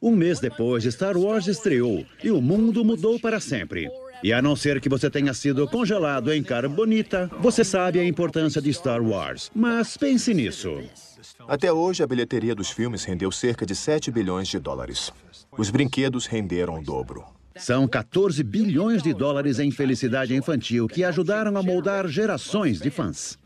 Um mês depois, Star Wars estreou e o mundo mudou para sempre. E a não ser que você tenha sido congelado em carbonita, você sabe a importância de Star Wars. Mas pense nisso. Até hoje, a bilheteria dos filmes rendeu cerca de 7 bilhões de dólares. Os brinquedos renderam o dobro. São 14 bilhões de dólares em felicidade infantil que ajudaram a moldar gerações de fãs.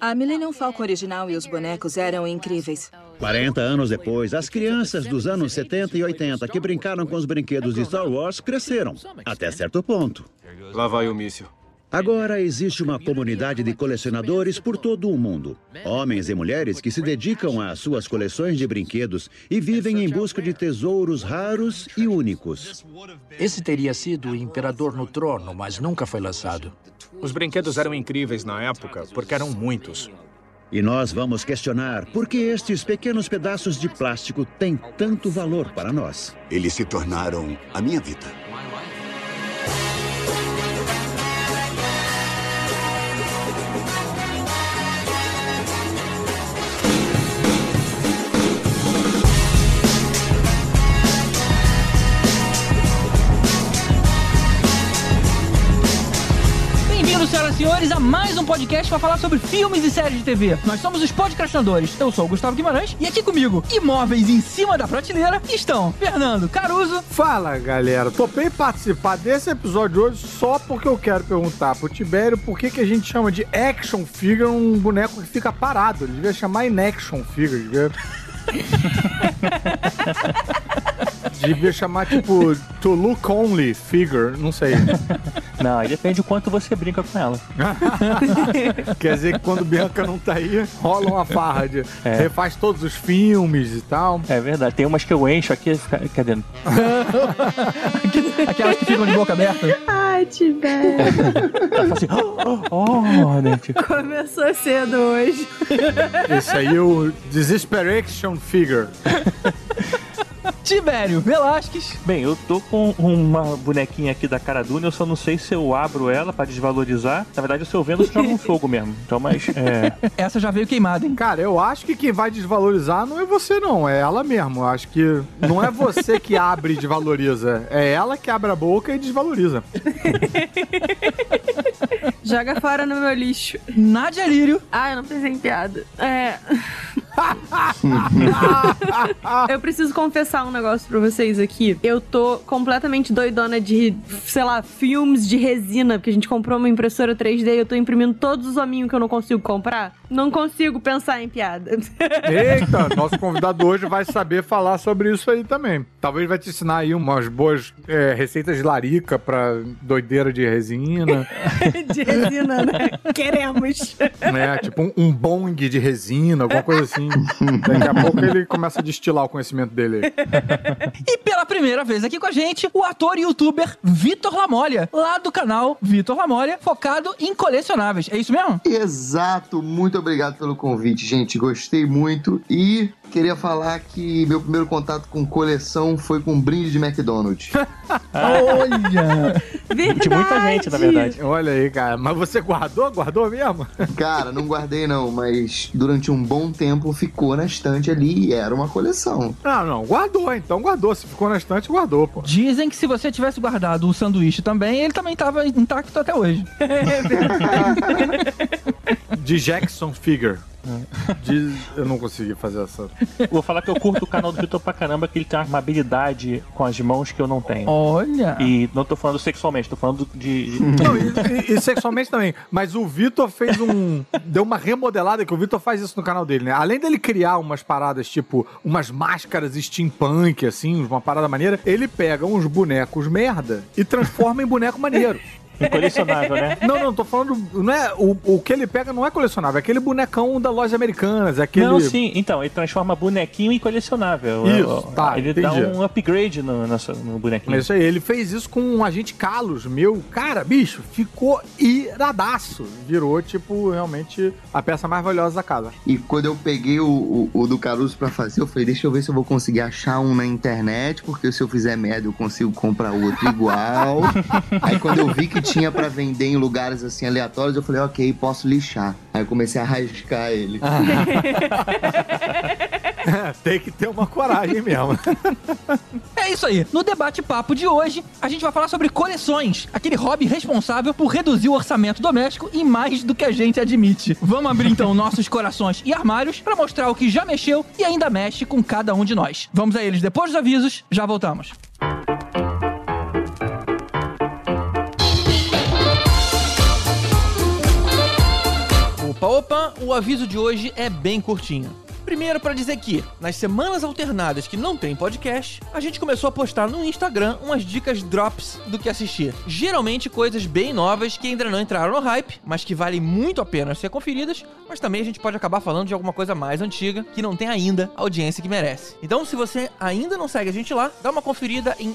A Millennium Falcon original e os bonecos eram incríveis. 40 anos depois, as crianças dos anos 70 e 80 que brincaram com os brinquedos de Star Wars cresceram, até certo ponto. Lá vai o míssil. Agora existe uma comunidade de colecionadores por todo o mundo. Homens e mulheres que se dedicam às suas coleções de brinquedos e vivem em busca de tesouros raros e únicos. Esse teria sido o Imperador no trono, mas nunca foi lançado. Os brinquedos eram incríveis na época, porque eram muitos. E nós vamos questionar por que estes pequenos pedaços de plástico têm tanto valor para nós. Eles se tornaram a minha vida. Senhores, a mais um podcast para falar sobre filmes e séries de TV. Nós somos os podcastinadores. Eu sou o Gustavo Guimarães e aqui comigo, imóveis em cima da prateleira, estão Fernando Caruso. Fala, galera. Topei participar desse episódio de hoje só porque eu quero perguntar pro Tibério por que, que a gente chama de action figure um boneco que fica parado. Ele devia chamar inaction figure. Devia... devia chamar, tipo, to look only figure. Não sei. Não, aí depende do quanto você brinca com ela. Quer dizer que quando Bianca não tá aí, rola uma farra de É. refaz todos os filmes e tal. É verdade, tem umas que eu encho aqui, cadê? Aquelas que ficam de boca aberta. Ai, Tibério. Ela fala assim, oh, né? Tipo, Começou cedo hoje. Esse aí é o Desesperation Figure. Tibério Velasquez. Bem, eu tô com uma bonequinha aqui da cara Duna, eu só não sei se eu abro ela pra desvalorizar. Na verdade, se eu vendo, eu jogo um fogo mesmo. Então, mas, é... Essa já veio queimada, hein? Cara, eu acho que quem vai desvalorizar não é você, não. É ela mesmo. Eu acho que não é você que abre e desvaloriza. É ela que abre a boca e desvaloriza. Joga fora no meu lixo. Nádia Lírio. Ah, eu não pensei em piada. É. eu preciso confessar um negócio pra vocês aqui. Eu tô completamente doidona de, sei lá, filmes de resina, porque a gente comprou uma impressora 3D e eu tô imprimindo todos os hominhos que eu não consigo comprar. Não consigo pensar em piada. Eita, nosso convidado hoje vai saber falar sobre isso aí também. Talvez vai te ensinar aí umas boas é, receitas de larica pra doideira de resina, de resina, né? Queremos. né? Tipo um, um bong de resina, alguma coisa assim. Daqui a pouco ele começa a destilar o conhecimento dele aí. E pela primeira vez aqui com a gente, o ator e youtuber Vitor Lamolha, lá do canal Vitor Lamolha, focado em colecionáveis. É isso mesmo? Exato, muito obrigado pelo convite, gente. Gostei muito e queria falar que meu primeiro contato com coleção foi com um brinde de McDonald's. Olha! de muita gente, na verdade. Olha aí, cara. Mas você guardou? Guardou mesmo? Cara, não guardei não, mas durante um bom tempo ficou na estante ali e era uma coleção. Não, não. Guardou, então guardou. Se ficou na estante, guardou, pô. Dizem que se você tivesse guardado o sanduíche também, ele também tava intacto até hoje. De Jackson Figure. De... Eu não consegui fazer essa. Vou falar que eu curto o canal do Vitor pra caramba, que ele tem uma habilidade com as mãos que eu não tenho. Olha! E não tô falando sexualmente, tô falando de. Não, e, e- e sexualmente também. Mas o Vitor fez um. Deu uma remodelada, que o Vitor faz isso no canal dele, né? Além dele criar umas paradas, tipo, umas máscaras steampunk, assim, uma parada maneira, ele pega uns bonecos merda e transforma em boneco maneiro. Incolecionável, né? Não, não, tô falando. Não é, o, o que ele pega não é colecionável, é aquele bonecão da loja americanas, é aquele. Não, sim, então, ele transforma bonequinho em colecionável. Isso, tá, Ele dá entendi. um upgrade no, no, no bonequinho. É isso aí, ele fez isso com um agente Carlos, meu. Cara, bicho, ficou iradaço. Virou, tipo, realmente a peça mais valiosa da casa. E quando eu peguei o, o- o do Caruso pra fazer, eu falei, deixa eu ver se eu vou conseguir achar um na internet, porque se eu fizer merda eu consigo comprar outro igual. Aí quando eu vi que tinha pra vender em lugares assim aleatórios, eu falei, ok, posso lixar. Aí eu comecei a rascar ele. Tem que ter uma coragem mesmo. É isso aí. No debate papo de hoje, a gente vai falar sobre coleções, aquele hobby responsável por reduzir o orçamento doméstico em mais do que a gente admite. Vamos abrir então nossos corações e armários para mostrar o que já mexeu e ainda mexe com cada um de nós. Vamos a eles depois dos avisos, já voltamos. Opa, opa, o aviso de hoje é bem curtinho. Primeiro, para dizer que, nas semanas alternadas que não tem podcast, a gente começou a postar no Instagram umas dicas drops do que assistir. Geralmente coisas bem novas que ainda não entraram no hype, mas que valem muito a pena ser conferidas, mas também a gente pode acabar falando de alguma coisa mais antiga que não tem ainda a audiência que merece. Então, se você ainda não segue a gente lá, dá uma conferida em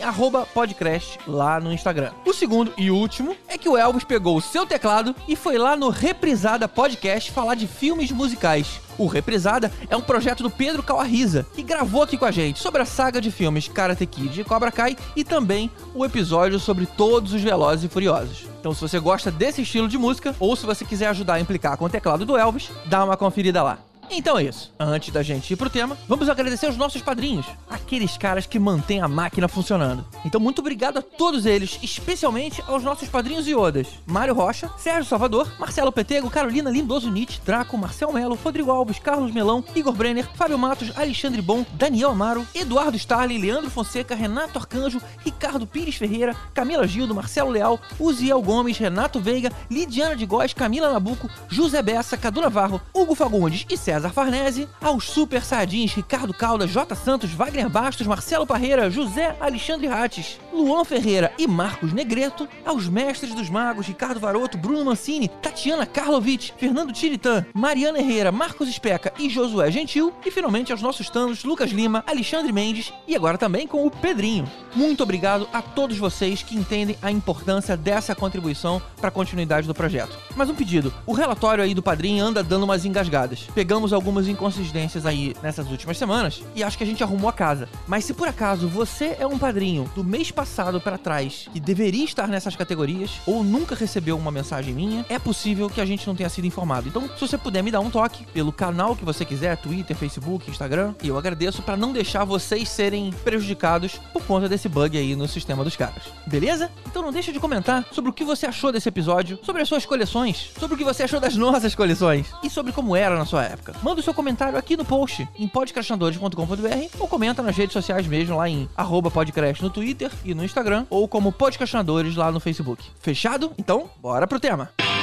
podcast lá no Instagram. O segundo e último é que o Elvis pegou o seu teclado e foi lá no Reprisada Podcast falar de filmes musicais. O Reprisada é um projeto do Pedro Calarriza, que gravou aqui com a gente sobre a saga de filmes Karate Kid e Cobra Kai e também o episódio sobre todos os Velozes e Furiosos. Então, se você gosta desse estilo de música, ou se você quiser ajudar a implicar com o teclado do Elvis, dá uma conferida lá. Então é isso. Antes da gente ir pro tema, vamos agradecer aos nossos padrinhos, aqueles caras que mantêm a máquina funcionando. Então, muito obrigado a todos eles, especialmente aos nossos padrinhos e odas: Mário Rocha, Sérgio Salvador, Marcelo Petego, Carolina Lindoso Nietzsche, Draco, Marcel Melo, Rodrigo Alves, Carlos Melão, Igor Brenner, Fábio Matos, Alexandre Bom, Daniel Amaro, Eduardo Starling, Leandro Fonseca, Renato Arcanjo, Ricardo Pires Ferreira, Camila Gildo, Marcelo Leal, Uziel Gomes, Renato Veiga, Lidiana de Góes, Camila Nabuco, José Bessa, Cadu Navarro, Hugo Fagundes e César Farnese, aos Super Sardins, Ricardo Caldas, J. Santos, Wagner Bastos, Marcelo Parreira, José Alexandre Rates, Luan Ferreira e Marcos Negreto, aos Mestres dos Magos, Ricardo Varoto, Bruno Mancini, Tatiana Karlovic, Fernando Tiritã, Mariana Herrera, Marcos Especa e Josué Gentil, e finalmente aos nossos tanos, Lucas Lima, Alexandre Mendes e agora também com o Pedrinho. Muito obrigado a todos vocês que entendem a importância dessa contribuição para a continuidade do projeto. Mas um pedido, o relatório aí do Padrinho anda dando umas engasgadas. Pegamos algumas inconsistências aí nessas últimas semanas e acho que a gente arrumou a casa. Mas se por acaso você é um padrinho do mês passado para trás que deveria estar nessas categorias ou nunca recebeu uma mensagem minha, é possível que a gente não tenha sido informado. Então, se você puder me dar um toque pelo canal que você quiser, Twitter, Facebook, Instagram, eu agradeço para não deixar vocês serem prejudicados por conta desse bug aí no sistema dos caras. Beleza? Então não deixa de comentar sobre o que você achou desse episódio, sobre as suas coleções, sobre o que você achou das nossas coleções e sobre como era na sua época. Manda o seu comentário aqui no post em podcastinadores.com.br ou comenta nas redes sociais mesmo lá em arroba podcast no Twitter e no Instagram ou como podcastinadores lá no Facebook. Fechado? Então, bora pro tema. Yonder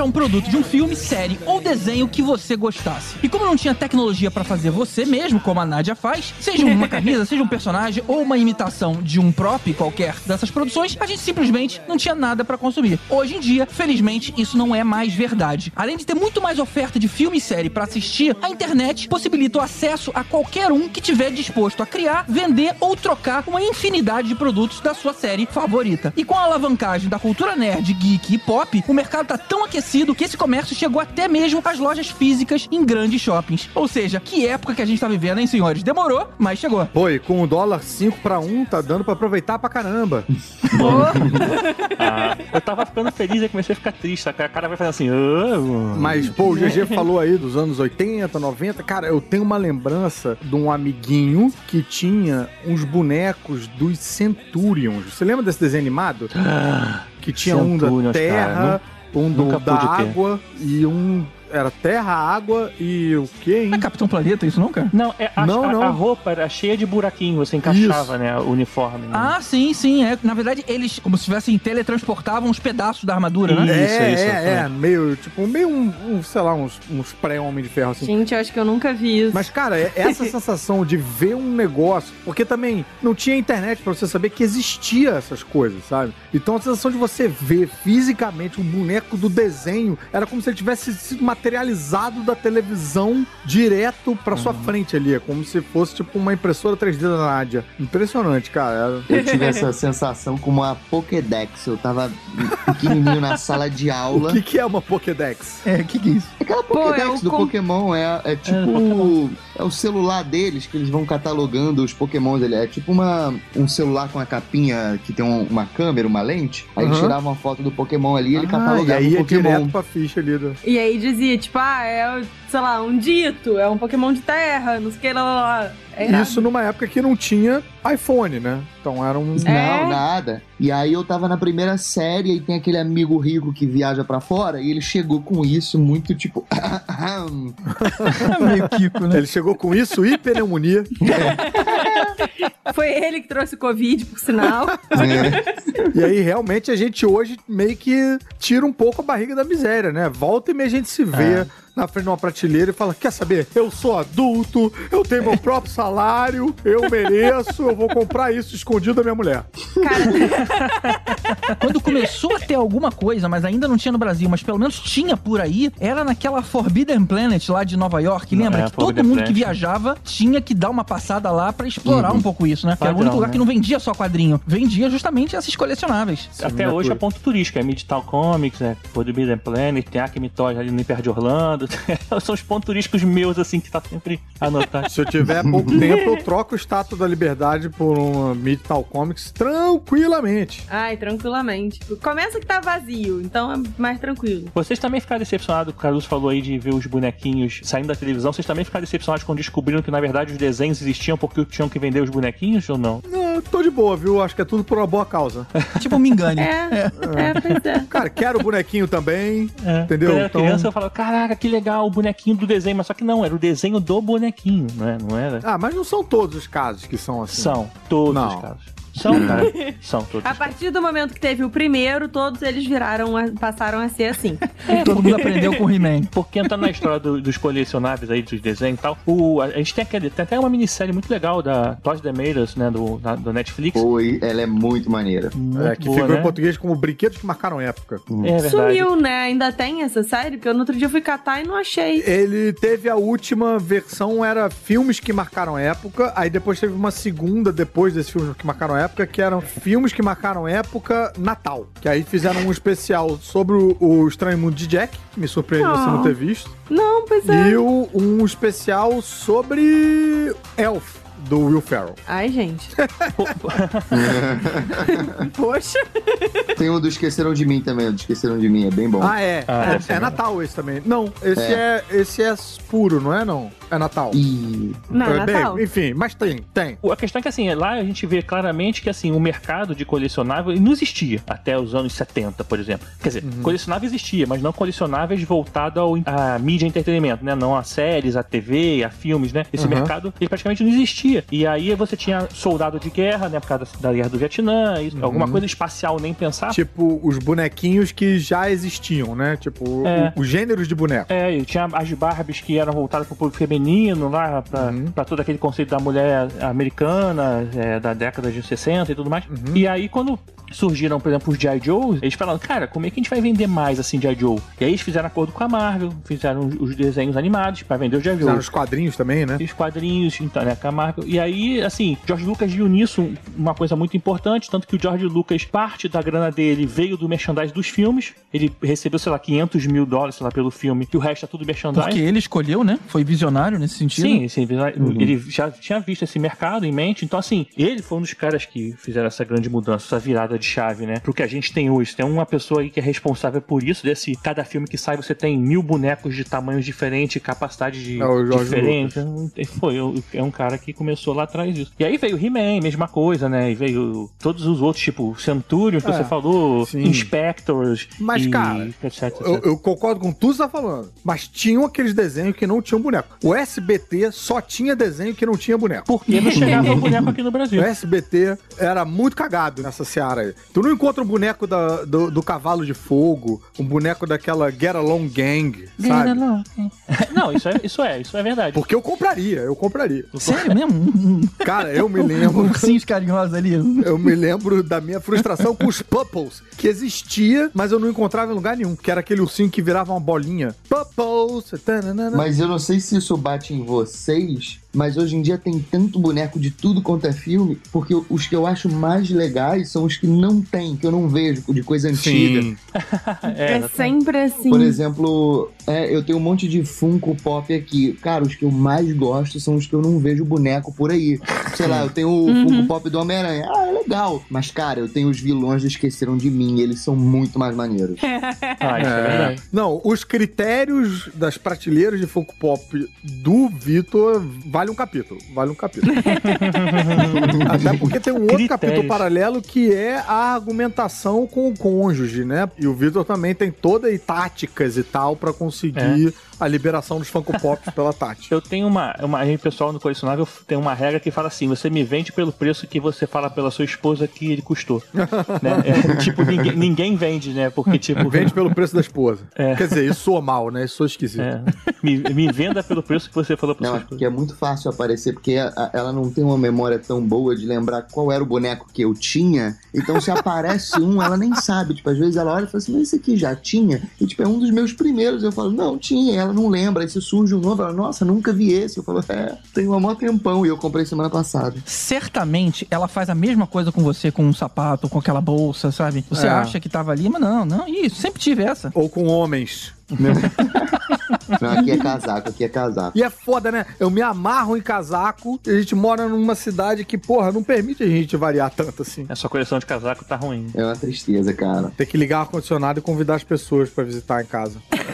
achar um produto de um filme, série ou desenho que você gostasse. E como não tinha tecnologia pra fazer você mesmo, como a Nadia faz, seja uma camisa, seja um personagem ou uma imitação de um prop qualquer dessas produções, a gente simplesmente não tinha nada pra consumir. Hoje em dia, felizmente, isso não é mais verdade. Além de ter muito mais oferta de filme e série pra assistir, a internet possibilita o acesso a qualquer um que tiver disposto a criar, vender ou trocar uma infinidade de produtos da sua série favorita. E com a alavancagem da cultura nerd, geek e pop, o mercado tá tão aquecido que esse comércio chegou até mesmo às lojas físicas em grandes shoppings. Ou seja, que época que a gente tá vivendo, hein, senhores? Demorou, mas chegou. Pô, e com o dólar 5 pra 1, tá dando pra aproveitar pra caramba. Ah, eu tava ficando feliz e comecei a ficar triste. A cara vai fazer assim. "Ah, Mas, pô, o GG falou aí dos anos 80, 90. Cara, eu tenho uma lembrança de um amiguinho que tinha uns bonecos dos Centurions. Você lembra desse desenho animado? Que tinha um da terra, cara, um do, da pude ter. água e um. Era terra, água e o quê, hein? Não é Capitão Planeta isso não, cara? Não, é, a, Não, a- não. a roupa era cheia de buraquinho, você encaixava, né, o uniforme. né? Ah, sim, sim. É. Na verdade, eles, como se tivessem teletransportavam os pedaços da armadura, né? é, é, é, meio, tipo, meio um, um, sei lá, uns, uns pré-homem de ferro assim. Gente, eu acho que eu nunca vi isso. Mas, cara, é essa sensação de ver um negócio, porque também não tinha internet pra você saber que existia essas coisas, sabe? Então a sensação de você ver fisicamente um boneco do desenho era como se ele tivesse sido materializado da televisão direto pra sua frente ali. É como se fosse tipo uma impressora 3D da Nádia. Impressionante, cara. Eu tive essa sensação com uma Pokédex. Eu tava pequenininho na sala de aula. O que, que é uma Pokédex? É, o que, que é isso? Aquela Pô, Pokédex é o do com- Pokémon é, é tipo. É o celular deles que eles vão catalogando os Pokémons. Ele é tipo uma, um celular com a capinha que tem um- uma câmera, uma lente. Aí eles Aham. tiravam uma foto do Pokémon ali e ele Ah, e catalogava aí o é Pokémon. direto pra ficha ali. Do... E aí dizia, tipo, ah, é, sei lá, um dito, é um Pokémon de terra, não sei o que, lá, lá. É. Isso numa época que não tinha iPhone, né? Então era um. Não, É? nada. E aí eu tava na primeira série e tem aquele amigo rico que viaja pra fora e ele chegou com isso muito tipo. Meio Kiko, né? Ele chegou com isso e pneumonia. Foi ele que trouxe o Covid, por sinal. E aí, realmente, a gente hoje meio que tira um pouco a barriga da miséria, né? Volta e meia a gente se vê na frente de uma prateleira e fala: Quer saber? Eu sou adulto, eu tenho meu próprio salário, eu mereço, eu vou comprar isso escondido da minha mulher. Quando começou a ter alguma coisa, mas ainda não tinha no Brasil, mas pelo menos tinha por aí, era naquela Forbidden Planet lá de Nova York. Lembra É, que todo Forbidden mundo Planet. que viajava tinha que dar uma passada lá pra explorar Uhum. um pouco isso, né? Que era o único Padrão, lugar né? que não vendia só quadrinho, vendia justamente esses colecionáveis. Até hoje é ponto turístico, é Midtown Comics, é Forbidden Planet, tem Acme Toys ali no Hiper de Orlando. São os pontos turísticos meus, assim, que tá sempre anotado. Se eu tiver pouco tempo, eu troco o Estátua da Liberdade por uma Midtown Comics tranquilamente. Ai, tranquilamente. Começa que tá vazio, então é mais tranquilo. Vocês também ficaram decepcionados, o Caruso falou aí de ver os bonequinhos saindo da televisão, vocês também ficaram decepcionados quando descobriram que na verdade os desenhos existiam porque tinham que vender os bonequinhos ou não? Não, tô de boa, viu? Acho que é tudo por uma boa causa. tipo, me engane. É, é, pois é. Cara, quero o bonequinho também. É. Entendeu? Quando eu era Então- criança eu falava, caraca, que legal, o bonequinho do desenho, mas só que não, era o desenho do bonequinho, não, é? não era? Ah, mas não são todos os casos que são assim. São, todos Não. os casos. São, cara. São todos. A partir do momento que teve o primeiro, todos eles viraram, a- passaram a ser assim. Todo mundo aprendeu com o He-Man. Porque entrando na história do- dos colecionáveis aí, dos desenhos e tal, o, a, a gente tem, aquele, tem até uma minissérie muito legal da Toys The Made né, do, da- do Netflix. Foi, ela é muito maneira. É, que boa, figura né? em português como brinquedos que marcaram época. É verdade. Sumiu, né? Ainda tem essa série? Porque eu no outro dia fui catar e não achei. Ele teve a última versão, era filmes que marcaram época, aí depois teve uma segunda depois desses filmes que marcaram época, que eram filmes que marcaram época Natal. Que aí fizeram um especial sobre o, o Estranho Mundo de Jack, que me surpreende você não ter visto. Não, pois é. E o- um especial sobre Elf, do Will Ferrell. Ai, gente. Poxa. Tem um do Esqueceram de Mim também, o do Esqueceram de Mim, é bem bom. Ah, é. Ah, é, é é. Natal esse também. Não, esse é. esse é puro, não é não? É Natal. E Não, é É, bem, Natal. enfim, mas tem, tem. A questão é que assim, lá a gente vê claramente que assim, o mercado de colecionável não existia até os anos 70, por exemplo. Quer dizer, colecionável existia, mas não colecionáveis voltado ao à mídia e entretenimento, né? Não a séries, a TV, a filmes, né? Esse Uhum. mercado ele praticamente não existia. E aí você tinha soldado de guerra, né? Por causa da, da guerra do Vietnã, isso, alguma coisa espacial nem pensar. Tipo, os bonequinhos que já existiam, né? Tipo, É. os gêneros de boneco. É, e tinha as Barbies que eram voltadas para o público feminino, lá, pra, Uhum. pra todo aquele conceito da mulher americana, é, da década de 60 e tudo mais. Uhum. E aí, quando surgiram, por exemplo, os G.I. Joe, eles falaram, cara, como é que a gente vai vender mais assim G.I. Joe? E aí eles fizeram acordo com a Marvel, fizeram os- os desenhos animados para vender os G.I. Joe. Fizeram os quadrinhos também, né? E os quadrinhos, então, né, com a Marvel. E aí, assim, George Lucas viu nisso uma coisa muito importante, tanto que o George Lucas, parte da grana dele veio do merchandising dos filmes. Ele recebeu, sei lá, 500 mil dólares, sei lá, pelo filme, que o resto é tudo merchandising. Porque ele escolheu, né? Foi visionário nesse sentido. Sim, sim, Uhum. ele já tinha visto esse mercado em mente. Então, assim, ele foi um dos caras que fizeram essa grande mudança, essa virada de chave, né? Pro que a gente tem hoje. Tem uma pessoa aí que é responsável por isso, desse cada filme que sai, você tem mil bonecos de tamanhos diferentes, capacidade de É diferente. Foi, é um cara que começou lá atrás disso. E aí veio o He-Man, mesma coisa, né? E veio todos os outros, tipo Centurion, que É, você falou, sim. Inspectors. Mas, e cara, etc, etc. Eu, eu concordo com tudo que você tá falando. Mas tinham aqueles desenhos que não tinham boneco. O SBT só tinha desenho que não tinha boneco. Porque não chegava o boneco aqui no Brasil. O SBT era muito cagado nessa seara aí. Tu não encontra um boneco da- do, do Cavalo de Fogo, um boneco daquela Get Along Gang, sabe? Não, isso é, isso é, isso é verdade. Porque eu compraria, eu compraria. Sério mesmo? Cara, eu me lembro. Ursinhos carinhosos ali. Eu me lembro da minha frustração com os Pupples, que existia, mas eu não encontrava em lugar nenhum. Que era aquele ursinho que virava uma bolinha. Pupples! tananana. Mas eu não sei se isso bate em vocês, mas hoje em dia tem tanto boneco de tudo quanto é filme, porque os que eu acho mais legais são os que não tem, que eu não vejo, de coisa antiga. Sim. É, sempre assim. Por exemplo, é, eu tenho um monte de Funko Pop aqui. Cara, os que eu mais gosto são os que eu não vejo boneco por aí. Sei lá, eu tenho o Uhum. Funko Pop do Homem-Aranha. Ah, é legal. Mas, cara, eu tenho os vilões do Esqueceram de Mim. e Eles são muito mais maneiros. Ah, isso é, verdade. Não, os critérios das prateleiras de Funko Pop do Vitor vale um capítulo. Vale um capítulo. Até porque tem um outro Critérios. capítulo paralelo que é a argumentação com o cônjuge, né? E o Vitor também tem toda aí táticas e tal pra conseguir a liberação dos Funko Pops pela Tati. Eu tenho uma, uma. A gente, pessoal no colecionável tem uma regra que fala assim: você me vende pelo preço que você fala pela sua esposa que ele custou. né? É, tipo, ninguém, ninguém vende, né? Porque, tipo. Vende pelo preço da esposa. É. Quer dizer, isso soa mal, né? Isso soa esquisito. É. Me, me venda pelo preço que você falou pra Não, sua é esposa. porque é muito fácil aparecer, porque a- a- ela não tem uma memória tão boa de lembrar qual era o boneco que eu tinha. Então, se aparece um, ela nem sabe. Tipo, às vezes ela olha e fala assim, mas esse aqui já tinha? E, tipo, é um dos meus primeiros. Eu falo, não, tinha. E ela não lembra. Aí se surge um novo, ela, nossa, nunca vi esse. Eu falo, é, tem um maior tempão e eu comprei semana passada. Certamente ela faz a mesma coisa com você com um sapato, com aquela bolsa, sabe? Você É. acha que tava ali, mas não, não. Isso, sempre tive essa. Ou com homens. Não, aqui é casaco, aqui é casaco. E é foda, né? Eu me amarro em casaco e a gente mora numa cidade que, porra, não permite a gente variar tanto assim. A sua coleção de casaco tá ruim. É uma tristeza, cara. Tem que ligar o ar-condicionado e convidar as pessoas pra visitar em casa.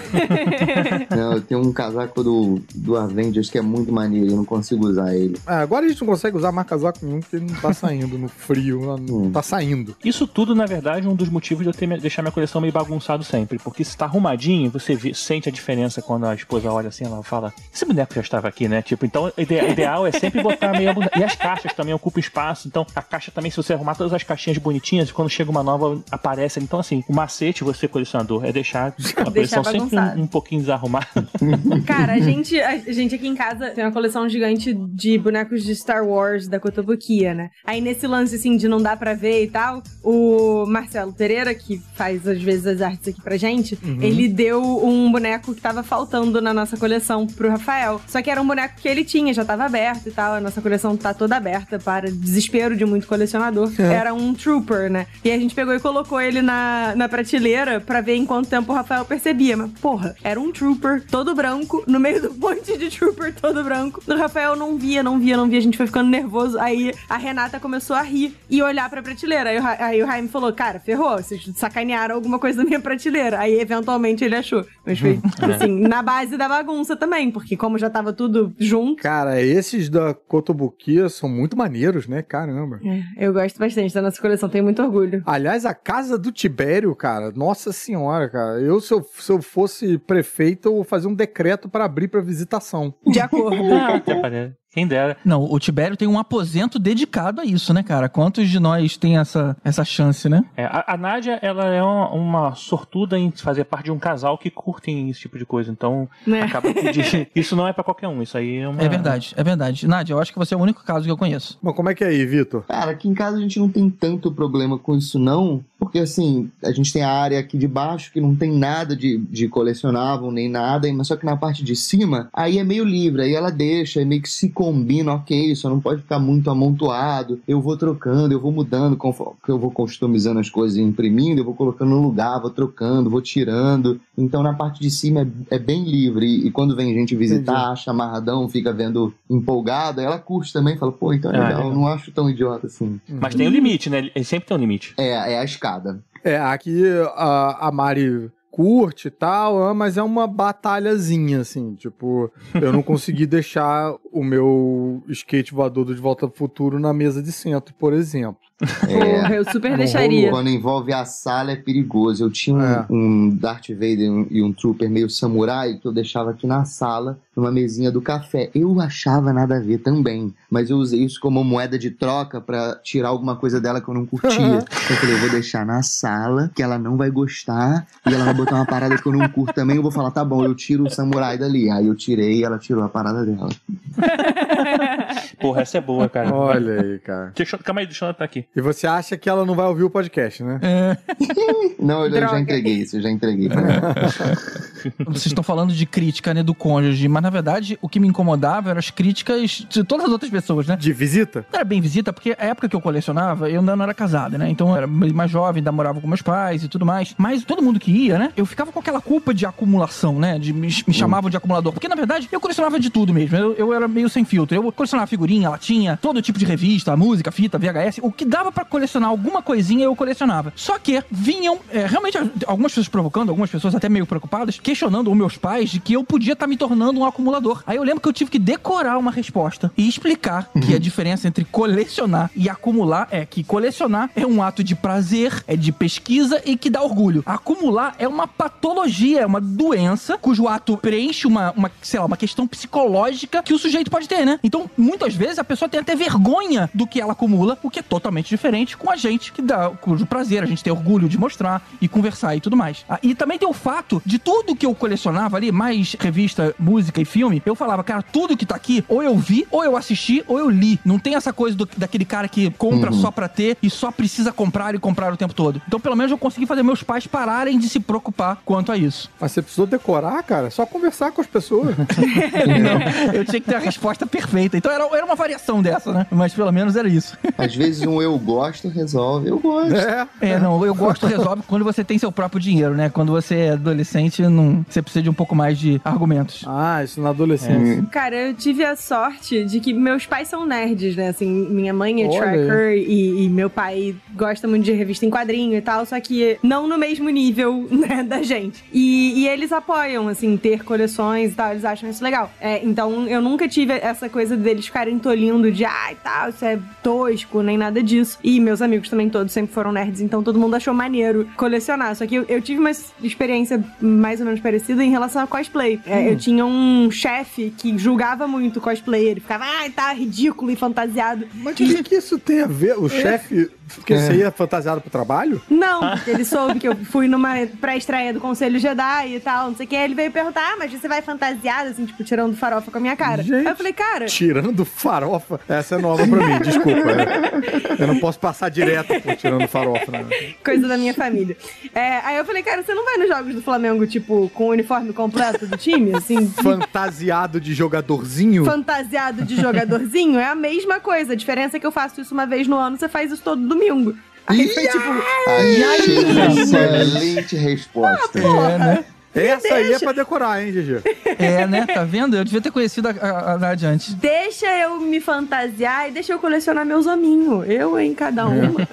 Não, eu tenho um casaco do, do Avengers que é muito maneiro, eu não consigo usar ele. É, agora a gente não consegue usar mais casaco nenhum porque ele não tá saindo no frio, não tá saindo. Isso tudo, na verdade, é um dos motivos de eu ter, deixar minha coleção meio bagunçado sempre. Porque se tá arrumadinho, você vê- sente a diferença quando a esposa olha assim, ela fala, esse boneco já estava aqui, né? Tipo, então o ide- ideal é sempre botar meio abundante. E as caixas também ocupam espaço. Então, a caixa também, se você arrumar todas as caixinhas bonitinhas, quando chega uma nova, aparece. Então, assim, o macete, você, colecionador, é deixar a coleção sempre bagunçado. um, um pouquinho desarrumada. Cara, a gente, a gente aqui em casa tem uma coleção gigante de bonecos de Star Wars da Cotobuquia, né? Aí nesse lance, assim, de não dar pra ver e tal, o Marcelo Pereira, que faz às vezes as artes aqui pra gente, Uhum. ele deu um boneco que tava faltando na nossa coleção pro Rafael. Só que era um boneco que ele tinha, já tava aberto e tal. A nossa coleção tá toda aberta para desespero de muito colecionador. É. Era um Trooper, né? E a gente pegou e colocou ele na, na prateleira pra ver em quanto tempo o Rafael percebia. Mas, porra, era um Trooper todo branco, no meio do monte de Trooper todo branco. O Rafael não via, não via, não via. A gente foi ficando nervoso. Aí a Renata começou a rir e olhar pra prateleira. Aí o, Ra- aí o falou: Cara, ferrou, vocês sacanearam alguma coisa da minha prateleira. Aí eventualmente ele achou. Mas foi, assim, na base da bagunça também, porque como já tava tudo junto. Cara, esses da Cotobuquia são muito maneiros, né? Caramba. É, eu gosto bastante da nossa coleção, tenho muito orgulho. Aliás, a casa do Tibério, cara, nossa senhora, cara. Eu, se eu, se eu fosse prefeito, eu vou fazer um decreto pra abrir pra visitação. De acordo. Ah. Quem dera. Não, o Tibério tem um aposento dedicado a isso, né, cara? Quantos de nós tem essa, essa chance, né? É, a, a Nádia, ela é uma, uma sortuda em fazer parte de um casal que curtem esse tipo de coisa. Então, Né? acaba que de- isso não é pra qualquer um. Isso aí é uma. É verdade, é verdade. Nádia, eu acho que você é o único caso que eu conheço. Mas como é que é aí, Vitor? Cara, aqui em casa a gente não tem tanto problema com isso, não. Porque, assim, a gente tem a área aqui de baixo que não tem nada de, de colecionável, nem nada. Mas só que na parte de cima, aí é meio livre. Aí ela deixa, aí meio que se combina, ok, só não pode ficar muito amontoado. Eu vou trocando, eu vou mudando, conforme eu vou customizando as coisas e imprimindo, eu vou colocando no lugar, vou trocando, vou tirando. Então na parte de cima é, é bem livre. E, e quando vem gente visitar, Entendi. acha amarradão, fica vendo empolgada, ela curte também, fala, pô, então é Ah, legal, legal. não acho tão idiota assim. Mas tem um limite, né? Ele sempre tem um limite. É, é a escada. É, aqui a, a Mari curte e tal, ah, mas é uma batalhazinha, assim, tipo, eu não consegui deixar o meu skate voador do De Volta pro Futuro na mesa de centro, por exemplo. Porra, eu super deixaria. Quando envolve a sala é perigoso. Eu tinha um, É. um Darth Vader e um- e um Trooper meio samurai que eu deixava aqui na sala, numa mesinha do café. Eu achava nada a ver também, mas eu usei isso como moeda de troca pra tirar alguma coisa dela que eu não curtia. eu falei, eu vou deixar na sala, que ela não vai gostar, e ela vai botar uma parada que eu não curto também. Eu vou falar, tá bom, eu tiro o samurai dali. Aí eu tirei e ela tirou a parada dela. Porra, essa é boa, cara. Olha aí, cara. Deixa, calma aí, deixa eu anotar aqui. E você acha que ela não vai ouvir o podcast, né? Não, eu, eu já entreguei isso, eu já entreguei. ela. Vocês estão falando de crítica, né, do cônjuge, mas na verdade o que me incomodava eram as críticas de todas as outras pessoas, né? De visita? Não era bem visita, porque a época que eu colecionava, eu ainda não era casado, né? Então eu era mais jovem, ainda morava com meus pais e tudo mais. Mas todo mundo que ia, né? Eu ficava com aquela culpa de acumulação, né? De me, me chamavam de acumulador. Porque na verdade eu colecionava de tudo mesmo. Eu, eu era meio sem filtro. Eu colecionava figurinha, latinha, todo tipo de revista, música, fita, VHS. O que dava pra colecionar alguma coisinha eu colecionava. Só que vinham, é, realmente, algumas pessoas provocando, algumas pessoas até meio preocupadas, questionando os meus pais de que eu podia estar me tornando um acumulador. Aí eu lembro que eu tive que decorar uma resposta e explicar que a diferença entre colecionar e acumular é que colecionar é um ato de prazer, é de pesquisa e que dá orgulho. Acumular é uma patologia, é uma doença cujo ato preenche uma, uma, sei lá, uma questão psicológica que o sujeito pode ter, né? Então, muitas vezes a pessoa tem até vergonha do que ela acumula, o que é totalmente diferente com a gente que dá cujo prazer a gente tem orgulho de mostrar e conversar e tudo mais. Ah, e também tem o fato de tudo que eu colecionava ali, mais revista, música e filme, eu falava, cara, tudo que tá aqui, ou eu vi, ou eu assisti, ou eu li. Não tem essa coisa do- daquele cara que compra Uhum. só pra ter e só precisa comprar e comprar o tempo todo. Então, pelo menos eu consegui fazer meus pais pararem de se preocupar quanto a isso. Mas você precisou decorar, cara? É Só conversar com as pessoas. Não, eu tinha que ter a resposta perfeita. Então era, era uma variação dessa, né? Mas pelo menos era isso. Às vezes um eu gosto resolve. Eu gosto. É. É, não, eu gosto resolve quando você tem seu próprio dinheiro, né? Quando você é adolescente, não, você precisa de um pouco mais de argumentos. Ah, isso na adolescência. Cara, eu tive a sorte de que meus pais são nerds, né? Assim, minha mãe é Olha tracker e, e meu pai gosta muito de revista em quadrinho e tal, só que não no mesmo nível, né, da gente. E, e eles apoiam, assim, ter coleções e tal, eles acham isso legal. É, então, eu nunca tive essa coisa deles ficarem tolindo de, ai, tal, isso é tosco, nem nada disso. E meus amigos também todos sempre foram nerds, então todo mundo achou maneiro colecionar. Só que eu, eu tive uma experiência mais ou menos parecida em relação a cosplay. É, Eu tinha um chefe que julgava muito cosplay. Ele ficava, ai, tá ridículo e fantasiado. Mas o que, que isso tem a ver? O chefe. Porque É. você ia fantasiado pro trabalho? Não, porque ele soube que eu fui numa pré-estreia do Conselho Jedi e tal, não sei o que. Ele veio perguntar, ah, mas você vai fantasiado, assim, tipo, tirando farofa com a minha cara. Gente. Aí eu falei, cara, Tirando farofa. Essa é nova pra mim, desculpa. É. Eu não posso passar direto por tirando farofa. Né? coisa da minha família. É, aí eu falei, cara, você não vai nos jogos do Flamengo, tipo, com o uniforme completo do time, assim, Fantasiado de jogadorzinho? fantasiado de jogadorzinho? É a mesma coisa. A diferença é que eu faço isso uma vez no ano, você faz isso todo domingo. Aí foi tipo. Achei uma excelente resposta. É, né? Essa aí é pra decorar, hein, GG? É, né? Tá vendo? Eu devia ter conhecido a, a, a Nadia antes. Deixa eu me fantasiar e deixa eu colecionar meus hominhos. Eu em cada uma.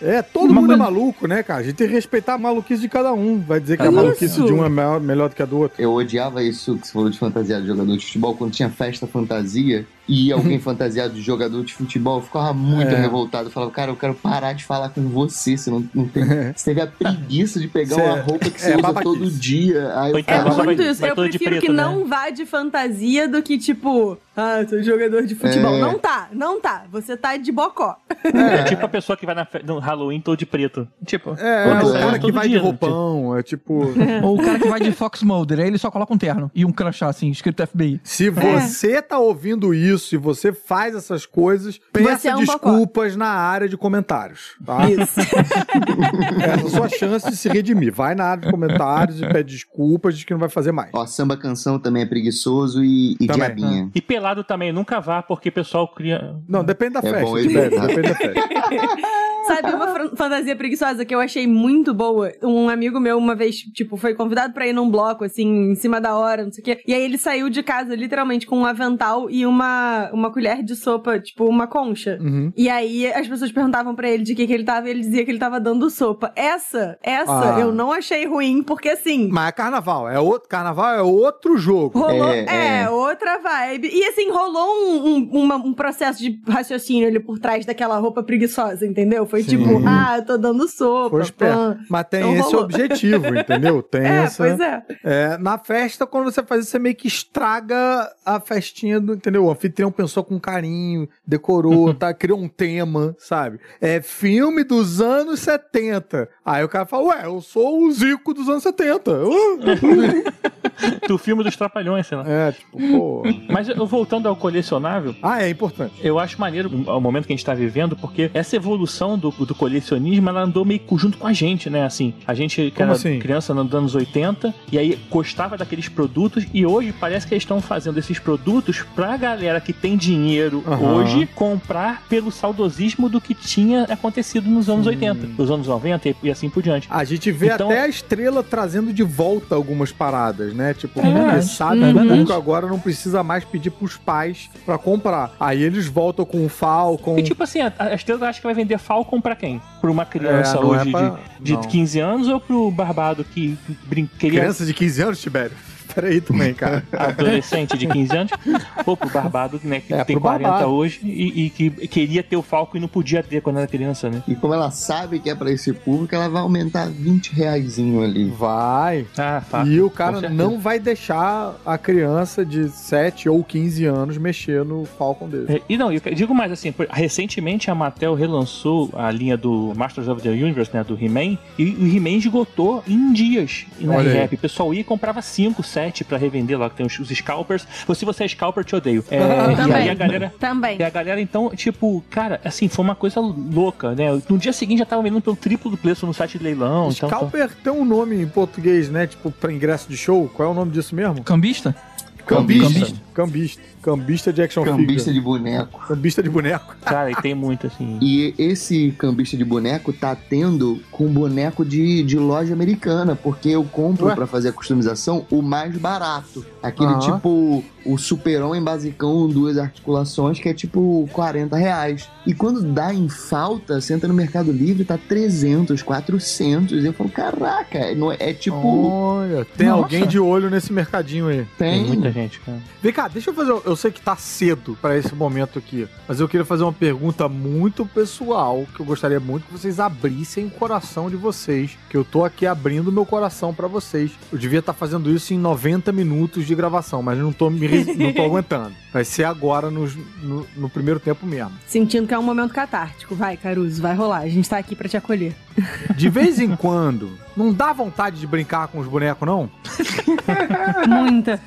É, todo mundo é maluco, né, cara? A gente tem que respeitar a maluquice de cada um. Vai dizer que a Isso. maluquice de um é melhor, melhor do que a do outro. Eu odiava isso que você falou de fantasia de jogador de futebol, quando tinha festa fantasia e alguém fantasiado de jogador de futebol, eu ficava muito É. revoltado. Eu falava, cara, eu quero parar de falar com você. Você não, não tem. Você teve a preguiça de pegar Cê- uma roupa que você é usa todo dia. Aí eu É muito isso. vai Eu prefiro preto, que né? não vá de fantasia do que, tipo, ah, sou jogador de futebol. É. Não tá, não tá. Você tá de bocó. É tipo a pessoa que vai na fe- no Halloween todo de preto. Tipo, É, Todo o cara que vai dia, de roupão, é tipo... Ou o cara que vai de Fox Mulder, aí ele só coloca um terno e um crachá, assim, escrito FBI. Se você tá ouvindo isso isso e você faz essas coisas, peça é um bocó. desculpas na área de comentários, tá? Isso. Essa é a sua chance de se redimir. Vai na área de comentários e pede desculpas, diz que não vai fazer mais. Ó, samba canção também é preguiçoso e, e Também. diabinha. E pelado também, nunca vá, porque o pessoal cria. Não, depende da É festa, bom depende da festa. Sabe uma fantasia preguiçosa que eu achei muito boa? Um amigo meu uma vez, tipo, foi convidado pra ir num bloco, assim, em cima da hora, não sei o quê. E aí ele saiu de casa, literalmente, com um avental e uma, uma colher de sopa, tipo, uma concha. Uhum. E aí as pessoas perguntavam pra ele de que que ele tava e ele dizia que ele tava dando sopa. Essa, essa Ah. eu não achei ruim, porque assim... Mas é carnaval, é outro, carnaval é outro jogo. Rolou, É, é, é. outra vibe. E assim, rolou um, um, uma- um processo de raciocínio ali por trás daquela roupa preguiçosa, entendeu? Foi Sim. tipo, ah, eu tô dando sopa. Foi. Mas tem Então esse rolou. objetivo, entendeu? Tem É, essa. pois é. É, na festa, quando você faz isso, você meio que estraga a festinha do. Entendeu? O anfitrião pensou com carinho, decorou, tá, criou um tema, sabe? É filme dos anos 70. Aí o cara fala, ué, eu sou o Zico dos anos 70. do filme dos Trapalhões, sei lá. é, tipo, pô. Mas voltando ao colecionável, Ah, é importante. eu acho maneiro o momento que a gente tá vivendo, porque essa evolução do, do colecionismo, ela andou meio junto com a gente, né? Assim, a gente que Como era assim? criança nos anos 80, e aí gostava daqueles produtos, e hoje parece que eles estão fazendo esses produtos pra galera que tem dinheiro Aham. hoje comprar pelo saudosismo do que tinha acontecido nos anos 80, nos anos 90 e, assim por diante. A gente vê Então- até a estrela trazendo de volta algumas paradas, né? Tipo, É sabe É agora não precisa mais pedir pros pais pra comprar. Aí eles voltam com o Falcon. E tipo assim, a, a Estrela acha que vai vender Falcon pra quem? Pra uma criança É, é hoje pra- de, de 15 anos ou pro barbado que brin- queria Criança de 15 anos, Tibério? Peraí também, cara. adolescente de 15 anos, ou pro barbado, né, que É, tem pro 40 barbado. hoje e, e que queria ter o Falco e não podia ter quando era criança, né? E como ela sabe que é pra esse público, ela vai aumentar 20 reaisinho ali. Vai. Ah, fato. E o cara não vai deixar a criança de 7 ou 15 anos mexer no Falcon dele. É, E não, eu digo mais assim, recentemente a Mattel relançou a linha do Masters of the Universe, né, do He-Man, e o He-Man esgotou em dias na rap. O pessoal ia e comprava 5, 7 pra revender lá, que tem os, os scalpers. Se você é scalper, te odeio. É, e Também. aí a galera... Também. E a galera, então, tipo, cara, assim, foi uma coisa louca, né? No dia seguinte já tava vendendo pelo triplo do preço no site de leilão. Então, Scalper tem um nome em português, né? Tipo, pra ingresso de show. Qual é o nome disso mesmo? Cambista? Cambista. Cambista. Cambista de action Cambista figure. de boneco. Cambista de boneco. Cara, e tem muito, assim. E esse cambista de boneco tá tendo com boneco de, de loja americana, porque eu compro pra fazer a customização o mais barato. Aquele Aham. tipo, o super-homem basicão, duas articulações, que é tipo 40 reais. E quando dá em falta, você entra no Mercado Livre, tá 300, 400. Eu falo, caraca, não é, é tipo... Olha, tem Nossa. alguém de olho nesse mercadinho aí. Tem tem. muita gente, cara. Vem cá, deixa eu fazer. Eu sei que tá cedo pra esse momento aqui, mas eu queria fazer uma pergunta muito pessoal que eu gostaria muito que vocês abrissem o coração de vocês. Que eu tô aqui abrindo meu coração pra vocês. Eu devia estar fazendo isso em 90 minutos de gravação, mas não tô, me, não tô aguentando. Vai ser agora nos- no, no primeiro tempo mesmo. Sentindo que é um momento catártico. Vai, Caruso, vai rolar. A gente tá aqui pra te acolher. De vez em quando, não dá vontade de brincar com os bonecos, não? Muita.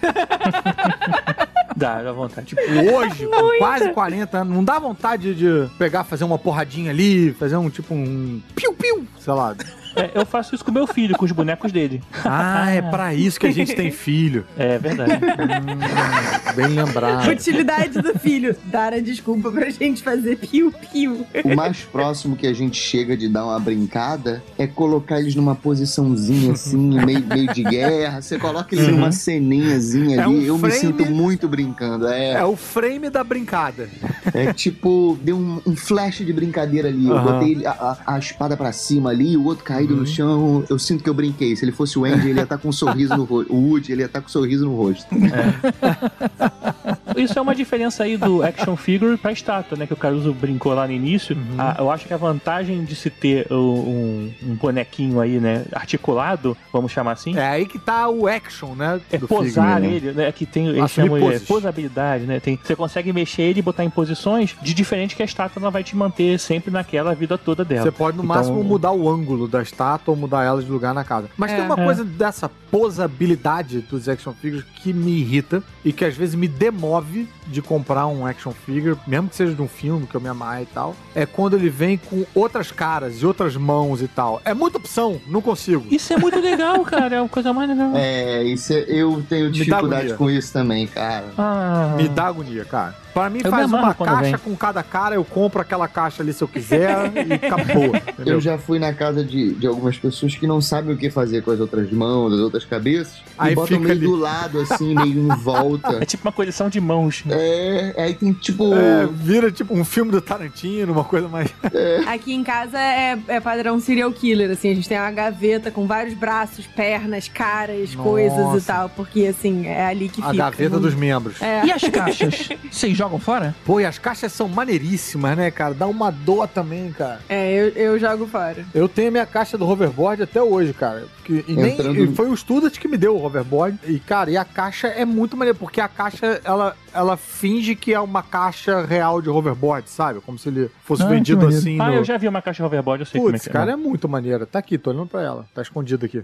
Dá, dá vontade. Tipo, hoje, com quase 40 anos, não dá vontade de pegar, fazer uma porradinha ali, fazer um tipo um piu-piu, sei lá. É, eu faço isso com meu filho, com os bonecos dele. Ah, é pra isso que a gente tem filho. É verdade. Hum, bem lembrado. Utilidade do filho. Dar a desculpa pra gente fazer piu-piu. O mais próximo que a gente chega de dar uma brincada é colocar eles numa posiçãozinha assim, meio, meio de guerra. Você coloca eles numa ceninhazinha É ali. um eu me frame- sinto muito brincando. É, É o frame da brincada. é tipo, deu um, um flash de brincadeira ali. Eu Aham. botei a, a- a espada pra cima ali, o outro caído no chão. Eu sinto que eu brinquei. Se ele fosse o Andy, ele ia estar com um sorriso no rosto. O Woody, ele ia estar com um sorriso no rosto. Isso é uma diferença aí do action figure pra estátua, né? Que o Caruso brincou lá no início. Uhum. Ah, eu acho que a vantagem de se ter um, um bonequinho aí, né? Articulado, vamos chamar assim. É aí que tá o action, né? É do posar figure. ele, né? Que tem, eles chamam de poses. posabilidade, né? Tem, você consegue mexer ele e botar em posições de diferente que a estátua ela vai te manter sempre naquela vida toda dela. Você pode no Então, máximo mudar o ângulo da estátua ou mudar ela de lugar na casa. Mas tem É. uma É. coisa dessa posabilidade dos action figures que me irrita e que às vezes me demove de comprar um action figure, mesmo que seja de um filme que eu me amarre e tal, é quando ele vem com outras caras e outras mãos e tal. É muita opção, não consigo. Isso é muito legal, cara. É uma coisa mais legal. É, isso é- eu tenho dificuldade com isso também, cara. Ah. Me dá agonia, cara. Pra mim, Eu faz uma caixa vem. com cada cara, eu compro aquela caixa ali se eu quiser e acabou. Entendeu? Eu já fui na casa de, de algumas pessoas que não sabem o que fazer com as outras mãos, as outras cabeças, Aí e botam fica meio ali. do lado, assim, meio em volta. É tipo uma coleção de mãos. É, aí tem tipo. É, vira tipo um filme do Tarantino, uma coisa mais. Aqui em casa é, é padrão serial killer, assim, a gente tem uma gaveta com vários braços, pernas, caras, Nossa. coisas e tal, porque assim, é ali que A fica. gaveta Não- dos membros. É. E as caixas? Vocês jogam fora? Pô, e as caixas são maneiríssimas, né, cara? Dá uma dor também, cara. É, eu, eu jogo fora. Eu tenho a minha caixa do hoverboard até hoje, cara. Que, e nem, Entrando- e foi o Student que me deu o hoverboard. E, cara, e a caixa é muito maneira, porque a caixa, ela, ela finge que é uma caixa real de hoverboard, sabe? Como se ele fosse Ah, vendido assim Ah, no... eu já vi uma caixa hoverboard, eu sei como é que é. cara, é muito maneira. Tá aqui, tô olhando pra ela. Tá escondida aqui.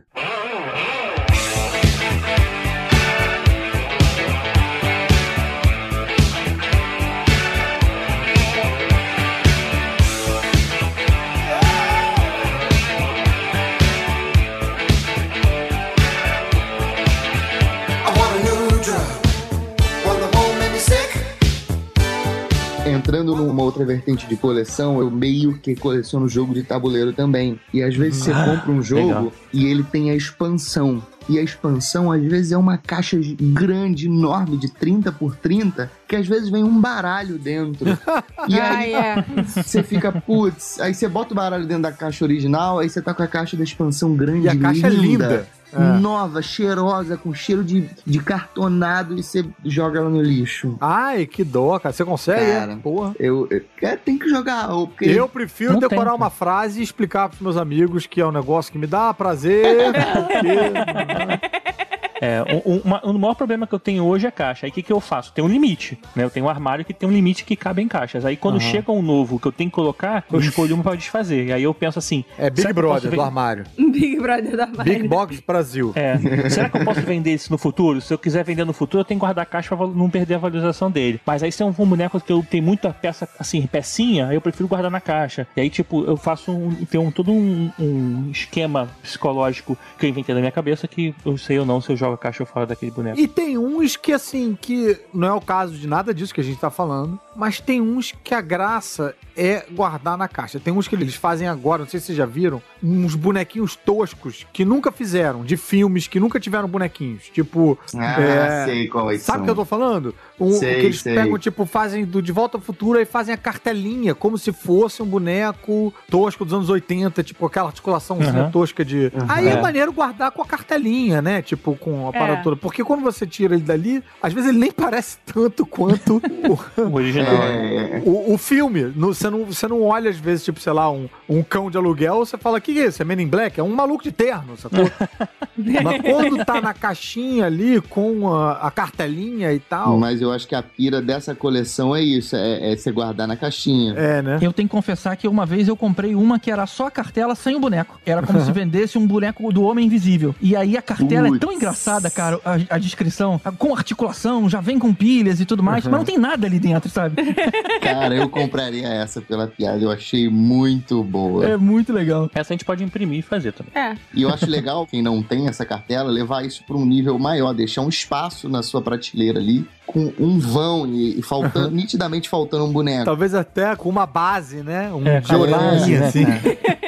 Entrando numa outra vertente de coleção, eu meio que coleciono jogo de tabuleiro também. E às vezes você Ah, compra um jogo legal. e ele tem a expansão. E a expansão, às vezes, é uma caixa grande, enorme, de 30 por 30, que às vezes vem um baralho dentro. E aí é. você fica, putz, aí você bota o baralho dentro da caixa original, aí você tá com a caixa da expansão grande, E a caixa é linda. É. Nova, cheirosa, com cheiro de, de cartonado, e você joga ela no lixo. Ai, que dó, cara. Você consegue? Cara, é? Porra. Eu, eu é, tem que jogar, porque Eu prefiro Não decorar tem, uma frase e explicar pros meus amigos que é um negócio que me dá prazer, porque... É, o, o- uma- o maior problema que eu tenho hoje é caixa. Aí o que, que eu faço? Tem um limite, né? Eu tenho um armário que tem um limite que cabe em caixas. Aí quando Aham. chega um novo que eu tenho que colocar, eu escolho uma pra desfazer. E aí eu penso assim... É Big Brother do armário. Big Brother da Mari. Big Box Brasil. É, será que eu posso vender isso no futuro? Se eu quiser vender no futuro, eu tenho que guardar a caixa pra não perder a valorização dele. Mas aí se é um, um boneco que eu tenho muita peça, assim, pecinha, aí eu prefiro guardar na caixa. E aí, tipo, eu faço um, tem um, todo um, um esquema psicológico que eu inventei na minha cabeça que eu sei ou não se eu jogo a caixa fora daquele boneco. E tem uns que, assim, que não é o caso de nada disso que a gente tá falando, mas tem uns que a graça é guardar na caixa. Tem uns que eles fazem agora, não sei se vocês já viram, uns bonequinhos toscos que nunca fizeram, de filmes que nunca tiveram bonequinhos. Tipo. Ah, é, sei quais Sabe o que eu tô falando? Um, Sei, que eles sei. pegam, tipo, fazem do De Volta ao Futuro e fazem a cartelinha, como se fosse um boneco tosco dos anos 80, tipo, aquela articulação Uhum. tosca de. Aí é. É. maneiro guardar com a cartelinha, né? Tipo, com a parada É. toda. Porque quando você tira ele dali, às vezes ele nem parece tanto quanto o, O original. É, o, o filme. No- Você não, você não olha, às vezes, tipo, sei lá, um, um cão de aluguel, você fala, que que é isso? É Men in Black? É um maluco de terno, sacou? Mas quando tá na caixinha ali, com a, a cartelinha e tal. Mas eu acho que a pira dessa coleção é isso, é, é você guardar na caixinha. É, né? Eu tenho que confessar que uma vez eu comprei uma que era só a cartela sem o boneco. Era como se vendesse um boneco do Homem Invisível. E aí a cartela é tão engraçada, cara, a, a descrição, com articulação, já vem com pilhas e tudo mais, mas não tem nada ali dentro, sabe? Cara, eu compraria essa pela piada, eu achei muito boa. É muito legal. Essa a gente pode imprimir e fazer também. É. E eu acho legal, quem não tem essa cartela, levar isso para um nível maior, deixar um espaço na sua prateleira ali, com um vão e, e faltando, nitidamente faltando um boneco. Talvez até com uma base, né? Um É, base, né, assim.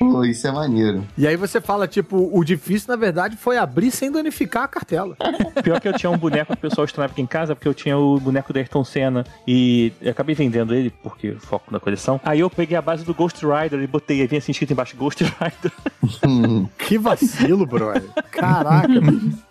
Pô, isso é maneiro. E aí você fala, tipo, o difícil, na verdade, foi abrir sem danificar a cartela. Pior que eu tinha um boneco que o pessoal estranhava aqui em casa, porque eu tinha o boneco da Ayrton Senna e eu acabei vendendo ele, porque foco na coleção. Aí eu peguei a base do Ghost Rider e botei, aí vinha assim escrito embaixo Ghost Rider. Hum, Que vacilo, brother. Caraca.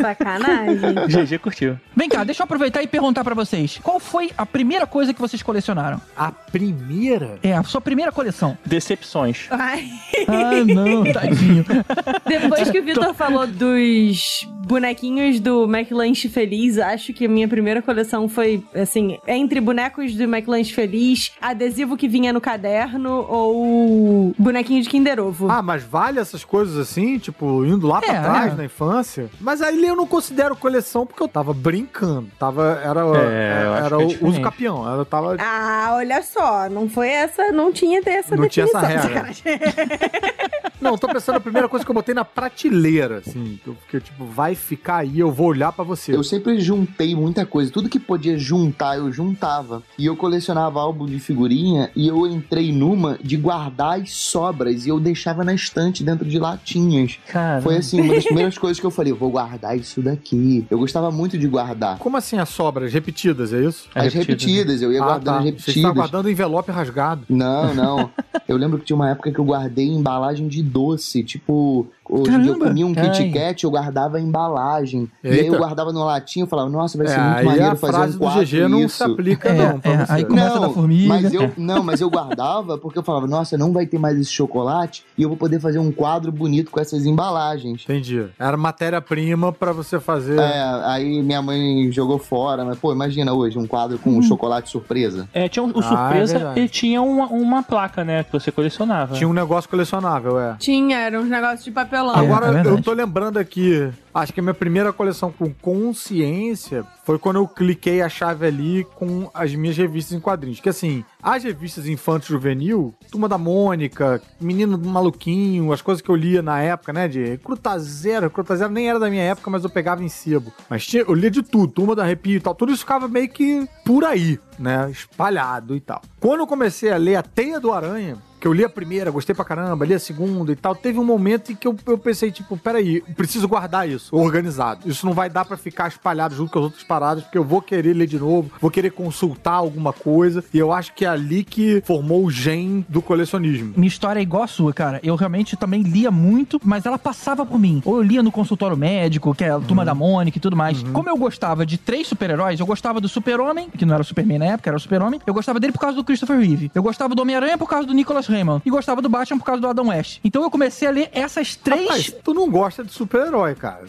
Sacanagem. GG curtiu. Vem cá, deixa eu aproveitar e perguntar pra vocês. Qual foi a primeira coisa que vocês colecionaram? A primeira? É, a sua primeira coleção. Decepções. Ai. Ah, não, tadinho. Depois que o Vitor falou dos bonequinhos do McLanche Feliz. Acho que a minha primeira coleção foi, assim, entre bonecos do McLanche Feliz, adesivo que vinha no caderno ou bonequinho de Kinder Ovo. Ah, mas vale essas coisas assim, tipo, indo lá pra É, trás né? na infância? Mas aí eu não considero coleção porque eu tava brincando. Tava, era É, era é o uso capião. Ela tava. Ah, olha só, não foi essa, não tinha essa Não tinha essa definição, regra. Não, tô pensando na primeira coisa que eu botei na prateleira, assim. que eu- Porque, tipo, vai ficar aí, eu vou olhar pra você. Eu sempre juntei muita coisa. Tudo que podia juntar, eu juntava. E eu colecionava álbum de figurinha e eu entrei numa de guardar as sobras e eu deixava na estante dentro de latinhas. Cara. Foi assim, uma das primeiras coisas que eu falei, eu vou guardar isso daqui. Eu gostava muito de guardar. Como assim as sobras? Repetidas, é isso? As repetidas, eu ia Ah, guardando tá. as Você repetidas. está guardando envelope rasgado. Não, não. Eu lembro que tinha uma época que eu guardei embalagem de doce, tipo, hoje eu comia um Kit. Kat, eu guardava a embalagem. E aí Eita. eu guardava no latinho, eu falava, nossa, vai ser É, muito aí maneiro a fazer frase um do quadro GG não isso. se aplica, É, não, é, aí começa da formiga. Mas eu, não, mas eu guardava porque eu falava, nossa, não vai ter mais esse chocolate e eu vou poder fazer um quadro bonito com essas embalagens. Entendi. Era matéria-prima pra você fazer. É, aí minha mãe jogou fora, mas pô, imagina hoje um quadro com um chocolate surpresa. É, tinha um, o Ah, é surpresa, ele tinha uma, uma placa, né, que você colecionava. Tinha um negócio colecionável, é. Tinha, eram uns negócios de papelão. Agora, eu tô lembrando aqui, acho que a minha primeira coleção com consciência foi quando eu cliquei a chave ali com as minhas revistas em quadrinhos. Que assim, as revistas infantil juvenil, Turma da Mônica, Menino Maluquinho, as coisas que eu lia na época, né? De Recruta Zero, Recruta Zero nem era da minha época, mas eu pegava em sebo. Mas tinha, eu lia de tudo, Turma da Arrepio e tal. Tudo isso ficava meio que por aí, né? Espalhado e tal. Quando eu comecei a ler A Teia do Aranha, que eu li a primeira, gostei pra caramba, li a segunda e tal. Teve um momento em que eu, eu pensei, tipo, peraí, preciso guardar isso, organizado. Isso não vai dar pra ficar espalhado junto com as outras paradas, porque eu vou querer ler de novo, vou querer consultar alguma coisa. E eu acho que é ali que formou o gen do colecionismo. Minha história é igual a sua, cara. Eu realmente também lia muito, mas ela passava por mim. Ou eu lia no consultório médico, que é a turma da Mônica e tudo mais. Como eu gostava de três super-heróis, eu gostava do Super-Homem, que não era o Superman na época, era o Super-Homem. Eu gostava dele por causa do Christopher Reeve. Eu gostava do Homem-Aranha por causa do Nicholas Raymond. E gostava do Batman por causa do Adam West. Então eu comecei a ler essas três. Mas tu não gosta de super-herói, cara.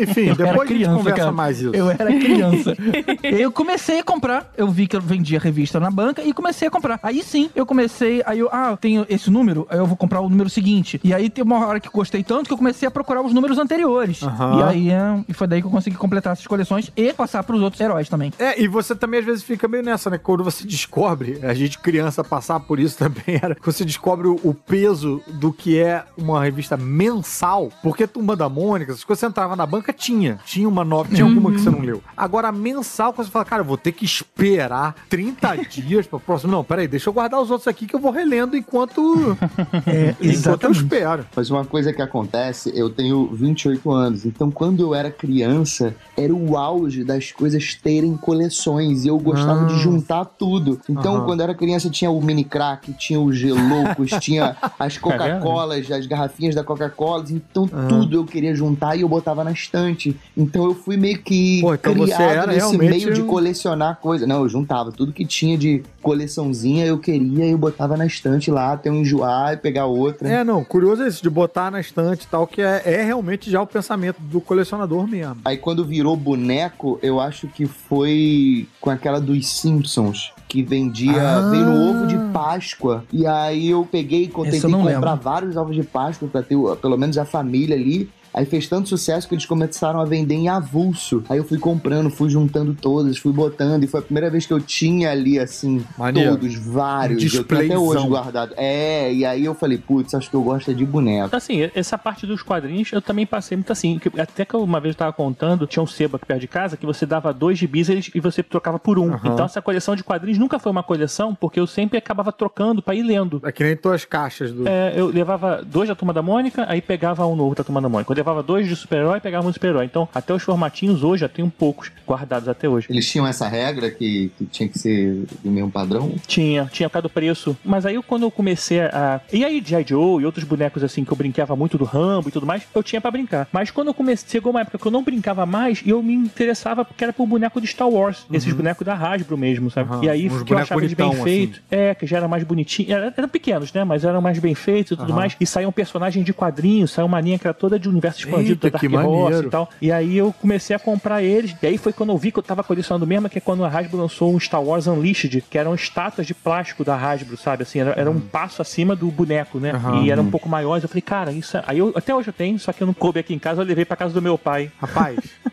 Enfim, Eu era depois a gente criança, conversa cara. mais isso. Eu era criança. eu comecei a comprar. Eu vi que eu vendia revista na banca e comecei a comprar. Aí sim, eu comecei. Aí eu, ah, eu tenho esse número, aí eu vou comprar o número seguinte. E aí tem uma hora que gostei tanto que eu comecei a procurar os números anteriores. Aham. E aí é, e foi daí que eu consegui completar essas coleções e passar pros outros heróis também. É, e você também às vezes fica meio nessa, né? Quando você descobre, a gente criança passar por isso também era, que você descobre o, o peso do que é uma revista mensal, porque Turma da Mônica, coisas, você entrava na banca, tinha. Tinha uma nova, tinha alguma que você não leu. Agora, a mensal, quando você fala, cara, eu vou ter que esperar 30 dias para o próximo. Não, peraí, deixa eu guardar os outros aqui que eu vou relendo enquanto, É, enquanto eu espero. Mas uma coisa que acontece, eu tenho 28 anos, então quando eu era criança, era o auge das coisas terem coleções e eu gostava Ah. de juntar tudo. Então, Aham. quando eu era criança, tinha o mini crack, tinha o Geloucos, tinha as É Coca-Colas, as garrafinhas da Coca-Cola, então Aham. tudo eu queria juntar e eu botava na estante. Então eu fui meio que Pô, então criado era nesse meio de um- colecionar coisa. Não, eu juntava tudo que tinha de coleçãozinha, eu queria e eu botava na estante lá, até eu enjoar e pegar outra. É, não, curioso é isso, de botar na estante e tal, que é, é realmente já o pensamento do colecionador mesmo. Aí quando virou boneco, eu acho que foi com aquela dos Simpsons. Que vendia, Ah. veio no ovo de Páscoa. E aí eu peguei, tentei comprar lembro. vários ovos de Páscoa pra ter pelo menos a família ali. Aí fez tanto sucesso que eles começaram a vender em avulso. Aí eu fui comprando, fui juntando todos, fui botando. E foi a primeira vez que eu tinha ali, assim, Maneiro. todos, vários. Eu tenho até hoje guardado. É, e aí eu falei, putz, acho que eu gosto é de boneco. Assim, essa parte dos quadrinhos eu também passei muito assim. Até que uma vez eu tava contando, tinha um sebo aqui perto de casa que você dava dois gibis e você trocava por um. Aham. Então essa coleção de quadrinhos nunca foi uma coleção, porque eu sempre acabava trocando pra ir lendo. É que nem tuas caixas do. É, eu levava dois da Turma da Mônica, aí pegava um novo da Turma da Mônica. Levava dois de super-herói e pegava um super-herói. Então, até os formatinhos hoje, já tenho poucos guardados até hoje. Eles tinham essa regra que, que tinha que ser do mesmo padrão? Tinha, tinha por causa do preço. Mas aí quando eu comecei a. E aí, G.I. Joe e outros bonecos assim que eu brincava muito do Rambo e tudo mais, eu tinha pra brincar. Mas quando eu comecei, chegou uma época que eu não brincava mais e eu me interessava porque era por boneco de Star Wars. Esses bonecos da Hasbro mesmo, sabe? Uhum. E aí Uns que eu achava eles bem assim. feitos. É, que já era mais bonitinho. Era- eram pequenos, né? Mas eram mais bem feitos e tudo Aham. mais. E saiu um personagem de quadrinhos, saiu uma linha que era toda de universo universo expandido Eita, da Dark Horse e tal. E aí eu comecei a comprar eles. E aí foi quando eu vi que eu tava colecionando mesmo, que é quando a Hasbro lançou um Star Wars Unleashed, que eram estátuas de plástico da Hasbro, sabe? Assim, era, era um passo acima do boneco, né? Aham. E eram um pouco maiores. Eu falei, cara, isso é... Aí eu, até hoje eu tenho, só que eu não coube aqui em casa, eu levei pra casa do meu pai. Rapaz,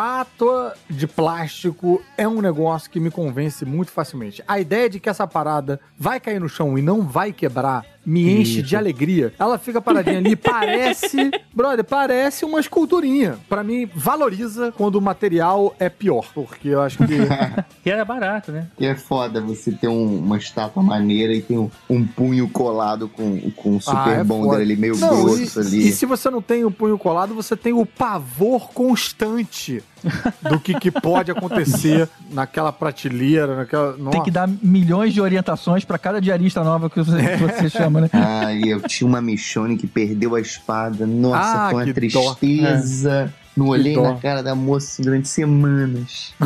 estátua de plástico é um negócio que me convence muito facilmente. A ideia de que essa parada vai cair no chão e não vai quebrar me enche Isso. de alegria. Ela fica paradinha ali, parece, brother, parece uma esculturinha. Pra mim, valoriza quando o material é pior, porque eu acho que E era barato, né? E é foda você ter um- uma estátua maneira e tem um, um punho colado com, com um super Ah, é bonder foda. ali, meio Não, grosso e, ali. E se você não tem o punho colado, você tem o pavor constante do que, que pode acontecer naquela prateleira, naquela. Tem que dar milhões de orientações pra cada diarista nova que você, que você chama, né? Ah, e eu tinha uma Michonne que perdeu a espada. Nossa, Ah, foi uma dó. tristeza. Não olhei dó. na cara da moça durante semanas.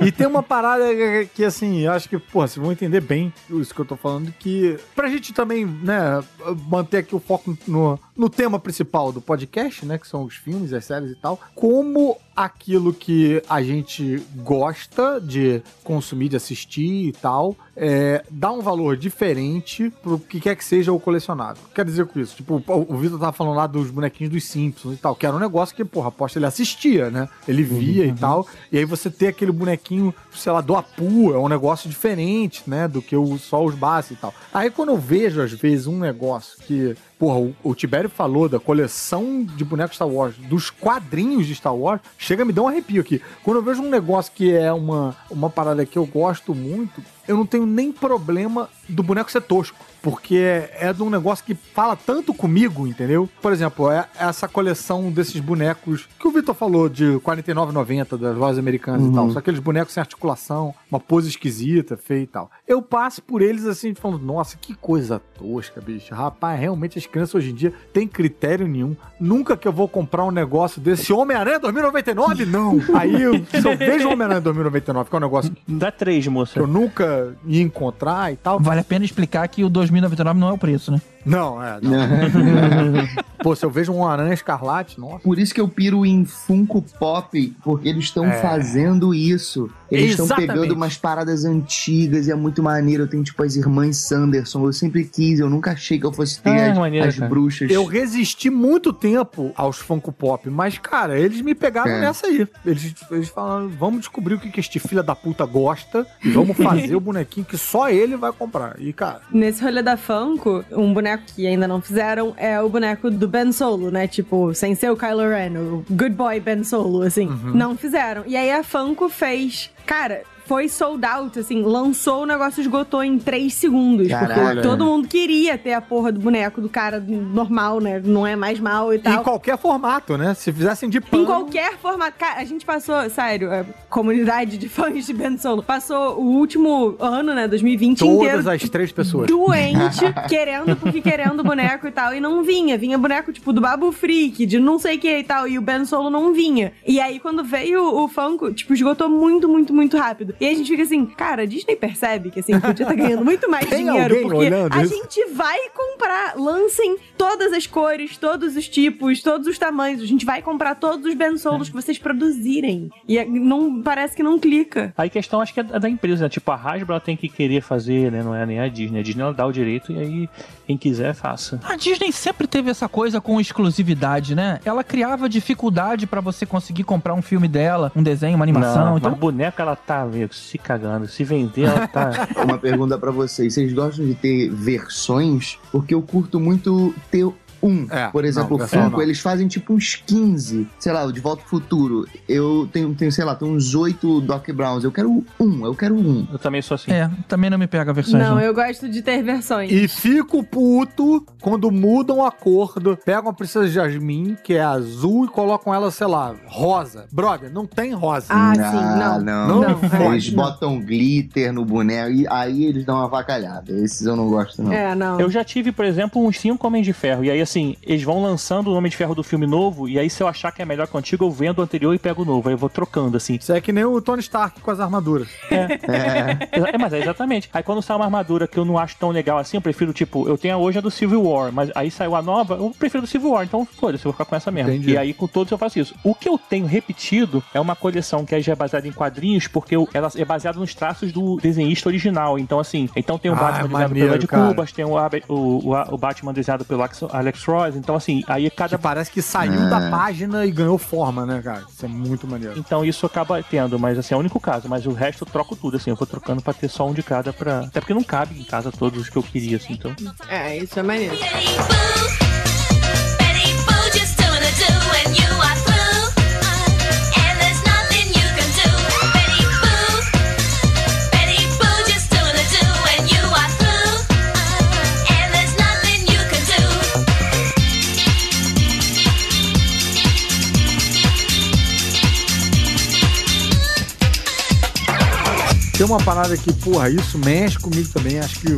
E tem uma parada que, que, assim, eu acho que, porra, vocês vão entender bem isso que eu tô falando, que pra gente também, né, manter aqui o foco no, no tema principal do podcast, né, que são os filmes, as séries e tal, como aquilo que a gente gosta de consumir, de assistir e tal, é, dá um valor diferente pro que quer que seja o colecionável. Quer dizer com isso, tipo, o Vitor tava falando lá dos bonequinhos dos Simpsons e tal, que era um negócio que, porra, aposta ele assistia, né? Ele via e tal, e aí você ter aquele bonequinho, sei lá, do Apu, é um negócio diferente, né, do que o, só os básicos e tal. Aí quando eu vejo, às vezes, um negócio que Porra, o, o Tibério falou da coleção de bonecos Star Wars, dos quadrinhos de Star Wars, chega me dar um arrepio aqui. Quando eu vejo um negócio que é uma, uma parada que eu gosto muito, eu não tenho nem problema do boneco ser tosco. Porque é, de um negócio que fala tanto comigo, entendeu? Por exemplo, é essa coleção desses bonecos que o Vitor falou de R$ 49,90 das lojas americanas e tal. Só aqueles bonecos sem articulação, uma pose esquisita, feia e tal. Eu passo por eles assim, falando, nossa, que coisa tosca, bicho. Rapaz, realmente as crianças hoje em dia têm critério nenhum. Nunca que eu vou comprar um negócio desse Homem-Aranha 2099, não. Aí, eu, se eu vejo Homem-Aranha 2099, que é um negócio que Dá três, moça. eu nunca ia encontrar e tal. Vale a pena explicar que o 2099 não é o preço, né? Não, é. Não. Pô, se eu vejo um aranha escarlate, nossa. Por isso que eu piro em Funko Pop, porque eles estão É. fazendo isso. Eles estão pegando umas paradas antigas e é muito maneiro. Eu tenho, tipo, as irmãs Sanderson. Eu sempre quis, eu nunca achei que eu fosse ter Ah, as, maneiro, as bruxas. Eu resisti muito tempo aos Funko Pop, mas, cara, eles me pegaram É. nessa aí. Eles, eles falaram, vamos descobrir o que, que este filho da puta gosta e vamos fazer o bonequinho que só ele vai comprar. E, cara, Nesse rolê da Funko, um boneco que ainda não fizeram é o boneco do Ben Solo, né? Tipo, sem ser o Kylo Ren, o Good Boy Ben Solo, assim. Não fizeram. E aí a Funko fez. Cara. Foi sold out, assim, lançou o negócio esgotou em 3 segundos. Caralho. Porque todo mundo queria ter a porra do boneco do cara normal, né? Não é mais mal e em tal. qualquer formato, né? Se fizessem de pano... Em qualquer formato. Cara, a gente passou, sério, a comunidade de fãs de Ben Solo passou o último ano, né, 2020 inteiro Todas as três pessoas. doente, querendo, porque querendo boneco e tal, e não vinha. Vinha boneco, tipo, do Babu Freak, de não sei o que e tal, e o Ben Solo não vinha. E aí, quando veio o Funko, tipo, esgotou muito, muito, muito rápido. E a gente fica assim, cara, a Disney percebe que, assim, podia estar ganhando muito mais Tem dinheiro, porque olhando a isso? gente vai comprar, lancem todas as cores, todos os tipos, todos os tamanhos, a gente vai comprar todos os Ben Solos que vocês produzirem. E é- não, parece que não clica. Aí a questão acho que é da empresa, né? Tipo, a Hasbro ela tem que querer fazer, né? Não é nem a Disney. A Disney ela dá o direito e aí quem quiser faça. A Disney sempre teve essa coisa com exclusividade, né? Ela criava dificuldade pra você conseguir comprar um filme dela, um desenho, uma animação. Não, então, mas boneca ela tá que se cagando. Se vender, ela tá. Uma pergunta pra vocês. Vocês gostam de ter versões? Porque eu curto muito ter um. É, Por exemplo, não, o versão Funko, não. eles fazem tipo uns 15. Sei lá, o De Volta ao Futuro. Eu tenho, tenho sei lá, tem uns 8 Doc Browns. Eu quero um, eu quero um. Eu também sou assim. é, também não me pega versões. Não, Não, eu gosto de ter versões. E fico puto quando mudam a cor do... Pegam a Princesa Jasmine, que é azul, e colocam ela, sei lá, rosa. Brother, não tem rosa. Ah, sim, não. não. Não, é, Eles não. botam glitter no boneco e aí eles dão uma avacalhada. Esses eu não gosto, não. É, não. Eu já tive, por exemplo, uns cinco Homens de Ferro. E aí, assim, assim, eles vão lançando o Homem de Ferro do filme novo, e aí se eu achar que é melhor que o antigo, eu vendo o anterior e pego o novo. Aí eu vou trocando, assim. Isso é que nem o Tony Stark com as armaduras. É. É, mas é exatamente. Aí quando sai uma armadura que eu não acho tão legal assim, eu prefiro, tipo, eu tenho hoje a do Civil War, mas aí saiu a nova, eu prefiro do Civil War, então foda-se, eu vou ficar com essa mesmo. Entendi. E aí com todos eu faço isso. O que eu tenho repetido é uma coleção que já é baseada em quadrinhos, porque ela é baseada nos traços do desenhista original. Então, assim, então tem o Ah, Batman é desenhado maneiro, pelo Ed. Cubas, tem o, o, o, o Batman desenhado pelo Alex, Ross, então assim, aí cada... Que parece que saiu É. da página e ganhou forma, né, cara? Isso é muito maneiro. Então isso acaba tendo, mas assim, é o único caso. Mas o resto eu troco tudo, assim, eu vou trocando pra ter só um de cada pra. Até porque não cabe em casa todos os que eu queria, assim, então. É, isso é maneiro. Uma parada que, porra, isso mexe comigo também. Acho que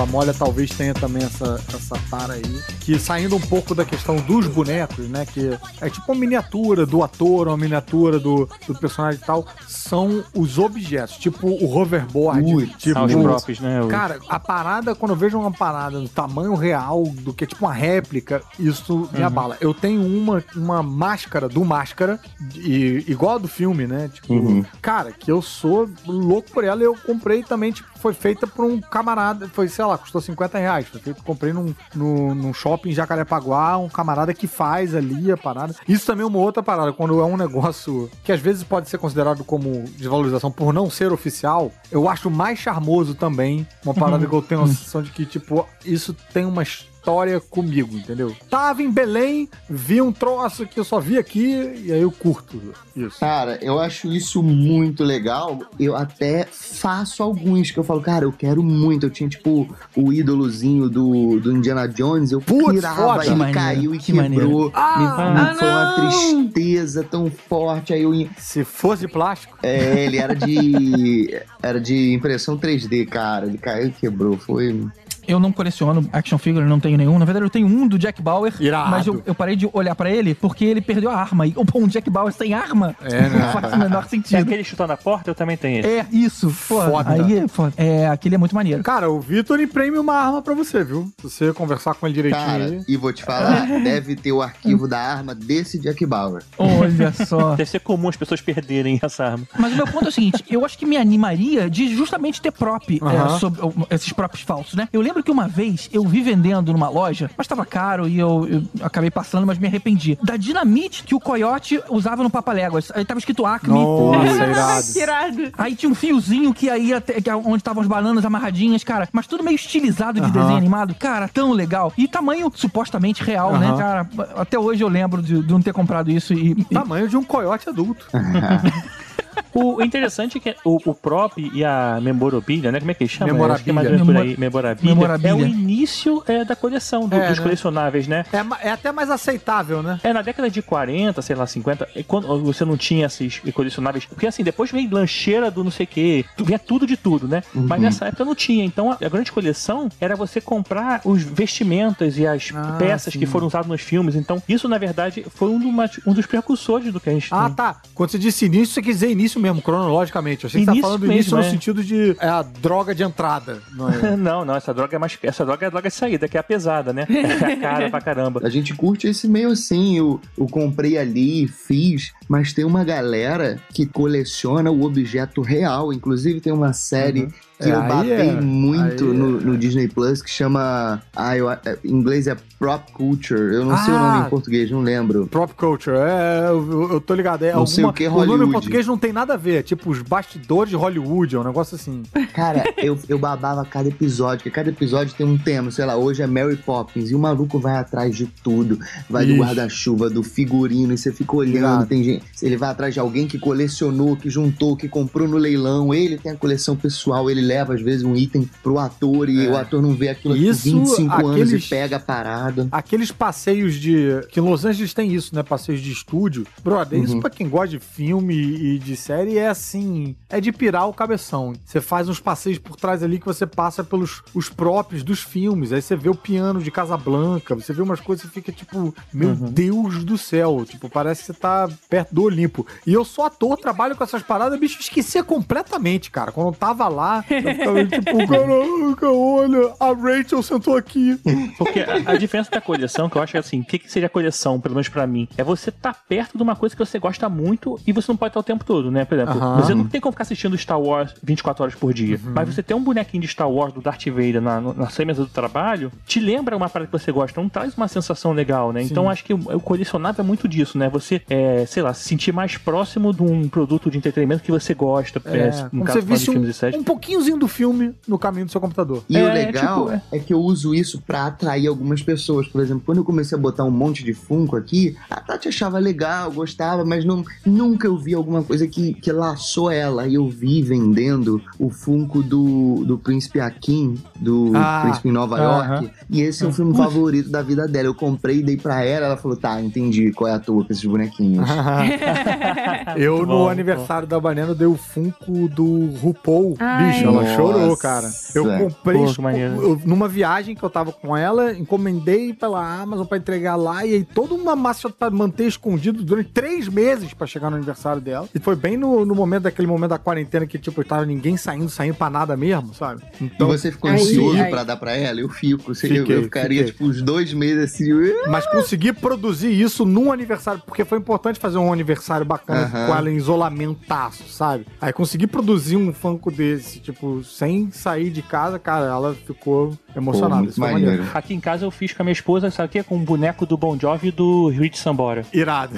a Molha talvez tenha também essa, essa tara aí. Que saindo um pouco da questão dos bonecos, né? Que é tipo uma miniatura do ator, uma miniatura do, do personagem e tal. São os objetos, tipo o hoverboard. Ui, tipo, os próprios, né? Os- Cara, a parada, quando eu vejo uma parada no tamanho real, do que é tipo uma réplica, isso me Uhum. abala. Eu tenho uma, uma máscara do máscara, e, igual a do filme, né? Tipo, Uhum. cara, que eu sou louco por ela e eu comprei também, tipo, foi feita por um camarada, foi, sei lá, custou 50 reais. Foi feito, comprei num, num, num shopping em Jacarepaguá, um camarada que faz ali a parada. Isso também é uma outra parada, quando é um negócio que às vezes pode ser considerado como desvalorização por não ser oficial, eu acho mais charmoso também. Uma parada que eu tenho a sensação de que, tipo, isso tem uma história comigo, entendeu? Tava em Belém, vi um troço que eu só vi aqui, e aí eu curto isso. Cara, eu acho isso muito legal. Eu até faço alguns que eu falo, cara, eu quero muito. Eu tinha, tipo, o ídolozinho do, do Indiana Jones. Eu Putz, pirava, ele Que maneiro, caiu e que quebrou. maneiro. Me- Ah, foi uma tristeza tão forte. Aí eu Se fosse de plástico, É, ele era de. Era de impressão 3D, cara. Ele caiu e quebrou. Foi. Eu não coleciono action figure, não tenho nenhum. Na verdade, eu tenho um do Jack Bauer, Irado. mas eu, eu parei de olhar pra ele porque ele perdeu a arma. E, pô, um Jack Bauer sem arma? É, né, Não faz o menor É sentido. aquele chutando a porta, eu também tenho esse. É, isso. Pô, Foda. aí é foda. É, aquele é muito maneiro. Cara, o Vitor imprime uma arma pra você, viu? Se você conversar com ele direitinho Cara, aí. e vou te falar, deve ter o arquivo da arma desse Jack Bauer. Olha só. Deve ser comum as pessoas perderem essa arma. Mas o meu ponto é o seguinte, eu acho que me animaria de justamente ter prop, é, Aham. sobre, uh, esses props falsos, né? Eu lembro que uma vez eu vi vendendo numa loja, mas tava caro e eu, eu acabei passando, mas me arrependi. Da dinamite que o Coyote usava no Papaléguas. Aí tava escrito Acme. Nossa, irado. Aí tinha um fiozinho que aí até, que é onde estavam as bananas amarradinhas, cara. Mas tudo meio estilizado de desenho animado. Cara, tão legal. E tamanho supostamente real, né, cara? Até hoje eu lembro de, de não ter comprado isso e. e- Tamanho de um coiote adulto. O interessante é que o, o prop e a memorabilia, né? Como é que chama? Memorabilia. É mais ou menos por aí. Memorabilia. Memorabilia. É o início é, da coleção, do- É, dos né? colecionáveis, né? É, é até mais aceitável, né? É, na década de 40, sei lá, 50, é quando você não tinha esses colecionáveis. Porque assim, depois veio lancheira do não sei o quê, vinha tudo de tudo, né? Mas nessa época não tinha. Então a, a grande coleção era você comprar os vestimentas e as Ah, peças sim. que foram usadas nos filmes. Então, isso, na verdade, foi um, do- um dos precursores do que a gente Ah, tem. tá. Quando você disse início, você quer dizer início mesmo, cronologicamente. Eu achei que você tá Início falando do início mesmo, no é. sentido de é a droga de entrada. Não é? Não, não, essa droga é mais. Essa droga é a droga de saída, que é a pesada, né? É cara pra caramba. A gente curte esse meio assim, eu, eu comprei ali, fiz, mas tem uma galera que coleciona o objeto real. Inclusive tem uma série que É, eu aí babei é- muito aí é- no, no Disney Plus que chama. Ah, eu, é, em inglês é Prop Culture. Eu não sei o nome Ah! em português, não lembro. Prop culture, é, eu, eu tô ligado. É Não sei alguma, o que é nome em Hollywood. português não tem nada a ver. É tipo os bastidores de Hollywood, é um negócio assim. Cara, eu, eu babava cada episódio, porque cada episódio tem um tema. Sei lá, hoje é Mary Poppins, e o maluco vai atrás de tudo. Vai Ixi. do guarda-chuva, do figurino, e você fica olhando. Tem gente. Ele vai atrás de alguém que colecionou, que juntou, que comprou no leilão. Ele tem a coleção pessoal, ele leva, às vezes, um item pro ator e o ator não vê aquilo há Isso, 25 anos aqueles- e pega a parada. Aqueles passeios de. Que em Los Angeles tem isso, né? Passeios de estúdio. Brother, isso Uhum. pra quem gosta de filme e de série é assim. É de pirar o cabeção. Você faz uns passeios por trás ali que você passa pelos os próprios dos filmes. Aí você vê o piano de Casablanca, você vê umas coisas e fica tipo, meu Uhum. Deus do céu. Tipo, parece que você tá perto do Olimpo. E eu sou ator, trabalho com essas paradas, bicho, esquecia completamente, cara. Quando eu tava lá, eu ficava tipo, caraca, olha, a Rachel sentou aqui. Porque a, a diferença da coleção, que eu acho que assim, o que, que seja coleção, pelo menos pra mim, é você estar perto de uma coisa que você gosta muito e você não pode estar o tempo todo, né? Por exemplo, Aham. você não tem como ficar assistindo Star Wars 24 horas por dia, Uhum. mas você ter um bonequinho de Star Wars do Darth Vader na, na sua mesa do trabalho, te lembra uma parada que você gosta, não traz uma sensação legal, né? Sim. Então acho que o, o colecionável é muito disso, né? Você, é, sei lá, se sentir mais próximo de um produto de entretenimento que você gosta, é, É, no como caso você visse filmes e um, séries. um pouquinhozinho do filme no caminho do seu computador. E o É, legal tipo, é que eu uso isso pra atrair algumas pessoas. Por exemplo, quando eu comecei a botar um monte de Funko aqui, a Tati achava legal, gostava, mas não, nunca eu vi alguma coisa que, que laçou ela. E eu vi vendendo o Funko do, do Príncipe Akin, do Ah, Príncipe em Nova aham. York. E esse é o filme favorito da vida dela. Eu comprei, dei pra ela, ela falou: tá, entendi qual é a tua com esses bonequinhos. Eu, no bom, aniversário da Banana, dei o Funko do RuPaul. Ai. Bicho, ela Nossa. chorou, cara. Eu comprei Pô, que maneiro. eu- numa viagem que eu tava com ela, encomendei pela Amazon pra entregar lá, e aí toda uma massa pra manter escondido durante três meses pra chegar no aniversário dela. E foi bem no, no momento daquele momento da quarentena que, tipo, tava ninguém saindo, saindo pra nada mesmo, sabe? E Então, você ficou Aí, ansioso aí. pra dar pra ela? Eu fico. Você- eu, Fiquei, eu ficaria, fiquei. tipo, uns dois meses assim. Mas consegui produzir isso num aniversário, porque foi importante fazer um aniversário bacana Aham. com ela em isolamentaço, sabe? Aí consegui produzir um Funko desse, tipo, sem sair de casa, cara, ela ficou emocionada. foi maneiro. maneiro. Aqui em casa eu fiz com a minha esposa, sabe o quê? Com um boneco do Bon Jovi e do Rich Sambora. Irado.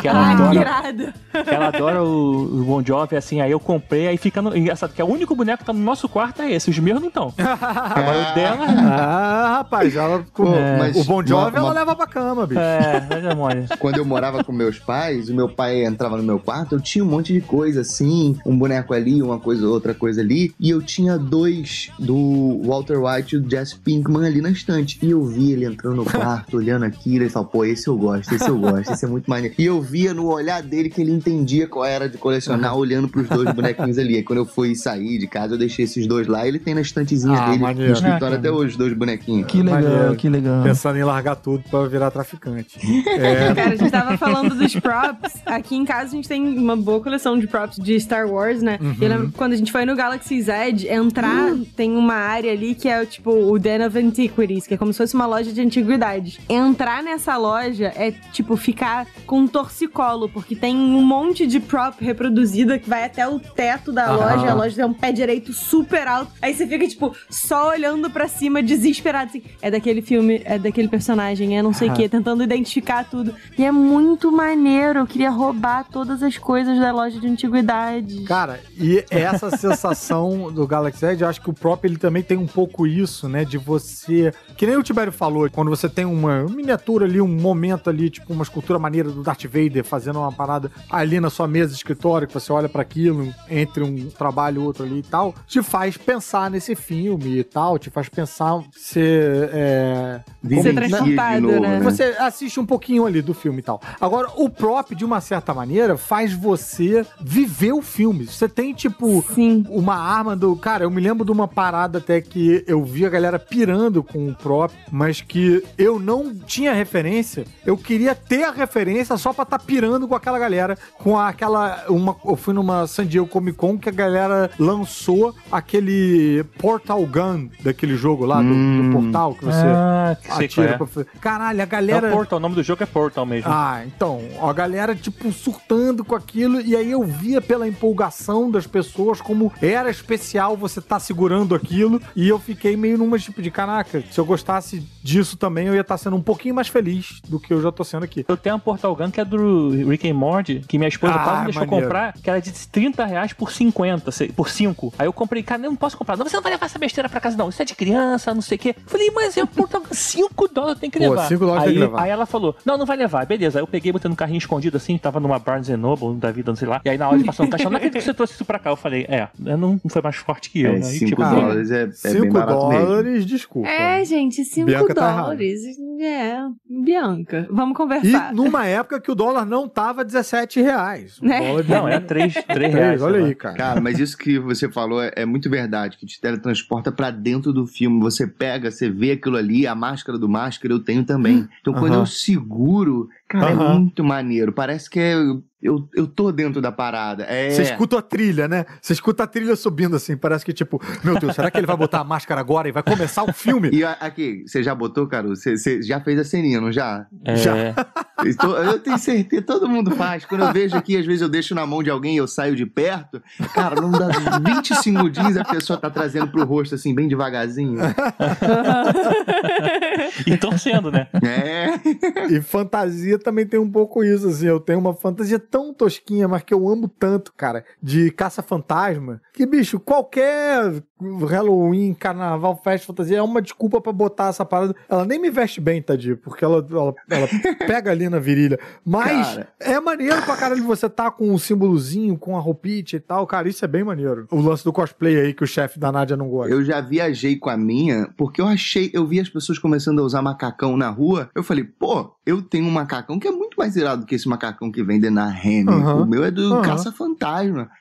Que ela Ai, que adora, irado. ela adora o, o Bon Jovi, assim, aí eu comprei, aí fica no, engraçado, que é o único boneco que tá no nosso quarto é esse, os meus não estão. Agora o dela, ah, rapaz, ela, Pô, é, o Bon Jovi uma- ela uma- leva pra cama, bicho. é, mas é mole. Quando eu morava com meus pais, o meu pai entrava no meu quarto, eu tinha um monte de coisa assim, um boneco ali, uma coisa, outra coisa ali, e eu tinha dois do Walter White e do Jesse Pinkman ali na estante. E eu vi ele entrando no quarto, olhando aquilo, e ele falou, pô, esse eu gosto, esse eu gosto, esse é muito maneiro. E eu via no olhar dele que ele entendia qual era de colecionar, olhando pros dois bonequinhos ali. Aí quando eu fui sair de casa, eu deixei esses dois lá, e ele tem na estantezinha Ah, dele, maneiro. no escritório Ah, até hoje, os dois bonequinhos. Que legal, Maneiro. que legal. Pensando em largar tudo pra virar traficante. É, Cara, a gente tava falando dos props. Aqui em casa a gente tem uma boa coleção de props de Star Wars, né? Uhum. Eu lembro quando a gente foi no Galaxy Z, entrar, tem uma área ali que é tipo o Den of Antiquities, que é como se fosse uma loja de antiguidades. Entrar nessa loja é tipo ficar com um torcicolo, porque tem um monte de prop reproduzida que vai até o teto da Aham. loja. A loja tem um pé direito super alto. Aí você fica, tipo, só olhando pra cima, desesperado, assim. É daquele filme, é daquele personagem, é não sei o quê, tentando identificar tudo. E é muito maneiro. Queria roubar todas as coisas da loja de antiguidades. Cara, e essa sensação do Galaxy Edge, eu acho que o próprio ele também tem um pouco isso, né? De você. Que nem o Tibério falou, quando você tem uma miniatura ali, um momento ali, tipo uma escultura maneira do Darth Vader fazendo uma parada ali na sua mesa de escritório, que você olha pra aquilo, entre um trabalho e outro ali e tal, te faz pensar nesse filme e tal, te faz pensar ser. É, Ser transportado, de novo, né? você assiste um pouquinho ali do filme e tal. Agora, o prop, de uma certa maneira, faz você viver o filme. Você tem, tipo, Sim. uma arma do. Cara, eu me lembro de uma parada até que eu vi a galera pirando com o prop, mas que eu não tinha referência. Eu queria ter a referência só pra estar tá pirando com aquela galera. Com aquela. Uma, eu fui numa San Diego Comic Con que a galera lançou aquele Portal Gun daquele jogo lá, do, do portal, que você Ah, atira é. pra. Caralho, a É galera. o Portal, o nome do jogo é Portal mesmo. Ah, então, a galera, tipo, surtando com aquilo, e aí eu via pela empolgação das pessoas como era especial você tá segurando aquilo, e eu fiquei meio numa tipo de caraca, se eu gostasse disso também, eu ia estar sendo um pouquinho mais feliz do que eu já tô sendo aqui. Eu tenho uma Portal Gun que é do Rick and Morty, que minha esposa Ah, quase me deixou maneiro. comprar, que era de 30 reais por 50, se- por 5. Aí eu comprei, cara, não posso comprar. Não, você não vai levar essa besteira pra casa, não. Isso é de criança, não sei o quê. Falei, mas é puta, 5 dólares tem que Pô, levar. cinco dólares aí, tem que levar. Aí ela falou, não, não vai levar. Beleza, aí eu peguei, botei no carrinho escondido assim, tava numa Barnes Noble da vida, não sei lá. E aí na hora de passar no caixa, não acredito que você trouxe isso pra cá. Eu falei, é, não, foi mais forte que eu, É, né? Cinco tipo, dólares é, é bem 5 barato mesmo. dólares, desculpa. É, gente, 5 Bianca tá dólares. é, Bianca. Vamos E conversar. numa época que o dólar não tava 17 reais. O É. dólar Não, é 3, 3 Três, reais. olha aí, cara. Cara, mas isso que você falou é, é muito verdade, que te teletransporta pra dentro do filme. Você pega, você vê aquilo ali, a máscara do máscara eu tenho também. Então quando Aham. eu seguro, cara, é Aham. muito maneiro. Parece que é, eu, eu tô dentro da parada. É... Você escuta a trilha, né? Você escuta a trilha subindo assim, parece que tipo, meu Deus, será que ele vai botar a máscara agora e vai começar o filme? E aqui, você já botou, cara? Você, você já fez a ceninha, não já? É, Já. Eu tenho certeza, todo mundo faz. Quando eu vejo aqui, às vezes eu deixo na mão de alguém e eu saio de perto. Cara, não dá 20 segundinhos a pessoa tá trazendo pro rosto assim, bem devagarzinho. e torcendo, né? É. E fantasia também tem um pouco isso, assim. Eu tenho uma fantasia tão tosquinha, mas que eu amo tanto, cara, de caça-fantasma, que, bicho, qualquer Halloween, carnaval, festa, fantasia é uma desculpa pra botar essa parada. Ela nem me veste bem, Tadinho, porque ela, ela, ela pega ali na virilha. Mas Cara. é maneiro pra caralho você tá com um símbolozinho, com a roupinha e tal, cara, isso é bem maneiro. O lance do cosplay aí que o chefe da Nádia não gosta. Eu já viajei com a minha, porque eu achei, eu vi as pessoas começando a usar macacão na rua. Eu falei, pô, eu tenho um macacão que é muito mais irado do que esse macacão que vende na Renner. Aham. O meu é do Aham. Caça-Fantasma.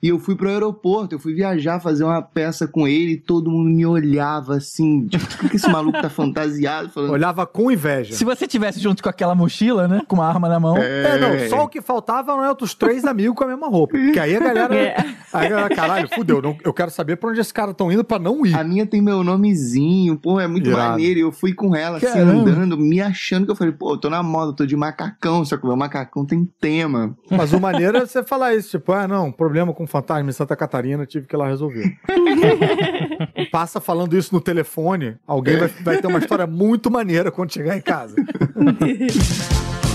E eu fui pro aeroporto, eu fui viajar, fazer uma peça com ele e todo mundo me olhava assim, tipo, por que esse maluco tá fantasiado? Falando, Olhava com inveja. Se você tivesse junto com aquela mochila, né? Com uma arma na mão. É, não, só o que faltava não é outros três amigos com a mesma roupa. Porque aí a galera. É. Aí a galera, caralho, fudeu. não- eu quero saber pra onde esses caras estão indo pra não ir. A minha tem meu nomezinho, pô, é muito Irado. maneiro. E eu fui com ela, assim, Caramba. andando, me achando que eu falei, pô, eu tô na moda, eu tô de macacão, só que o meu macacão tem tema. Mas o maneiro é você falar isso, tipo, ah, não, problema com fantasma em Santa Catarina, tive que ir lá resolver. Passa falando isso no telefone, alguém vai, vai ter uma história muito maneira quando chegar em casa.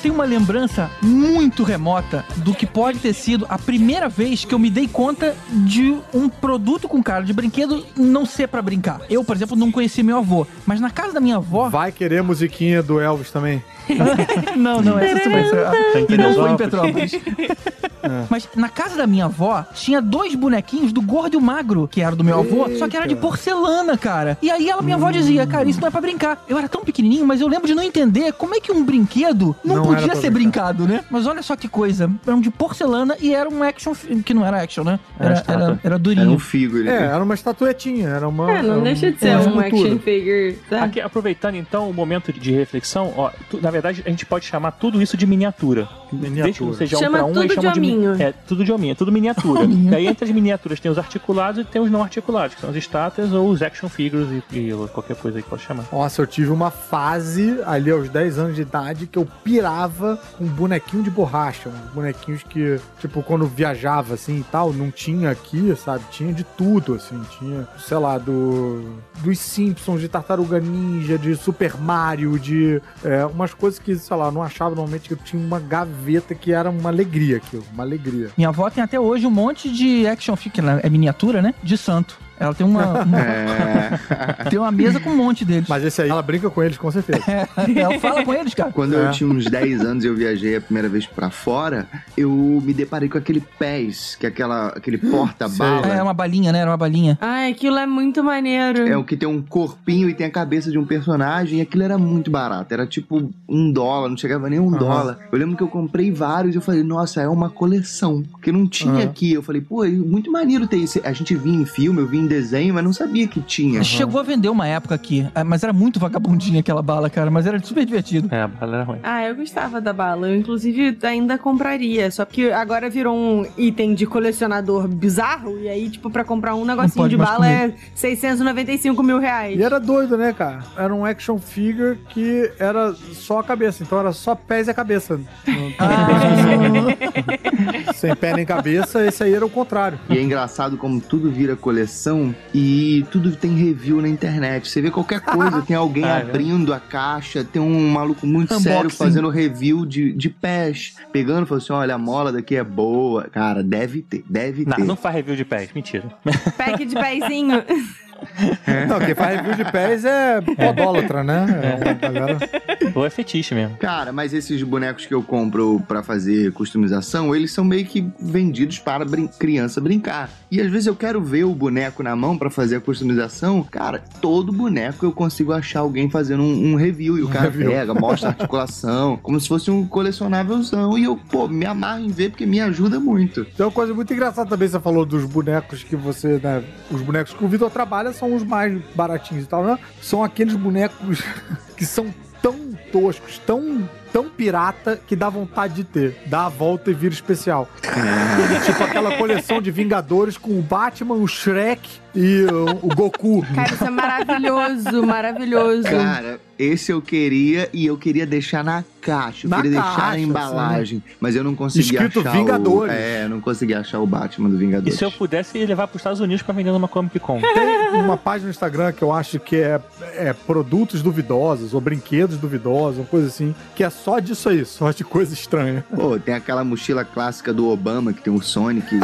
tenho uma lembrança muito remota do que pode ter sido a primeira vez que eu me dei conta de um produto com cara de brinquedo não ser pra brincar. Eu, por exemplo, não conheci meu avô, mas na casa da minha avó. Vai querer musiquinha do Elvis também. não, não, essa você vai ser. Tá em E não foi em Petrópolis. Petrópolis. Mas na casa da minha avó tinha dois bonequinhos do gordo e o magro, que era do meu avô, só que era de Eita. porcelana, cara. E aí ela, minha avó dizia, cara, isso não é pra brincar. Eu era tão pequenininho, mas eu lembro de não entender como é que um brinquedo não, Não era podia ser brincar. brincado, né? Mas olha só que coisa. Eram de porcelana e era um action, que não era action, né? Era Era, era, era Era durinho. um figure. É, era uma estatuetinha, era uma. É, não era deixa um- de ser um escultura. action figure. tá? Aqui, aproveitando então o momento de reflexão, ó, tu- na verdade a gente pode chamar tudo isso de miniatura. Desde que não seja um Chama pra um, tudo eles de hominho. É, tudo de hominho, é tudo miniatura. e aí entre as miniaturas tem os articulados e tem os não articulados, que são as estátuas ou os action figures e, e qualquer coisa aí que pode chamar. Nossa, eu tive uma fase ali aos 10 anos de idade que eu pirava com um bonequinho de borracha. Uns bonequinhos que, tipo, quando viajava assim e tal, não tinha aqui, sabe? Tinha de tudo, assim. Tinha, sei lá, do. Dos Simpsons, de Tartaruga Ninja, de Super Mario, de. é, umas coisas que, sei lá, eu não achava normalmente que eu tinha uma gaveta que era uma alegria aquilo, uma alegria. Minha avó tem até hoje um monte de action figure, é miniatura, né? De santo. Ela tem uma, uma- É. tem uma mesa com um monte deles. Mas esse aí, ela brinca com eles, com certeza. ela fala com eles, cara. Quando É. eu tinha uns 10 anos e eu viajei a primeira vez pra fora, eu me deparei com aquele pés, que é aquela, aquele porta-bala. É uma balinha, né? Era uma balinha. Ai, aquilo é muito maneiro. É o que tem um corpinho e tem a cabeça de um personagem, e aquilo era muito barato. Era tipo um dólar, não chegava nem um Aham. dólar. Eu lembro que eu comprei vários e eu falei, nossa, é uma coleção. Porque não tinha Aham. aqui. Eu falei, pô, é muito maneiro ter isso. A gente via em filme, eu vi em desenho, mas não sabia que tinha. Chegou a vender uma época aqui, ah, mas era muito vagabundinha aquela bala, cara, mas era super divertido. É, a bala era ruim. Ah, eu gostava da bala. Eu, inclusive, ainda compraria. Só que agora virou um item de colecionador bizarro. E aí, tipo, pra comprar um negocinho de bala comer. é 695 mil reais. E era doido, né, cara? Era um action figure que era só a cabeça. Então era só pés e a cabeça. Sem pé nem cabeça, esse aí era o contrário. E é engraçado como tudo vira coleção e tudo tem review na internet. Você vê qualquer coisa, tem alguém Ah, é abrindo a caixa, tem um maluco muito Unboxing. sério fazendo review de, de pés. Pegando e falando assim: olha, a mola daqui é boa. Cara, deve ter, deve Não, ter. não faz review de pés, mentira. Pack de pezinho. Não, quem faz review de pés é podólatra, né? É galera. Ou é fetiche mesmo. Cara, mas esses bonecos que eu compro pra fazer customização, eles são meio que vendidos para brin criança brincar. E às vezes eu quero ver o boneco na mão pra fazer a customização. Cara, todo boneco eu consigo achar alguém fazendo um, um review. E o cara review. pega, mostra a articulação, como se fosse um colecionávelzão. E eu, pô, me amarro em ver porque me ajuda muito. Tem uma coisa muito engraçada também, você falou dos bonecos que você, né? Os bonecos que o Vitor trabalha são os mais baratinhos e tal, né? São aqueles bonecos que são tão toscos, tão, tão pirata que dá vontade de ter. Dá a volta e vira especial. Aquele, tipo aquela coleção de Vingadores com o Batman, o Shrek e o, o Goku. Cara, isso é maravilhoso, maravilhoso. Cara, esse eu queria e eu queria deixar na caixa. Eu Na queria deixar caixa, na embalagem. Mas eu não consegui Escrito achar. Vingadores. O... É, eu não consegui achar o Batman do E Vingadores. se eu pudesse ia levar pros Estados Unidos pra vender numa Comic Con? Tem uma página no Instagram que eu acho que é, é produtos duvidosos ou brinquedos duvidosos, uma coisa assim, que é só disso aí, só de coisa estranha. Pô, tem aquela mochila clássica do Obama que tem o Sonic.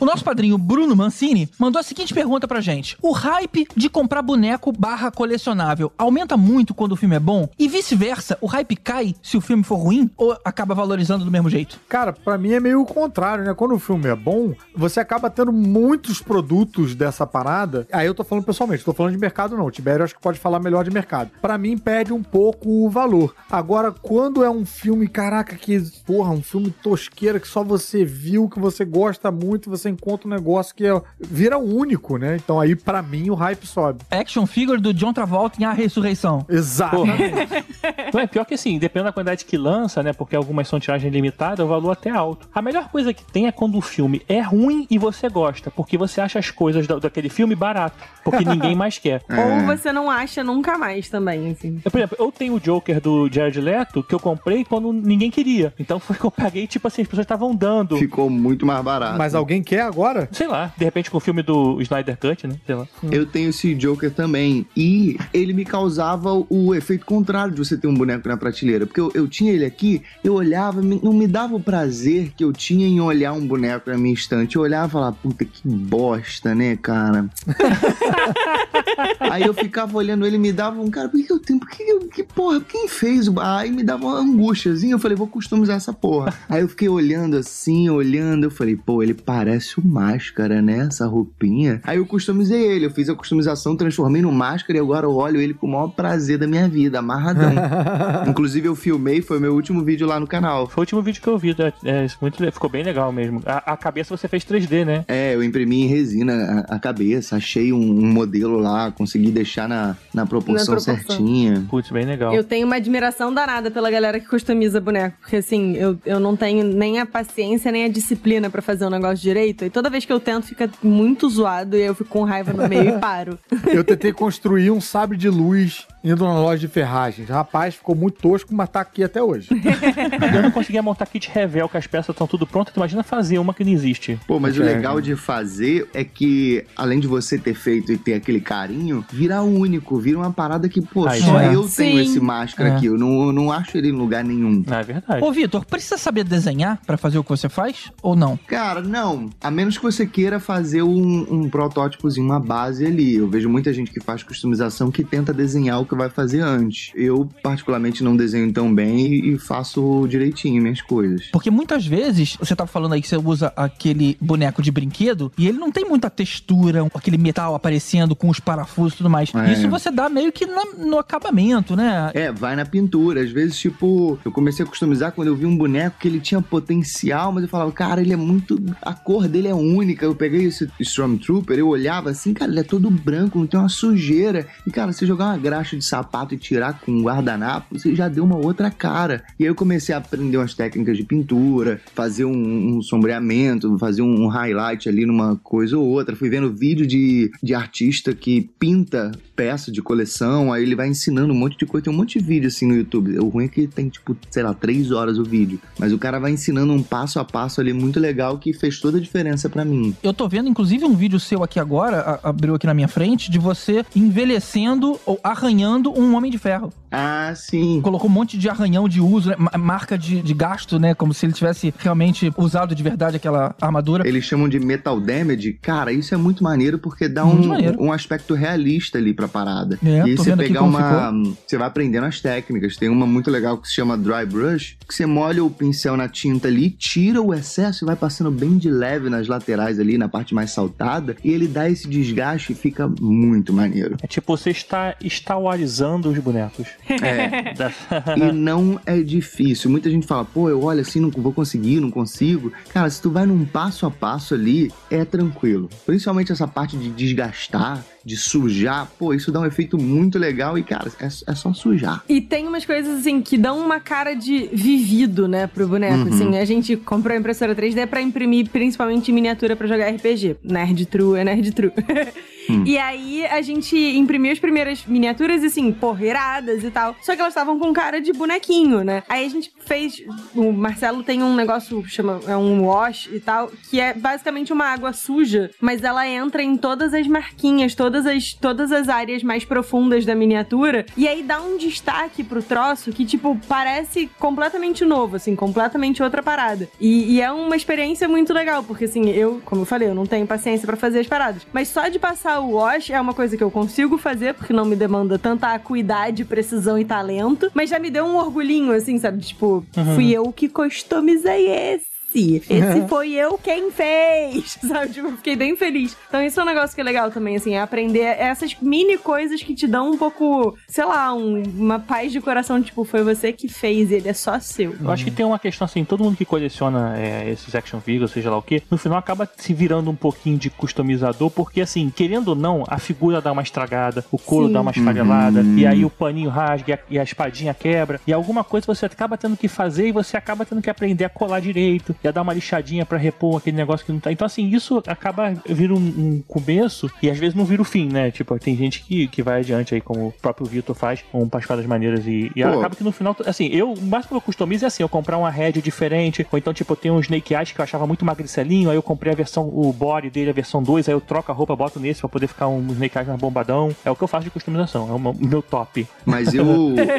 O nosso padrinho Bruno Mancini mandou a seguinte pergunta pra gente: O hype de comprar boneco barra colecionável aumenta muito quando o filme é bom? E vice-versa, o hype cai se o filme for ruim ou acaba valorizando do mesmo jeito? Cara, pra mim é meio o contrário, né? Quando o filme é bom, você acaba tendo muitos produtos dessa parada. Aí eu tô falando pessoalmente, tô falando de mercado não. O Tibério acho que pode falar melhor de mercado. Pra mim perde um pouco o valor. Agora, quando é um filme, caraca, que porra, um filme tosqueira que só você viu, que você gosta muito, você encontra um negócio que é, vira único, né? Então aí pra mim o hype sobe. Action figure do John Travolta em A Ressurreição. Exato. Não é pior que assim, dependendo da quantidade que lança, né? Porque algumas são tiragem limitada, o valor até é alto. A melhor coisa que tem é quando o filme é ruim e você gosta, porque você acha as coisas da- daquele filme barato, porque ninguém mais quer. Ou você não acha nunca mais também, assim. Eu, por exemplo, eu tenho o Joker do Jared Leto que eu comprei quando ninguém queria. Então foi que eu paguei, tipo assim, as pessoas estavam dando. Ficou muito mais barato. Mas alguém quer agora? Sei lá, de repente com o filme do Snyder Cut, né? Sei lá. Eu tenho esse Joker também. E ele me causava o efeito contrário de você ter um boneco na prateleira. Porque eu, eu tinha ele aqui, eu olhava, não me dava o prazer que eu tinha em olhar um boneco na minha estante. Eu olhava e falava, puta que bosta, né, cara? Aí eu ficava olhando ele me dava um cara, por que, eu tenho? Por que, eu- que porra? Quem fez? Aí me dava uma angústiazinha. Eu falei, vou customizar essa porra. Aí eu fiquei olhando assim, olhando. Eu falei, pô, ele parece o máscara, né? Essa roupinha. Aí eu customizei ele. Eu fiz a customização, transformei no máscara e agora eu olho ele com o maior prazer da minha vida, amarradão. Inclusive eu filmei, foi o meu último vídeo lá no canal. Foi o último vídeo que eu vi, né? é, isso muito, ficou bem legal mesmo. A, a cabeça você fez 3D, né? É, eu imprimi em resina a, a cabeça, achei um, um modelo lá, consegui deixar na, na proporção Na proporção. certinha. Putz, bem legal. Eu tenho uma admiração danada pela galera que customiza boneco. Porque assim, eu, eu não tenho nem a paciência nem a disciplina pra fazer o negócio direito. E toda vez que eu tento, fica muito zoado e eu fico com raiva no meio e paro. Eu tentei construir um sabre de luz indo na loja de ferragens. Rapaz, ficou muito tosco, mas tá aqui até hoje. Eu não conseguia montar kit revel, que as peças estão tudo prontas. Tu imagina fazer uma que não existe. Pô, mas o É. legal de fazer é que, além de você ter feito e ter aquele carinho, vira único, vira uma parada que, pô, Ah, só é. eu tenho Sim. esse máscara É. aqui. Eu não, eu não acho ele em lugar nenhum. Ah, é verdade. Ô, Vitor, precisa saber desenhar pra fazer o que você faz ou não? Cara, não. A menos que você queira fazer um, um protótipozinho, uma base ali. Eu vejo muita gente que faz customização que tenta desenhar o que vai fazer antes. Eu, particularmente, não desenho tão bem e, faço direitinho minhas coisas. Porque muitas vezes, você tava falando aí que você usa aquele boneco de brinquedo e ele não tem muita textura, aquele metal aparecendo com os parafusos e tudo mais. É. Isso você dá meio que na- no acabamento, né? É, vai na pintura. Às vezes, tipo, eu comecei a customizar quando eu vi um boneco que ele tinha potencial, mas eu falava, cara, ele é muito. A cor dele é única. Eu peguei esse Stormtrooper, eu olhava assim, cara, ele é todo branco, não tem uma sujeira. E, cara, você jogar uma graxa de sapato e tirar com um guardanapo, você já deu uma outra cara. E aí eu comecei a aprender umas técnicas de pintura, fazer um, um sombreamento, fazer um highlight ali numa coisa ou outra. Fui vendo vídeo de, de artista que pinta peça de coleção, aí ele vai ensinando um monte de coisa. Tem um monte de vídeo assim no YouTube. O ruim é que tem, tipo, sei lá, três horas o vídeo. Mas o cara vai ensinando um passo a passo ali muito legal que fez toda a diferença pra mim. Eu tô vendo, inclusive, um vídeo seu aqui agora, a- abriu aqui na minha frente, de você envelhecendo ou arranhando um Homem de Ferro. Ah, sim. Colocou um monte de arranhão de uso, né? Ma- marca de, de gasto, né? Como se ele tivesse realmente usado de verdade aquela armadura. Eles chamam de metal damage. Cara, isso é muito maneiro porque dá Muito um, maneiro. um aspecto realista ali pra parada. É, e você pegar uma. Você vai aprendendo as técnicas. Tem uma muito legal que se chama dry brush, que você molha o pincel na tinta ali, tira o excesso e vai passando bem de leve nas laterais ali, na parte mais saltada, e ele dá esse desgaste e fica muito maneiro. É tipo, você está estawarizando os bonecos. É. Da- E não é difícil. Muita gente fala, pô, eu olho assim, não vou conseguir, não consigo. Cara, se tu vai num passo a passo ali, é tranquilo. Principalmente essa parte de desgastar, de sujar, pô, isso dá um efeito muito legal e, cara, é, é só sujar. E tem umas coisas assim que dão uma cara de vivido, né, pro boneco. Uhum. Assim, a gente comprou a impressora 3D pra imprimir principalmente miniatura pra jogar RPG. Nerd true é nerd true. E aí a gente imprimiu as primeiras miniaturas, assim, porra, iradas e tal. Só que elas estavam com cara de bonequinho, né? Aí a gente fez. O Marcelo tem um negócio, chama. É um wash e tal, que é basicamente uma água suja, mas ela entra em todas as marquinhas, todas as, todas as áreas mais profundas da miniatura. E aí dá um destaque pro troço que, tipo, parece completamente novo, assim, completamente outra parada. E, e é uma experiência muito legal, porque assim, eu, como eu falei, eu não tenho paciência pra fazer as paradas. Mas só de passar o wash é uma coisa que eu consigo fazer, porque não me demanda tanta acuidade, precisão e talento. Mas já me deu um orgulhinho, assim, sabe? Tipo, Uhum. fui eu que customizei esse. Esse foi eu quem fez, sabe? Tipo, fiquei bem feliz. Então, isso é um negócio que é legal também, assim, é aprender essas mini coisas que te dão um pouco, sei lá, um- uma paz de coração, tipo, foi você que fez, ele é só seu. Eu acho que tem uma questão assim, todo mundo que coleciona é, esses action figures, seja lá o que, no final acaba se virando um pouquinho de customizador, porque assim, querendo ou não, a figura dá uma estragada, o couro Sim. dá uma esfarelada, Uhum. e aí o paninho rasga e a, e a espadinha quebra, e alguma coisa você acaba tendo que fazer e você acaba tendo que aprender a colar direito, e a dar uma lixadinha pra repor aquele negócio que não tá. Então assim, isso acaba vira um, um começo e às vezes não vira o fim, né? Tipo, tem gente que, que vai adiante aí, como o próprio Vitor faz, com pascadas maneiras e, e acaba que no final, assim, eu, o máximo que eu customizo é assim, eu comprar uma head diferente, ou então, tipo, eu tenho um Snake Eyes que eu achava muito magricelinho, aí eu comprei a versão, o body dele, a versão 2, aí eu troco a roupa, boto nesse pra poder ficar um Snake Eyes mais bombadão. É o que eu faço de customização, é o meu, o meu top. Mas eu,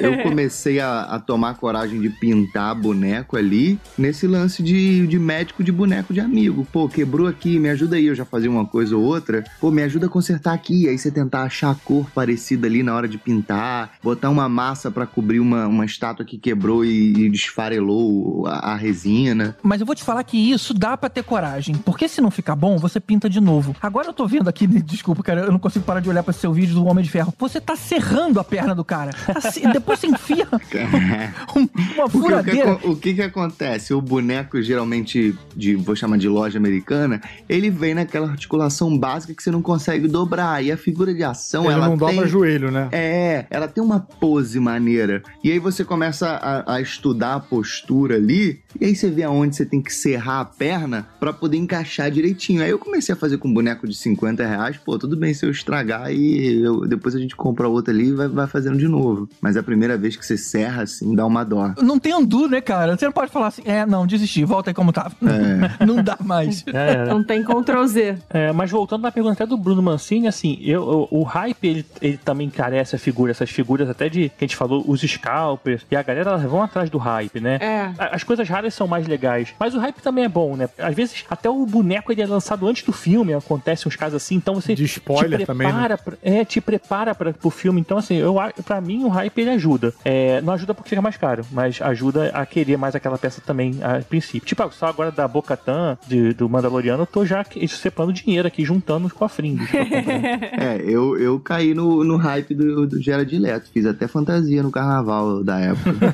eu comecei a, a tomar coragem de pintar boneco ali nesse lance de, de médico de boneco de amigo. Pô, quebrou aqui, me ajuda aí. Eu já fazia uma coisa ou outra. Pô, me ajuda a consertar aqui. Aí você tentar achar a cor parecida ali na hora de pintar, botar uma massa pra cobrir uma, uma estátua que quebrou e, e desfarelou a, a resina. Mas eu vou te falar que isso dá pra ter coragem. Porque se não ficar bom, você pinta de novo. Agora eu tô vendo aqui, desculpa, cara, eu não consigo parar de olhar pra esse seu vídeo do Homem de Ferro. Você tá serrando a perna do cara. Tá Depois você enfia uma Porque o que, furadeira. o que que acontece? O boneco, geralmente, de, vou chamar de loja americana, ele vem naquela articulação básica que você não consegue dobrar. E a figura de ação, Ele ela não dobra tem... joelho, né? É, ela tem uma pose maneira. E aí você começa a, a estudar a postura ali, e aí você vê aonde você tem que serrar a perna pra poder encaixar direitinho. Aí eu comecei a fazer com um boneco de 50 reais, pô, tudo bem se eu estragar e eu- depois a gente compra outro ali e vai, vai fazendo de novo. Mas a primeira vez que você serra assim, dá uma dó. Não tem andu, né, cara? Você não pode falar assim, é, não, desisti, volta como tava. Não dá mais. É, Não tem Ctrl Z. É, mas voltando na pergunta até do Bruno Mancini, assim, eu, eu- o hype, ele, ele também carece a figura, essas figuras até de, que a gente falou, os scalpers, e a galera elas vão atrás do hype, né? É. As coisas raras são mais legais, mas o hype também é bom, né? Às vezes até o boneco ele é lançado antes do filme, acontece uns casos assim, então você De spoiler te também, né? prepara, pra- é, te prepara para pro filme, então assim, eu pra mim o hype ele ajuda. É, não ajuda porque fica mais caro, mas ajuda a querer mais aquela peça também a princípio. tipo, só agora da Bocatan do Mandaloriano, eu tô já separando dinheiro aqui, juntando os cofrinhos. É, eu, eu caí no, no hype do, do Gerard Leto. Fiz até fantasia no carnaval da época.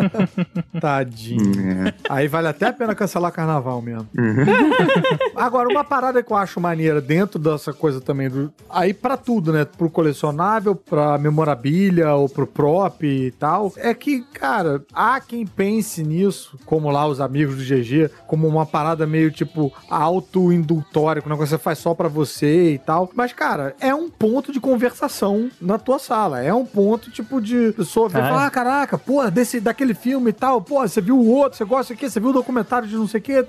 Tadinho. É. Aí vale até a pena cancelar carnaval mesmo. Agora, uma parada que eu acho maneira dentro dessa coisa também, do, aí pra tudo, né? Pro colecionável, pra memorabilia ou pro prop e tal, é que, cara, há quem pense nisso, como lá os amigos do GG, como uma parada meio tipo auto-indultória, que o negócio você faz só pra você e tal. Mas, cara, é um ponto de conversação na tua sala. É um ponto, tipo, de pessoa ver e é. falar, ah, caraca, pô, desse, daquele filme e tal, pô, você viu o outro, você gosta aqui, você viu o documentário de não sei o que,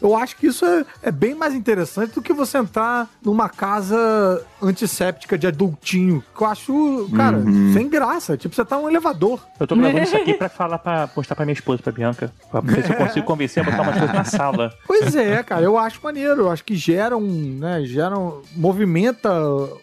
eu acho que isso é, é bem mais interessante do que você entrar numa casa antisséptica de adultinho, que eu acho, cara, Uhum. sem graça, tipo, você tá num elevador. Eu tô gravando isso aqui pra falar, pra mostrar pra minha esposa, pra Bianca, pra ver se eu consigo convencer a botar umas coisas na sala. Pois é, cara, eu acho maneiro, eu acho que gera um, né, gera um, movimenta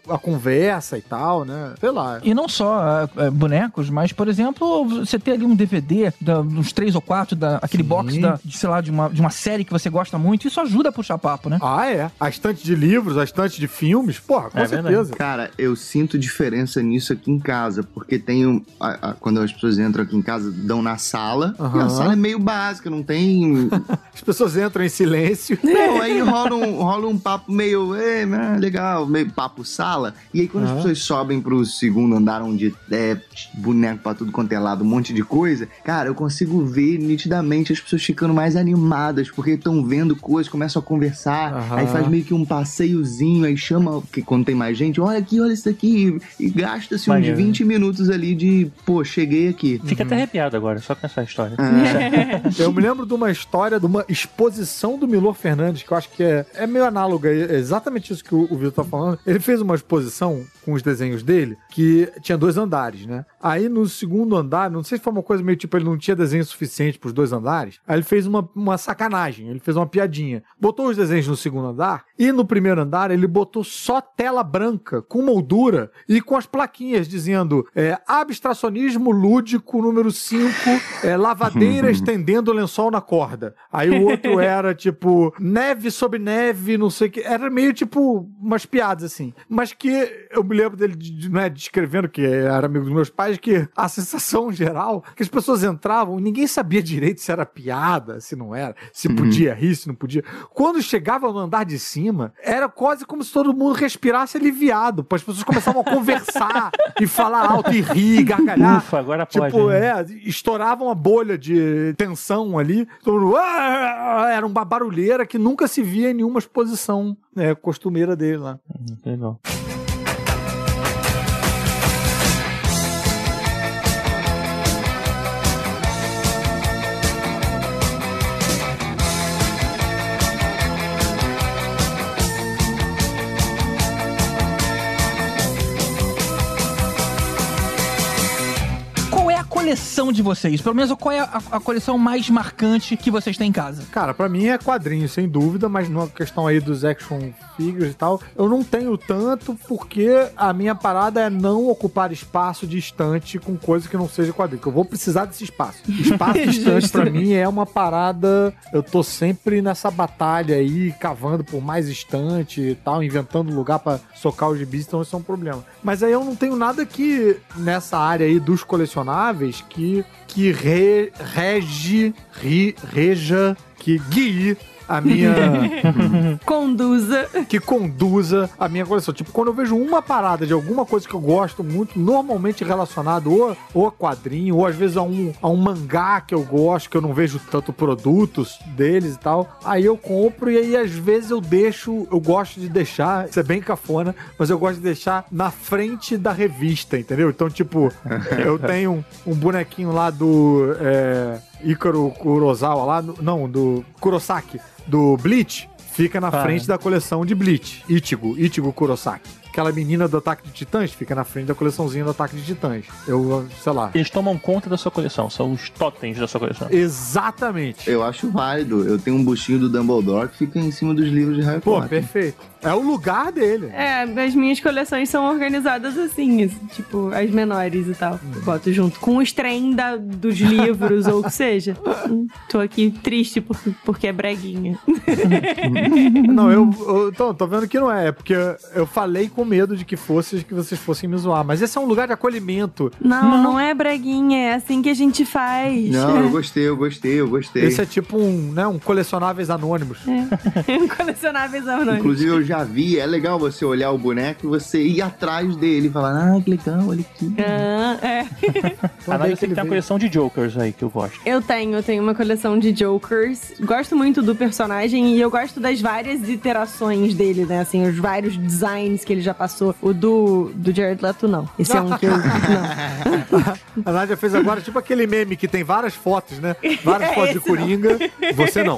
a conversa e tal, né, sei lá. E não só ah, bonecos, mas, por exemplo, você ter ali um DVD, da, uns três ou quatro, da, aquele box da, de, sei lá, de uma, de uma série que você gosta muito, isso ajuda a puxar papo, né? Ah, é. A estante de livros, a estante de filmes, porra, com certeza. Cara, eu sinto diferença nisso aqui em casa, porque tem um, a- a- quando as pessoas entram aqui em casa, dão na sala, e Aham. a sala é meio básica, não tem. As pessoas entram em silêncio. Não, aí rola um, rola um papo meio, "Ei, né, legal, meio papo sala. E aí quando as pessoas sobem pro segundo andar, onde é boneco pra tudo quanto é lado, um monte de coisa, cara, eu consigo ver nitidamente as pessoas ficando mais animadas, porque estão vendo coisas, começam a conversar, Aham. aí faz meio que um passeiozinho, aí chama, que quando tem mais gente, olha aqui, olha isso aqui, e gasta-se uns Maneiro. 20 minutos ali de, pô, cheguei aqui. Fica até arrepiado agora, só com essa história. Eu me lembro de uma história, de uma exposição do Milor Fernandes, que eu acho que é, é meio análoga, é exatamente isso que o, o Vitor tá falando. Ele fez uma exposição com os desenhos dele, que tinha dois andares, né? Aí no segundo andar, não sei se foi uma coisa meio tipo, ele não tinha desenho suficiente pros dois andares, aí ele fez uma, uma sacanagem, ele fez uma piadinha. Botou os desenhos no segundo andar, e no primeiro andar ele botou só tela branca, com moldura, e com as plaquinhas dizendo é, abstracionismo lúdico número 5, é, lavadeira estendendo o lençol na corda. Aí o outro era tipo neve sobre neve, não sei o que. Era meio tipo umas piadas assim. Mas que eu me lembro dele de- né, descrevendo, que era amigo dos meus pais, que a sensação geral que as pessoas entravam ninguém sabia direito se era piada, se não era, se Uhum. podia rir, se não podia. Quando chegava no andar de cima, era quase como se todo mundo respirasse aliviado, pois as pessoas começavam a conversar e falar alto e rir, gargalhar. Ufa, agora Tipo, pode. né? é, estourava uma bolha de tensão ali. Todo mundo, "Ah!" Era uma barulheira que nunca se via em nenhuma exposição né, costumeira dele lá. Legal. Coleção de vocês? Pelo menos qual é a, a coleção mais marcante que vocês têm em casa? Cara, pra mim é quadrinho, sem dúvida, mas na questão aí dos action figures e tal, eu não tenho tanto porque a minha parada é não ocupar espaço de estante com coisa que não seja quadrinho, que eu vou precisar desse espaço. Espaço de estante pra mim é uma parada, eu tô sempre nessa batalha aí, cavando por mais estante e tal, inventando lugar pra socar os gibis, então isso é um problema. Mas aí eu não tenho nada que nessa área aí dos colecionáveis que que re- rege, ri- reja, que guie a minha Conduza. que conduza a minha coleção. Tipo, quando eu vejo uma parada de alguma coisa que eu gosto muito, normalmente relacionado ou, ou a quadrinho, ou às vezes a um, a um mangá que eu gosto, que eu não vejo tanto produtos deles e tal, aí eu compro e aí às vezes eu deixo, eu gosto de deixar, isso é bem cafona, mas eu gosto de deixar na frente da revista, entendeu? Então, tipo, eu tenho um, um bonequinho lá do é, Ícaro Kurosawa lá, no- não, do Kurosaki, do Bleach, fica na Ah. frente da coleção de Bleach. Ichigo, Ichigo Kurosaki. Aquela menina do Ataque de Titãs fica na frente da coleçãozinha do Ataque de Titãs. Eu, sei lá. Eles tomam conta da sua coleção, são os totens da sua coleção. Exatamente. Eu acho válido. Eu tenho um buchinho do Dumbledore que fica em cima dos livros de Harry Pô, Potter. perfeito. É o lugar dele. É, as minhas coleções são organizadas assim, tipo, as menores e tal. Eu boto junto com os trem da, dos livros ou o que seja. Hum, Tô aqui triste por, porque é breguinha. Não, eu, eu tô, tô vendo que não é, é porque eu falei com medo de que fosse que vocês fossem me zoar, mas esse é um lugar de acolhimento. Não, não, é breguinha, é assim que a gente faz. Não, eu gostei, eu gostei, eu gostei. Esse é tipo um, né, um colecionáveis anônimos. Colecionáveis anônimos. Inclusive, eu já vi, é legal você olhar o boneco e você ir atrás dele e falar, ah, que legal, olha aqui. Ah, é. A Nádia tem que ter uma coleção de Jokers aí que eu gosto. Eu tenho, eu tenho uma coleção de Jokers. Gosto muito do personagem e eu gosto das várias iterações dele, né? Assim, os vários designs que ele já passou. O do, do Jared Leto, não. Esse é um que eu. Não. A Nádia fez agora tipo aquele meme que tem várias fotos, né? Várias É fotos de esse não. Coringa. Você não.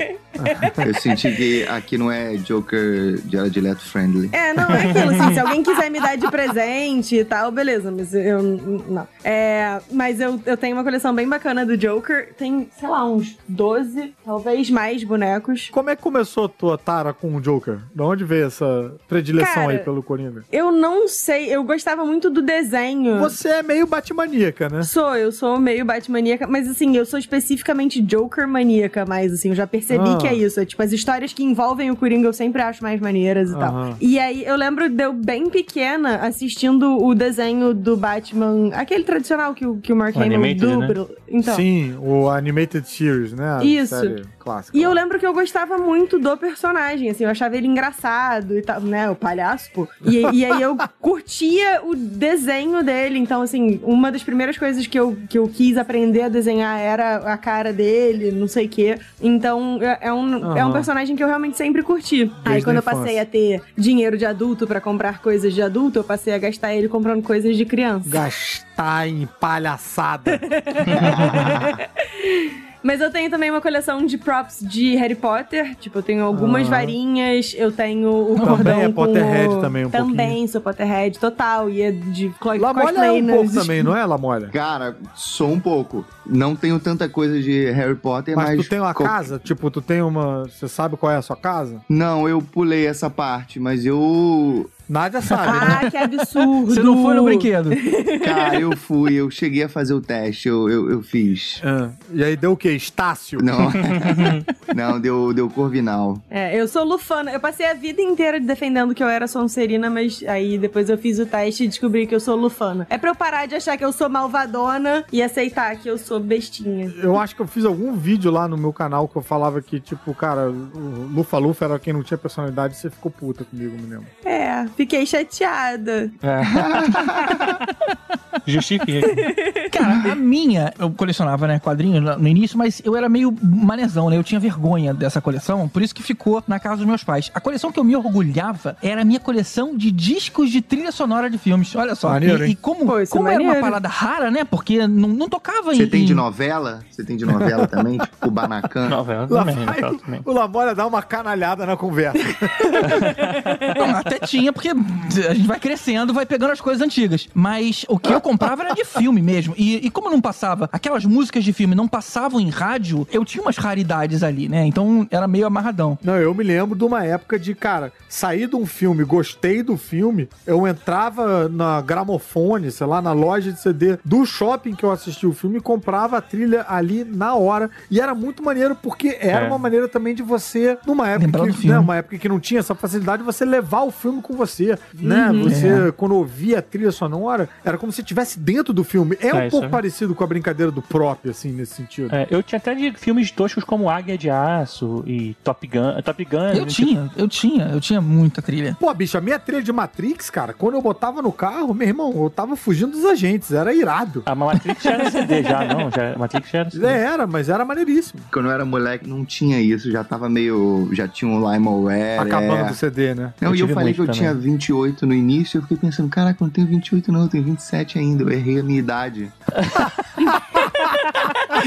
Eu senti que aqui não é Joker Jared Leto friendly. É, não, é aquilo, assim, se alguém quiser me dar de presente e tal, beleza, mas eu, não. É, mas eu, eu tenho uma coleção bem bacana do Joker, tem, sei lá, uns 12, talvez mais bonecos. Como é que começou a tua tara com o Joker? De onde veio essa predileção Cara, aí pelo Coringa? Eu não sei, eu gostava muito do desenho. Você é meio batmaníaca, né? Sou, eu sou meio Batmaníaca, mas assim, eu sou especificamente Joker maníaca, mais assim, eu já percebi Ah. que é isso. É, tipo, as histórias que envolvem o Coringa eu sempre acho mais maneiras e tal. Aham. E aí, eu lembro de eu bem pequena assistindo o desenho do Batman, aquele tradicional que o, que o Mark O Hamill animated, né? dubla. Então. Sim, o Animated Series, né? Isso. série clássica. E eu lembro que eu gostava muito do personagem, assim, eu achava ele engraçado e tal, né? O palhaço, pô. E, e aí eu curtia o desenho dele. Então, assim, uma das primeiras coisas que eu, que eu quis aprender a desenhar era a cara dele, não sei o quê. Então, é é um, é um Aham. personagem que eu realmente sempre curti. aí, Desde quando a eu passei a ter dinheiro de adulto pra comprar coisas de adulto, eu passei a gastar ele comprando coisas de criança. Gastar em palhaçada. Mas eu tenho também uma coleção de props de Harry Potter. Tipo, eu tenho algumas Ah. varinhas, eu tenho o Também cordão é com Potterhead o- também, um Também sou Potterhead, total. E é de Chloe Lamolha é um pouco também, não é, Lamolha? Cara, sou um pouco. Não tenho tanta coisa de Harry Potter, Mas, mas. tu tem uma co- casa? Tipo, tu tem uma... Você sabe qual é a sua casa? Não, eu pulei essa parte, mas eu. Nádia sabe, né? Ah, que absurdo! Você não foi no brinquedo. Cara, eu fui, eu cheguei a fazer o teste, eu, eu, eu fiz. Ah, e aí deu o quê? Estácio? Não. Não, deu, deu Corvinal. É, eu sou lufana. Eu passei a vida inteira defendendo que eu era Sonserina, mas aí depois eu fiz o teste e descobri que eu sou lufana. É pra eu parar de achar que eu sou malvadona e aceitar que eu sou bestinha. Eu acho que eu fiz algum vídeo lá no meu canal que eu falava que, tipo, cara, o Lufa Lufa era quem não tinha personalidade e você ficou puta comigo, me lembro. É, fiquei chateada. Justifique. Cara, a minha, eu colecionava, né, quadrinhos no início, mas eu era meio manezão, né? Eu tinha vergonha dessa coleção, por isso que ficou na casa dos meus pais. A coleção que eu me orgulhava era a minha coleção de discos de trilha sonora de filmes. Olha só. Maneiro, e, e como, Pô, é como era uma maneiro. parada rara, né? Porque não, não tocava em. Você tem de novela? Você tem de novela também? Tipo Kubanacan? Novela Lá também, vai novela o, também. o Lamolha dar uma canalhada na conversa. Não, até tinha, porque a gente vai crescendo, vai pegando as coisas antigas. Mas o que eu comprava era de filme mesmo. E, e como não passava, aquelas músicas de filme não passavam em rádio, eu tinha umas raridades ali, né? Então era meio amarradão. Não, eu me lembro de uma época de, cara, saí de um filme, gostei do filme, eu entrava na gramofone, sei lá, na loja de CD do shopping que eu assisti o filme e comprava a trilha ali na hora. E era muito maneiro, porque era É. uma maneira também de você, numa época, Lembrar que, filme. né, uma época que não tinha essa facilidade, você levar o filme com você, né? Uhum. Você, É. quando ouvia a trilha sonora, era como se estivesse dentro do filme. É, É, um isso pouco é. parecido com a brincadeira do próprio, assim, nesse sentido. É, eu tinha até de filmes toscos como Águia de Aço e Top Gun. Top Gun. Eu tipo, tinha, eu tinha, eu tinha muita trilha. Pô, bicho, a minha trilha de Matrix, cara, quando eu botava no carro, meu irmão, eu tava fugindo dos agentes, era irado. A Matrix já era CD, já, não? Já, a Matrix já era CD. É, Era, mas era maneiríssimo. Quando eu era moleque, não tinha isso, já tava meio. Já tinha um Limeware. Acabando é. o CD, né? Não, Eu e eu falei que eu muito tinha também. 28 no início, eu fiquei pensando, caraca, não tenho 28 não, eu tenho 27 ainda, eu errei a minha idade.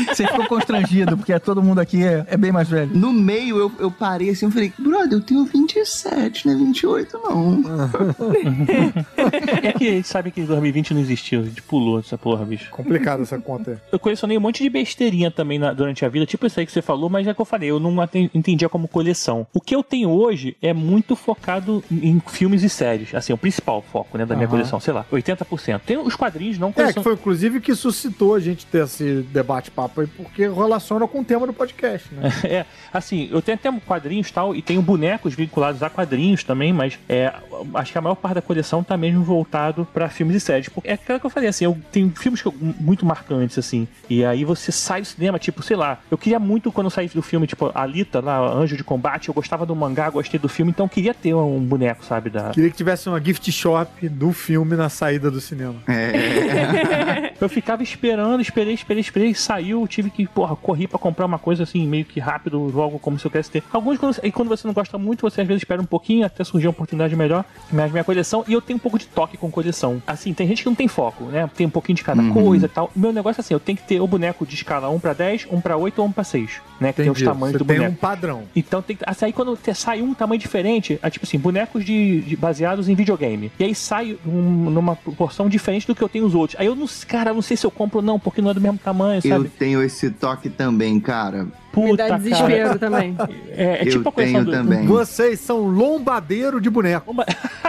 Você ficou constrangido, porque todo mundo aqui é, é bem mais velho. No meio eu, eu parei assim, eu falei, brother, eu tenho 27, não é 28 não. É que a gente sabe que 2020 não existiu, a gente pulou essa porra, bicho. Complicado essa conta aí. Eu colecionei um monte de besteirinha também na- durante a vida, tipo isso aí que você falou, mas é que eu falei, eu não entendia como coleção. O que eu tenho hoje é muito focado em filmes e séries, assim, o principal foco, né, da minha coleção, sei lá, 80%. Tem os quadrinhos, não É, coleção. que foi inclusive que suscitou a gente ter esse debate-papo aí, porque relaciona com o tema do podcast, né? É, assim, eu tenho até quadrinhos e tal, e tenho bonecos vinculados a quadrinhos também, mas é, acho que a maior parte da coleção tá mesmo voltado pra filmes e séries. Porque é aquilo que eu falei, assim, eu tenho filmes que eu- muito marcantes, assim, e aí você sai do cinema, tipo, sei lá, eu queria muito quando eu saí do filme, tipo, Alita, lá, Anjo de Combate, eu gostava do mangá, gostei do filme, então eu queria ter um boneco, sabe, da... Queria que tivesse uma gift shop do filme na saída do cinema. Eu ficava esperando, esperei, esperei, esperei, saiu, tive que, porra, corri pra comprar uma coisa assim, meio que rápido, logo como se eu quisesse ter. Alguns, quando, e quando você não gosta muito, você às vezes espera um pouquinho até surgir uma oportunidade melhor. Mas minha coleção, e eu tenho um pouco de toque com coleção. Assim, tem gente que não tem foco, né? Tem um pouquinho de cada Uhum. coisa e tal. Meu negócio é assim, eu tenho que ter o boneco de escala 1 pra 10, 1 pra 8 ou 1 pra 6, né? Que tem os Entendi. tamanhos Você do tem boneco. um padrão. Então tem que. Assim, aí quando sai um tamanho diferente, é tipo assim, bonecos de, de- baseados em videogame. E aí sai um- numa proporção diferente do que eu tenho os outros. Aí eu não. Cara, eu não sei se eu compro ou não, porque não é do mesmo tamanho, Eu sabe? tenho esse toque também, cara. Me dá Puta, desespero cara. também. É, é Eu tipo a tenho do, também. Vocês são lombadeiro de boneco.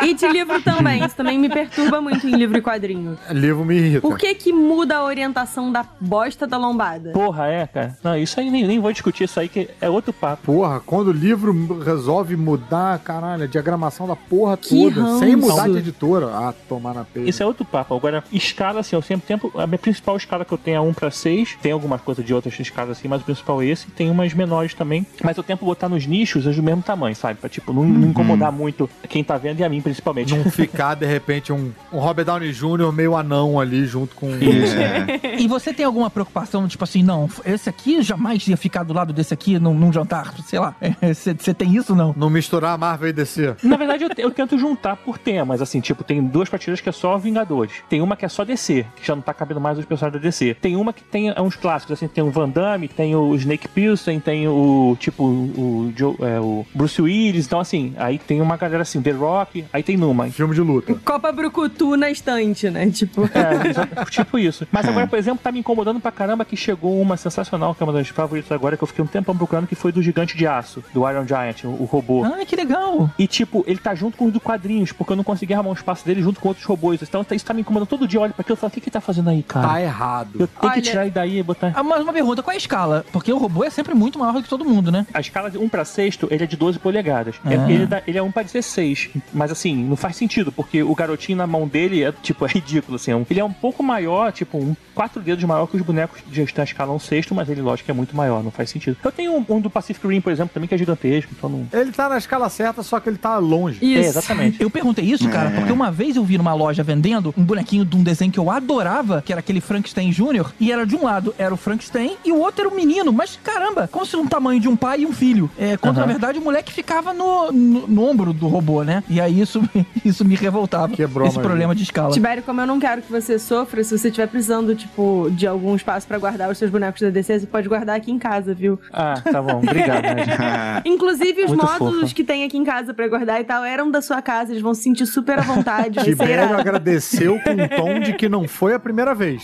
E de livro também. Isso também me perturba muito em livro e quadrinho. Livro me irrita. Por que que muda a orientação da bosta da lombada? Porra, é, cara. Não, isso aí nem, nem vou discutir isso aí, que é outro papo. Porra, quando o livro resolve mudar, caralho, a diagramação da porra Que toda, ranço. sem mudar de editora. Ah, tomar na peia. Isso é outro papo. Agora, escala, assim, eu sempre tempo. A minha principal escala que eu tenho é 1 pra 6. Tem algumas coisas de outras escalas assim, mas o principal é esse. Tem umas menores também. Mas eu tento botar nos nichos as do mesmo tamanho, sabe? Pra, tipo, não, não incomodar muito quem tá vendo e a mim, principalmente. Não ficar, de repente, um, um Robert Downey Jr. meio anão ali junto com. É. E você tem alguma preocupação, tipo assim, não, esse aqui jamais ia ficar do lado desse aqui num, num jantar, sei lá. Você tem isso não? Não misturar Marvel e DC. Na verdade, eu, eu tento juntar por temas, assim, tipo, tem duas prateleiras que é só Vingadores. Tem uma que é só DC, que já não tá cabendo mais os personagens da DC. Tem uma que tem é, uns clássicos, assim, tem o Van Damme, tem o Snake Plissken, tem o, tipo, o, Joe- é, o Bruce Willis. Então, assim, aí tem uma galera assim, The Rock, aí tem Numa. Filme de luta. Copa Brucutu na estante, né? Tipo. É, tipo isso. Mas agora, por exemplo, tá me incomodando pra caramba que chegou uma sensacional, que é uma das favoritas agora, que eu fiquei um tempão procurando, que foi do Gigante de Aço, do Iron Giant, o, o robô. Ah, que legal. E, tipo, ele tá junto com os do quadrinhos, porque eu não consegui arrumar um espaço dele junto com outros robôs. Então isso tá me incomodando todo dia. Eu olho pra aquilo e falo, o que que tá fazendo aí, cara? Tá errado. Eu tenho Olha- que tirar ele daí e botar. Ah, mas uma pergunta, qual é a escala? Porque o robô é sempre muito maior do que todo mundo, né? A escala de 1 pra sexto, ele é de 12 polegadas. Ah. É- Ele, dá- ele é 1 pra 16. Mas assim, não faz sentido, porque o garotinho na mão dele é, tipo, é ridículo, assim. é um- Ele é um pouco maior, tipo, um quatro dedos maior que os bonecos de da escala 1 sexto, mas ele, lógico, é muito maior, não faz sentido. Eu tenho um, um do Pacific Rim, por exemplo, também, que é gigantesco, então não... Ele tá na escala certa, só que ele tá longe. É, Isso. exatamente. Eu perguntei isso, cara, É. porque uma vez eu vi numa loja vendendo um bonequinho de um desenho que eu adorava, que era aquele Frankenstein Jr., e era de um lado era o Frankenstein e o outro era o menino, mas caramba, como se um tamanho de um pai e um filho. É, quando Aham. na verdade o moleque ficava no, no, no ombro do robô, né? E aí isso, isso me revoltava. Quebrou esse problema de escala. Tibério, como eu não quero que você sofra, se você estiver precisando, tipo, de algum espaço pra guardar os seus bonecos da DC, você pode guardar aqui em casa, viu? Ah, tá bom, obrigado. né? Inclusive, os Muito módulos fofa. que tem aqui em casa pra guardar e tal eram da sua casa, eles vão se sentir super à vontade. Tibério agradeceu com um tom de que não foi a primeira vez.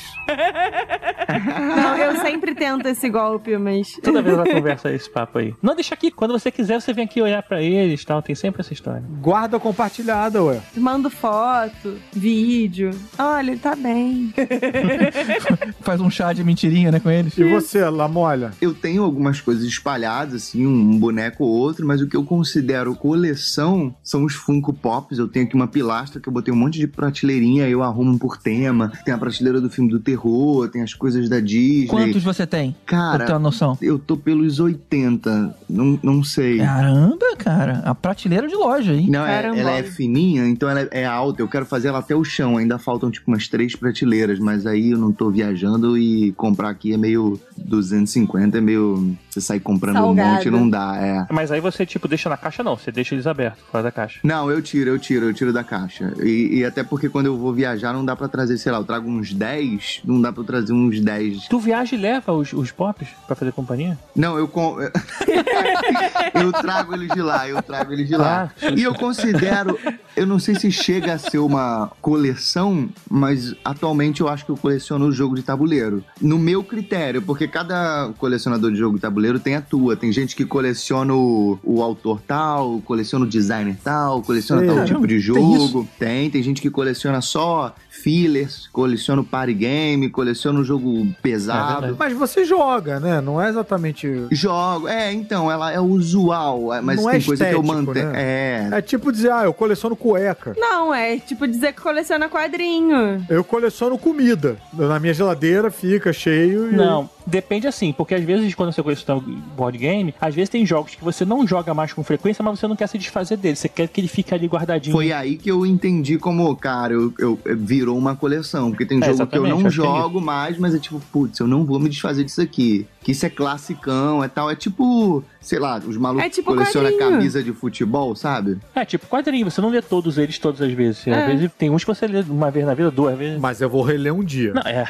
Não, eu sempre tento esse golpe, mas. Toda vez ela conversa esse papo aí. Não, deixa aqui. Quando você quiser, você vem aqui olhar pra eles e tal. Tem sempre essa história. Guarda compartilhada, ué. Mando foto, vídeo. Olha, ele tá bem. Faz um chá de mentirinha, né, com eles. E você, Lamolha? Eu tenho algumas coisas espalhadas, assim, um boneco ou outro, mas o que eu considero coleção são os Funko Pops. Eu tenho aqui uma pilastra que eu botei um monte de prateleirinha, eu arrumo por tema. Tem a prateleira do filme do terror, tem as coisas da Disney. Quantos você tem? Cara, Pra ter uma noção. eu tô pelos 80, não, não sei. Caramba, cara. A prateleira de loja, hein? Não, é- Caramba. ela é fininha, então ela é alta. Eu quero fazer ela até o chão. Ainda faltam tipo umas três prateleiras, mas aí eu não tô viajando e comprar aqui é meio 250 é meio. Você sai comprando um Salgado. monte não dá, é. Mas aí você, tipo, deixa na caixa, não. Você deixa eles abertos, fora da caixa. Não, eu tiro, eu tiro, eu tiro da caixa. E, e até porque quando eu vou viajar não dá pra trazer, sei lá, eu trago uns 10, não dá pra eu trazer uns 10. Tu viaja e leva os, os pops pra fazer companhia? Não, eu com... eu trago eles de lá, eu trago eles de lá. Ah, e eu considero, eu não sei se chega a ser uma coleção, mas atualmente eu acho que eu coleciono o jogo de tabuleiro. No meu critério, porque cada colecionador de jogo de tabuleiro tem a tua. Tem gente que coleciona o, o autor tal, coleciona o designer tal, coleciona Sei. tal tipo de tem jogo. Tem, tem gente que coleciona só fillers, coleciona o party game, coleciona o jogo pesado. Mas você joga, né? Não é exatamente. Jogo, é, então, ela é usual, é, mas Não tem é coisa que eu estético, mantenho. né? É. É tipo dizer, ah, eu coleciono cueca. Não, é tipo dizer que coleciona quadrinho. Eu coleciono comida. Na minha geladeira fica cheio e. Não, depende assim, porque às vezes quando você coleciona board game, às vezes tem jogos que você não joga mais com frequência, mas você não quer se desfazer dele. Você quer que ele fique ali guardadinho. Foi aí que eu entendi como, cara, eu, eu- eu- virou uma coleção. Porque tem É, jogo que eu não jogo mais, mas é tipo, putz, eu não vou me desfazer disso aqui. Que isso é classicão, é tal. É tipo, sei lá, os malucos É tipo colecionam quadrinho. camisa de futebol, sabe? É, tipo quadrinho, você não lê todos eles todas as vezes. É. Às vezes tem uns que você lê uma vez na vida, duas vezes. Mas eu vou reler um dia. Não, é.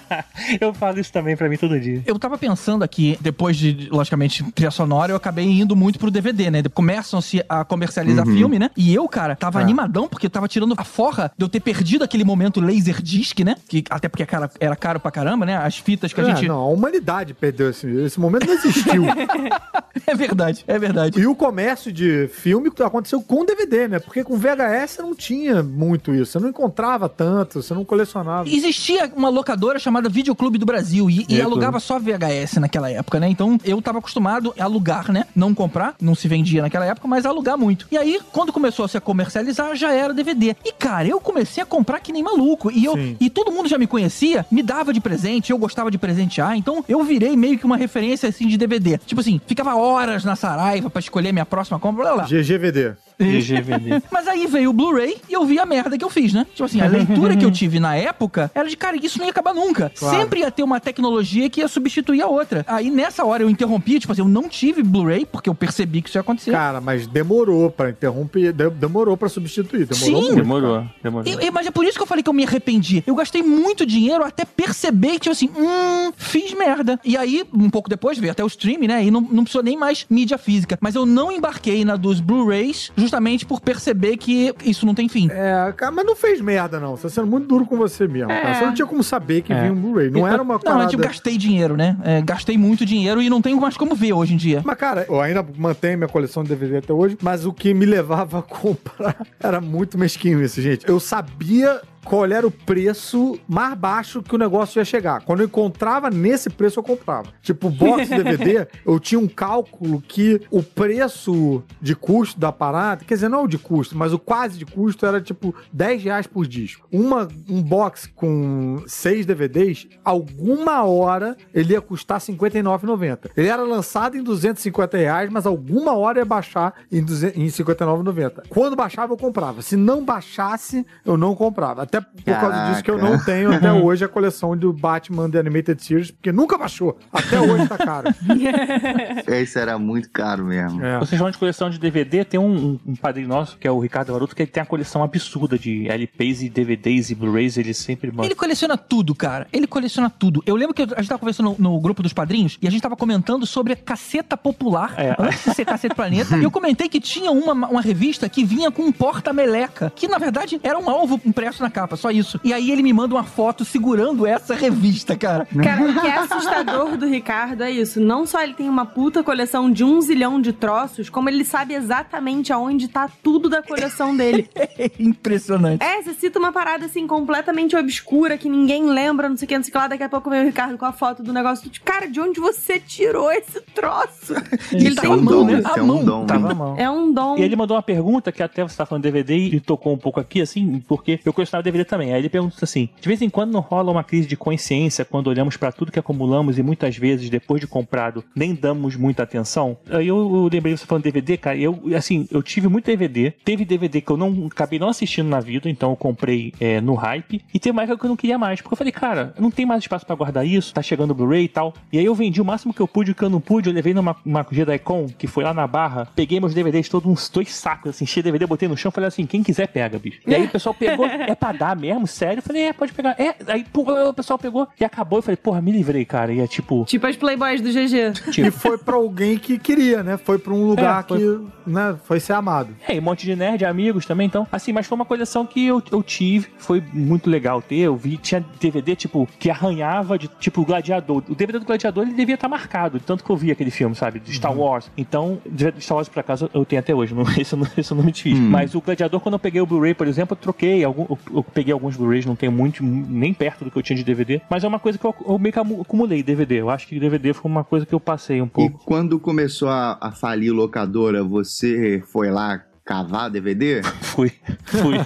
eu falo isso também pra mim todo dia. Eu tava pensando aqui, depois de, logicamente, trilha sonora, eu acabei indo muito pro DVD, né? Começam-se a comercializar Uhum. filme, né? E eu, cara, tava É. animadão, porque eu tava tirando a forra de eu ter perdido aquele momento Laserdisc, né? Que, até porque cara, era caro pra caramba, né? As fitas que a É, gente... não, a humanidade perdeu esse, esse momento, não existiu. É verdade, é verdade. e o comércio de filme aconteceu com DVD, né? Porque com VHS não tinha muito isso. Você não encontrava tanto, você não colecionava. Existia uma locadora chamada Videoclube do Brasil e, e alugava só VHS naquela época, né? Então eu tava acostumado a alugar, né? Não comprar, não se vendia naquela época, mas alugar muito. E aí, quando começou a se comercializar, já era DVD. E cara, eu comecei a comprar que nem maluco. E eu Sim. e todo mundo já me conhecia, me dava de presente, eu gostava de presentear. Então eu virei meio que uma referência assim de DVD. Tipo assim, ficava horas na Saraiva pra escolher minha próxima compra, blá, blá. GGVD. GGVD. Mas aí veio o Blu-ray e eu vi a merda que eu fiz, né? Tipo assim, a leitura que eu tive na época era de, cara, isso não ia acabar nunca. Claro. Sempre ia ter uma tecnologia que ia substituir a outra. Aí nessa hora eu interrompi, tipo assim, eu não tive Blu-ray, porque eu percebi que isso ia acontecer. Cara, mas demorou pra interromper, de- demorou pra substituir. Demorou Sim. muito. Demorou, demorou. E- e- mas é por isso que eu falei que eu me arrependi. Eu gastei muito dinheiro até perceber que, tipo assim, hum, fiz merda. E aí, um pouco depois, veio até o stream, né? E não, não precisou nem mais mídia física. Mas eu não embarquei na dos Blu-rays justamente por perceber que isso não tem fim. É, cara, mas não fez merda, não. Você tá sendo muito duro com você mesmo. cara. Você não tinha como saber que É. vinha um Blu-ray. Não era uma Não, parada... eu tipo, gastei dinheiro, né? É, gastei muito dinheiro e não tenho mais como ver hoje em dia. Mas, cara, eu ainda mantenho minha coleção de DVD até hoje, mas o que me levava a comprar era muito mesquinho isso, gente. Eu sabia qual era o preço mais baixo que o negócio ia chegar. Quando eu encontrava nesse preço, eu comprava. Tipo, box DVD, eu tinha um cálculo que o preço de custo da parada, quer dizer, não o de custo, mas o quase de custo era tipo 10 reais por disco. Uma, um box com seis DVDs, alguma hora ele ia custar R$ 59,90. Ele era lançado em 250 reais, mas alguma hora ia baixar em, 200 em 59,90. Quando baixava, eu comprava. Se não baixasse, eu não comprava. Até por causa Caraca. disso que eu não tenho até hoje a coleção do Batman The Animated Series, porque nunca baixou. Até hoje tá caro. Esse era muito caro mesmo. É. Vocês falam de coleção de DVD, tem um, um, um padrinho nosso, que é o Ricardo Varuto, que ele tem uma coleção absurda de LPs e DVDs e Blu-rays, ele sempre manda. Ele coleciona tudo, cara. Ele coleciona tudo. Eu lembro que a gente tava conversando no, no grupo dos padrinhos e a gente tava comentando sobre a caceta popular, É. antes de ser Caceta Planeta. e eu comentei que tinha uma, uma revista que vinha com um porta-meleca, que na verdade era um alvo impresso na capa, só isso. E aí ele me manda uma foto segurando essa revista, cara. Cara, o que é assustador do Ricardo é isso. Não só ele tem uma puta coleção de um zilhão de troços, como ele sabe exatamente aonde tá tudo da coleção dele. É impressionante. É, você cita uma parada assim completamente obscura que ninguém lembra, não sei o que, não sei o que lá. Daqui a pouco vem o Ricardo com a foto do negócio. Tu, Cara, de onde você tirou esse troço? Ele Isso é tem um tudo. dom, né? A é um dom. Tava né? mão. É um dom. E ele mandou uma pergunta que até você tá falando DVD e tocou um pouco aqui, assim, porque eu colecionava DVD também. Aí ele pergunta assim: de vez em quando não rola uma crise de consciência quando olhamos pra tudo que acumulamos e muitas vezes, depois de comprado, nem damos muita atenção? Aí eu, eu lembrei você falando DVD, cara. Eu, assim, eu tive muito DVD. Teve DVD que eu não acabei não assistindo na vida, então eu comprei é, no hype. E uma época que eu não queria mais. Porque eu falei, cara, não tem mais espaço pra guardar isso, tá chegando o Blu-ray e tal. E aí eu vendi o máximo que eu pude, o que eu não pude, eu levei numa uma Icon, que foi lá na barra, peguei meus DVDs, todos uns dois sacos, assim, cheio de DVD, botei no chão, falei assim, quem quiser pega, bicho. E aí o pessoal pegou, é pra dar mesmo, sério? Eu falei, é, pode pegar. É, aí pô, o pessoal pegou e acabou, eu falei, porra, me livrei, cara. E é tipo... Tipo as Playboys do GG. E foi pra alguém que queria, né? Foi pra um lugar É, foi- que, né, foi ser amado. É, e um monte de nerd, amigos também, então, assim, mas foi uma coleção que eu, eu tive, foi muito legal ter, eu vi, tinha DVD, tipo, que arranhava de, tipo, Gladiador, o DVD do Gladiador, ele devia estar marcado, de tanto que eu vi aquele filme, sabe, de Star Wars, então, de Star Wars, por acaso, eu tenho até hoje, não, esse, eu não, eu não me desfiz, mas o Gladiador, quando eu peguei o Blu-ray, por exemplo, eu troquei, algum, eu, eu peguei alguns Blu-rays, não tenho muito, nem perto do que eu tinha de DVD, mas é uma coisa que eu, eu meio que acumulei, DVD, eu acho que DVD foi uma coisa que eu passei um E pouco. quando começou a, a falir locadora, você foi lá cavar DVD? Fui, fui.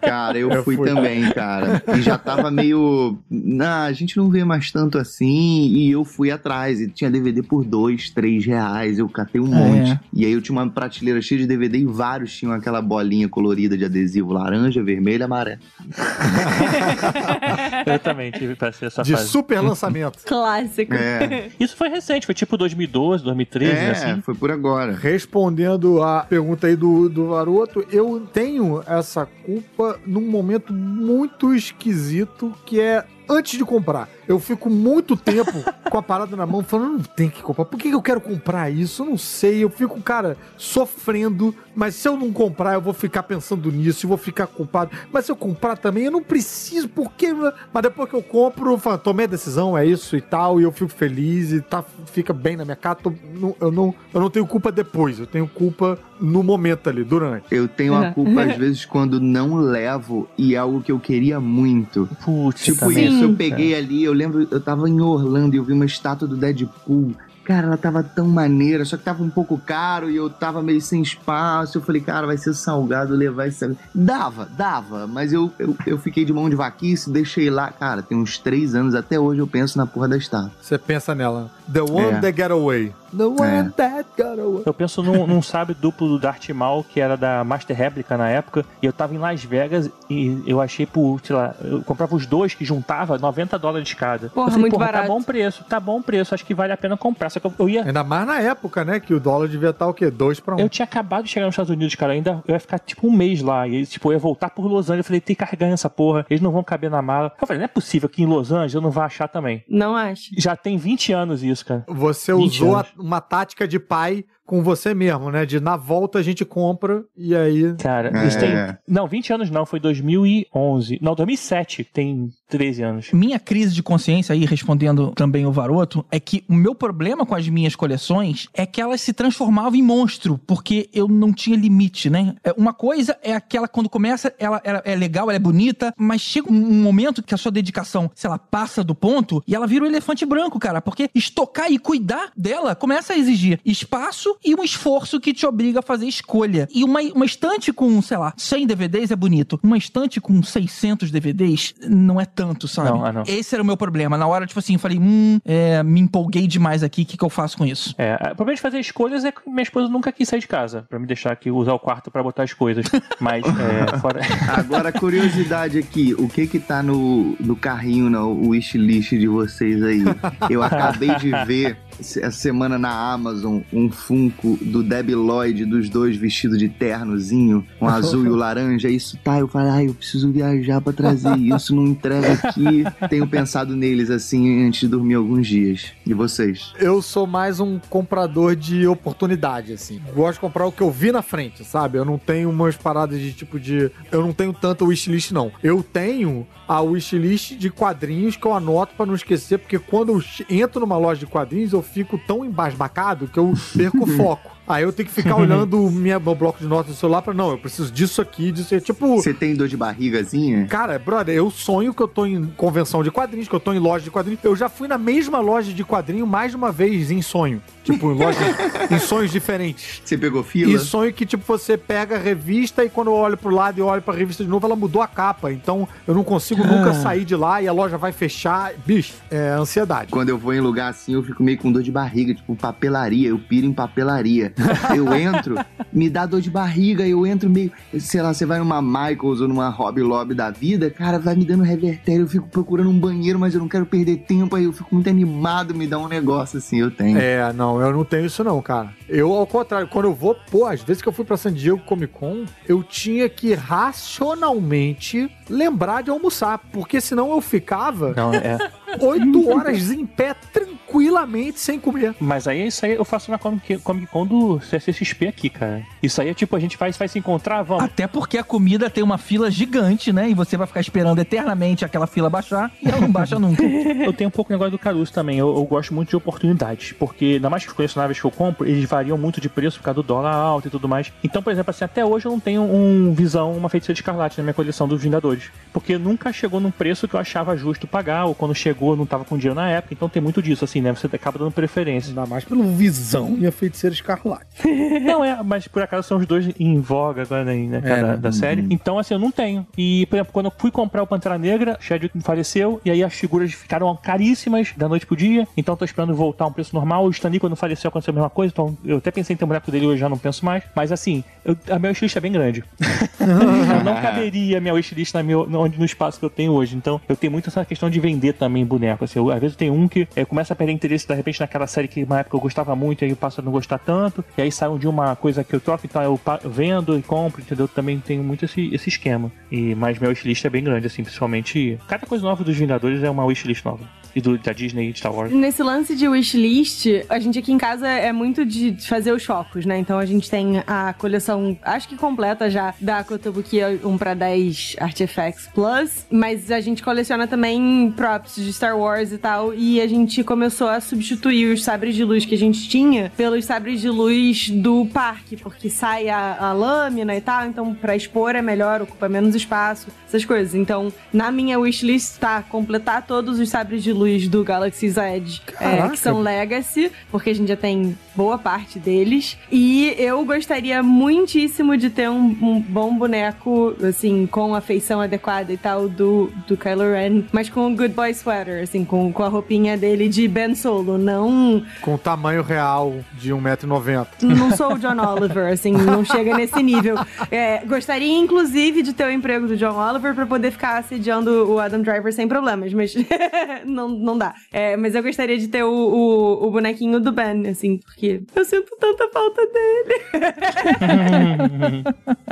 Cara, eu, Eu fui, fui. também, cara. E já tava meio. Nah, a gente não vê mais tanto assim. E eu fui atrás. E tinha DVD por dois, três reais. Eu catei um É. monte. E aí eu tinha uma prateleira cheia de DVD e vários tinham aquela bolinha colorida de adesivo laranja, vermelho e amarelo. eu também tive, passei essa De fase. super lançamento. Clássico. É, Isso foi recente, foi tipo 2012, 2013, é assim. foi por agora. Respondendo a pergunta aí do, do Varoto, eu tenho essa culpa num momento muito esquisito que é antes de comprar. Eu fico muito tempo com a parada na mão falando, não tem que comprar. Por que eu quero comprar isso? Eu não sei. Eu fico, cara, sofrendo. Mas se eu não comprar, eu vou ficar pensando nisso e vou ficar culpado. Mas se eu comprar também, eu não preciso. Por quê? Mas depois que eu compro, eu falo, tomei a decisão, é isso e tal. E eu fico feliz e tá, fica bem na minha cara. tô- não- eu, não, eu não tenho culpa depois. Eu tenho culpa no momento ali, durante. Eu tenho a culpa, às vezes, quando não levo e é algo que eu queria muito. Putz, Tipo também. isso, eu peguei ali, eu lembro, eu tava em Orlando e eu vi uma estátua do Deadpool. Cara, ela tava tão maneira, só que tava um pouco caro e eu tava meio sem espaço. Eu falei, cara, vai ser salgado levar esse. Dava, dava, mas eu, eu, eu fiquei de mão de vaquice, deixei lá. Cara, tem uns três anos, até hoje eu penso na porra da estátua. Você pensa nela. The one É. that got away. One É. that got away. Eu penso num, num sabre duplo do Darth Maul, que era da Master Réplica na época, e eu tava em Las Vegas e eu achei por, sei lá, eu comprava os dois que juntava 90 dólares cada. Porra, eu falei, muito porra, barato. tá bom preço, tá bom preço, acho que vale a pena comprar. Só que eu, eu ia. Ainda mais na época, né? Que o dólar devia estar o quê? Dois pra um. Eu tinha acabado de chegar nos Estados Unidos, cara. Ainda eu ia ficar tipo um mês lá. E tipo, eu ia voltar por Los Angeles. Eu falei, tem carregar essa porra. Eles não vão caber na mala. Eu falei, não é possível que em Los Angeles eu não vá achar também. Não acho. Já tem 20 anos isso, cara. Você 20 usou a- anos. Uma tática de pai com você mesmo, né? De na volta a gente compra e aí. Cara, É. isso tem. Não, 20 anos não, foi 2011. Não, 2007, tem 13 anos. Minha crise de consciência, aí respondendo também o Varoto, é que o meu problema com as minhas coleções é que elas se transformavam em monstro, porque eu não tinha limite, né? É, Uma coisa é aquela quando começa, ela, ela é legal, ela é bonita, mas chega um um momento que a sua dedicação, sei lá, passa do ponto e ela vira um elefante branco, cara, porque estocar e cuidar dela começa a exigir espaço e um esforço que te obriga a fazer escolha. E uma, uma estante com, sei lá, 100 DVDs é bonito. Uma estante com 600 DVDs não é tanto, sabe? Não, ah, não. Esse era o meu problema. Na hora, tipo assim, eu falei, hum, é, me empolguei demais aqui, o que, que eu faço com isso? É, o problema de fazer escolhas é que minha esposa nunca quis sair de casa pra me deixar aqui usar o quarto pra botar as coisas. Mas, é, fora. Agora, curiosidade aqui, o que que tá no, no carrinho, no wishlist de vocês aí? Eu acabei de ver essa semana na Amazon um Funko do Debbie Lloyd, dos dois vestidos de ternozinho, com azul e o laranja. Isso tá, eu falei, ai, eu preciso viajar pra trazer isso, não entrega aqui. Tenho pensado neles assim antes de dormir alguns dias. E vocês? Eu sou mais um comprador de oportunidade, assim. Gosto de comprar o que eu vi na frente, sabe? Eu não tenho umas paradas de tipo de. Eu não tenho tanta wishlist, não. Eu tenho a wishlist de quadrinhos que eu anoto pra não esquecer, porque quando eu entro numa loja de quadrinhos, eu fico tão embasbacado que eu perco o foco. Aí eu tenho que ficar olhando o minha, meu bloco de notas do celular pra, não, eu preciso disso aqui, disso aqui. Tipo, Você tem dor de barrigazinha? Cara, brother, eu sonho que eu tô em convenção de quadrinhos, que eu tô em loja de quadrinhos. Eu já fui na mesma loja de quadrinho mais de uma vez em sonho. Tipo, em loja em sonhos diferentes. Você pegou fila? E sonho que, tipo, você pega a revista e quando eu olho pro lado e olho pra revista de novo, ela mudou a capa. Então eu não consigo nunca sair de lá e a loja vai fechar. Bicho, é ansiedade. Quando eu vou em lugar assim, eu fico meio com dor de barriga, tipo papelaria, eu piro em papelaria. Eu entro, me dá dor de barriga, eu entro meio, sei lá, você vai numa Michaels ou numa Hobby Lobby da vida, cara, vai me dando revertério, eu fico procurando um banheiro, mas eu não quero perder tempo, aí eu fico muito animado, me dá um negócio assim, eu tenho. É, não, eu não tenho isso não, cara. Eu, ao contrário, quando eu vou, pô, às vezes que eu fui pra San Diego Comic Con, eu tinha que racionalmente lembrar de almoçar, porque senão eu ficava Não, é. oito horas em pé tranquilamente sem comer. Mas aí isso aí eu faço na Comic, Comic Con do CCXP aqui, cara. Isso aí é tipo, a gente vai, vai se encontrar, vamos. Até porque a comida tem uma fila gigante, né? E você vai ficar esperando eternamente aquela fila baixar e ela não baixa nunca. Eu tenho um pouco o negócio do Caruso também. Eu, eu gosto muito de oportunidades. Porque, ainda mais que os colecionáveis que eu compro, eles variam muito de preço por causa do dólar alto e tudo mais. Então, por exemplo, assim, até hoje eu não tenho um visão, uma feiticeira de escarlate na minha coleção dos Vingadores. Porque nunca chegou num preço que eu achava justo pagar, ou quando chegou eu não tava com dinheiro na época. Então tem muito disso, assim, né? Você acaba dando preferência. Ainda mais pelo Visão e a Feiticeira Escarlate. Não, é, mas por acaso são os dois em voga agora né, né, É, da, né? da série. Então, assim, eu não tenho. E, por exemplo, quando eu fui comprar o Pantera Negra, Chadwick faleceu, e aí as figuras ficaram caríssimas da noite pro dia. Então, tô esperando voltar a um preço normal. O Stanley, quando faleceu, aconteceu a mesma coisa. Então, eu até pensei em ter um boneco dele, hoje já não penso mais. Mas, assim, eu, a minha wishlist é bem grande. Eu não caberia a minha wishlist na meu, no, no espaço que eu tenho hoje. Então, eu tenho muito essa questão de vender também boneco. Assim, eu, às vezes eu tenho um que é, começa a perder interesse, de repente, naquela série que na época eu gostava muito, aí eu passo a não gostar tanto. E aí sai um de uma coisa que eu troco, então eu pa- vendo e compro, entendeu? Também tenho muito esse, esse esquema. E, mas minha wishlist é bem grande, assim, principalmente. Cada coisa nova dos Vingadores é uma wishlist nova. E do, da Disney e de Star Wars. Nesse lance de wishlist, a gente aqui em casa é muito de fazer os focos, né? Então a gente tem a coleção, acho que completa já, da Kotobuki 1 para 10 Artifacts Plus, mas a gente coleciona também props de Star Wars e tal, e a gente começou a substituir os sabres de luz que a gente tinha pelos sabres de luz do parque, porque sai a, a lâmina e tal, então pra expor é melhor, ocupa menos espaço, essas coisas. Então, na minha wishlist tá completar todos os sabres de luz do Galaxy's Edge, é, que são Legacy, porque a gente já tem boa parte deles. E eu gostaria muitíssimo de ter um, um bom boneco, assim, com a feição adequada e tal do, do Kylo Ren, mas com o Good Boy Sweater, assim, com, com a roupinha dele de Ben Solo, não Com o tamanho real de 1,90m. não sou o John Oliver, assim, não chega nesse nível. É, gostaria, inclusive, de ter o emprego do John Oliver pra poder ficar assediando o Adam Driver sem problemas, mas não, não dá. É, mas eu gostaria de ter o, o, o bonequinho do Ben, assim, porque eu sinto tanta falta dele.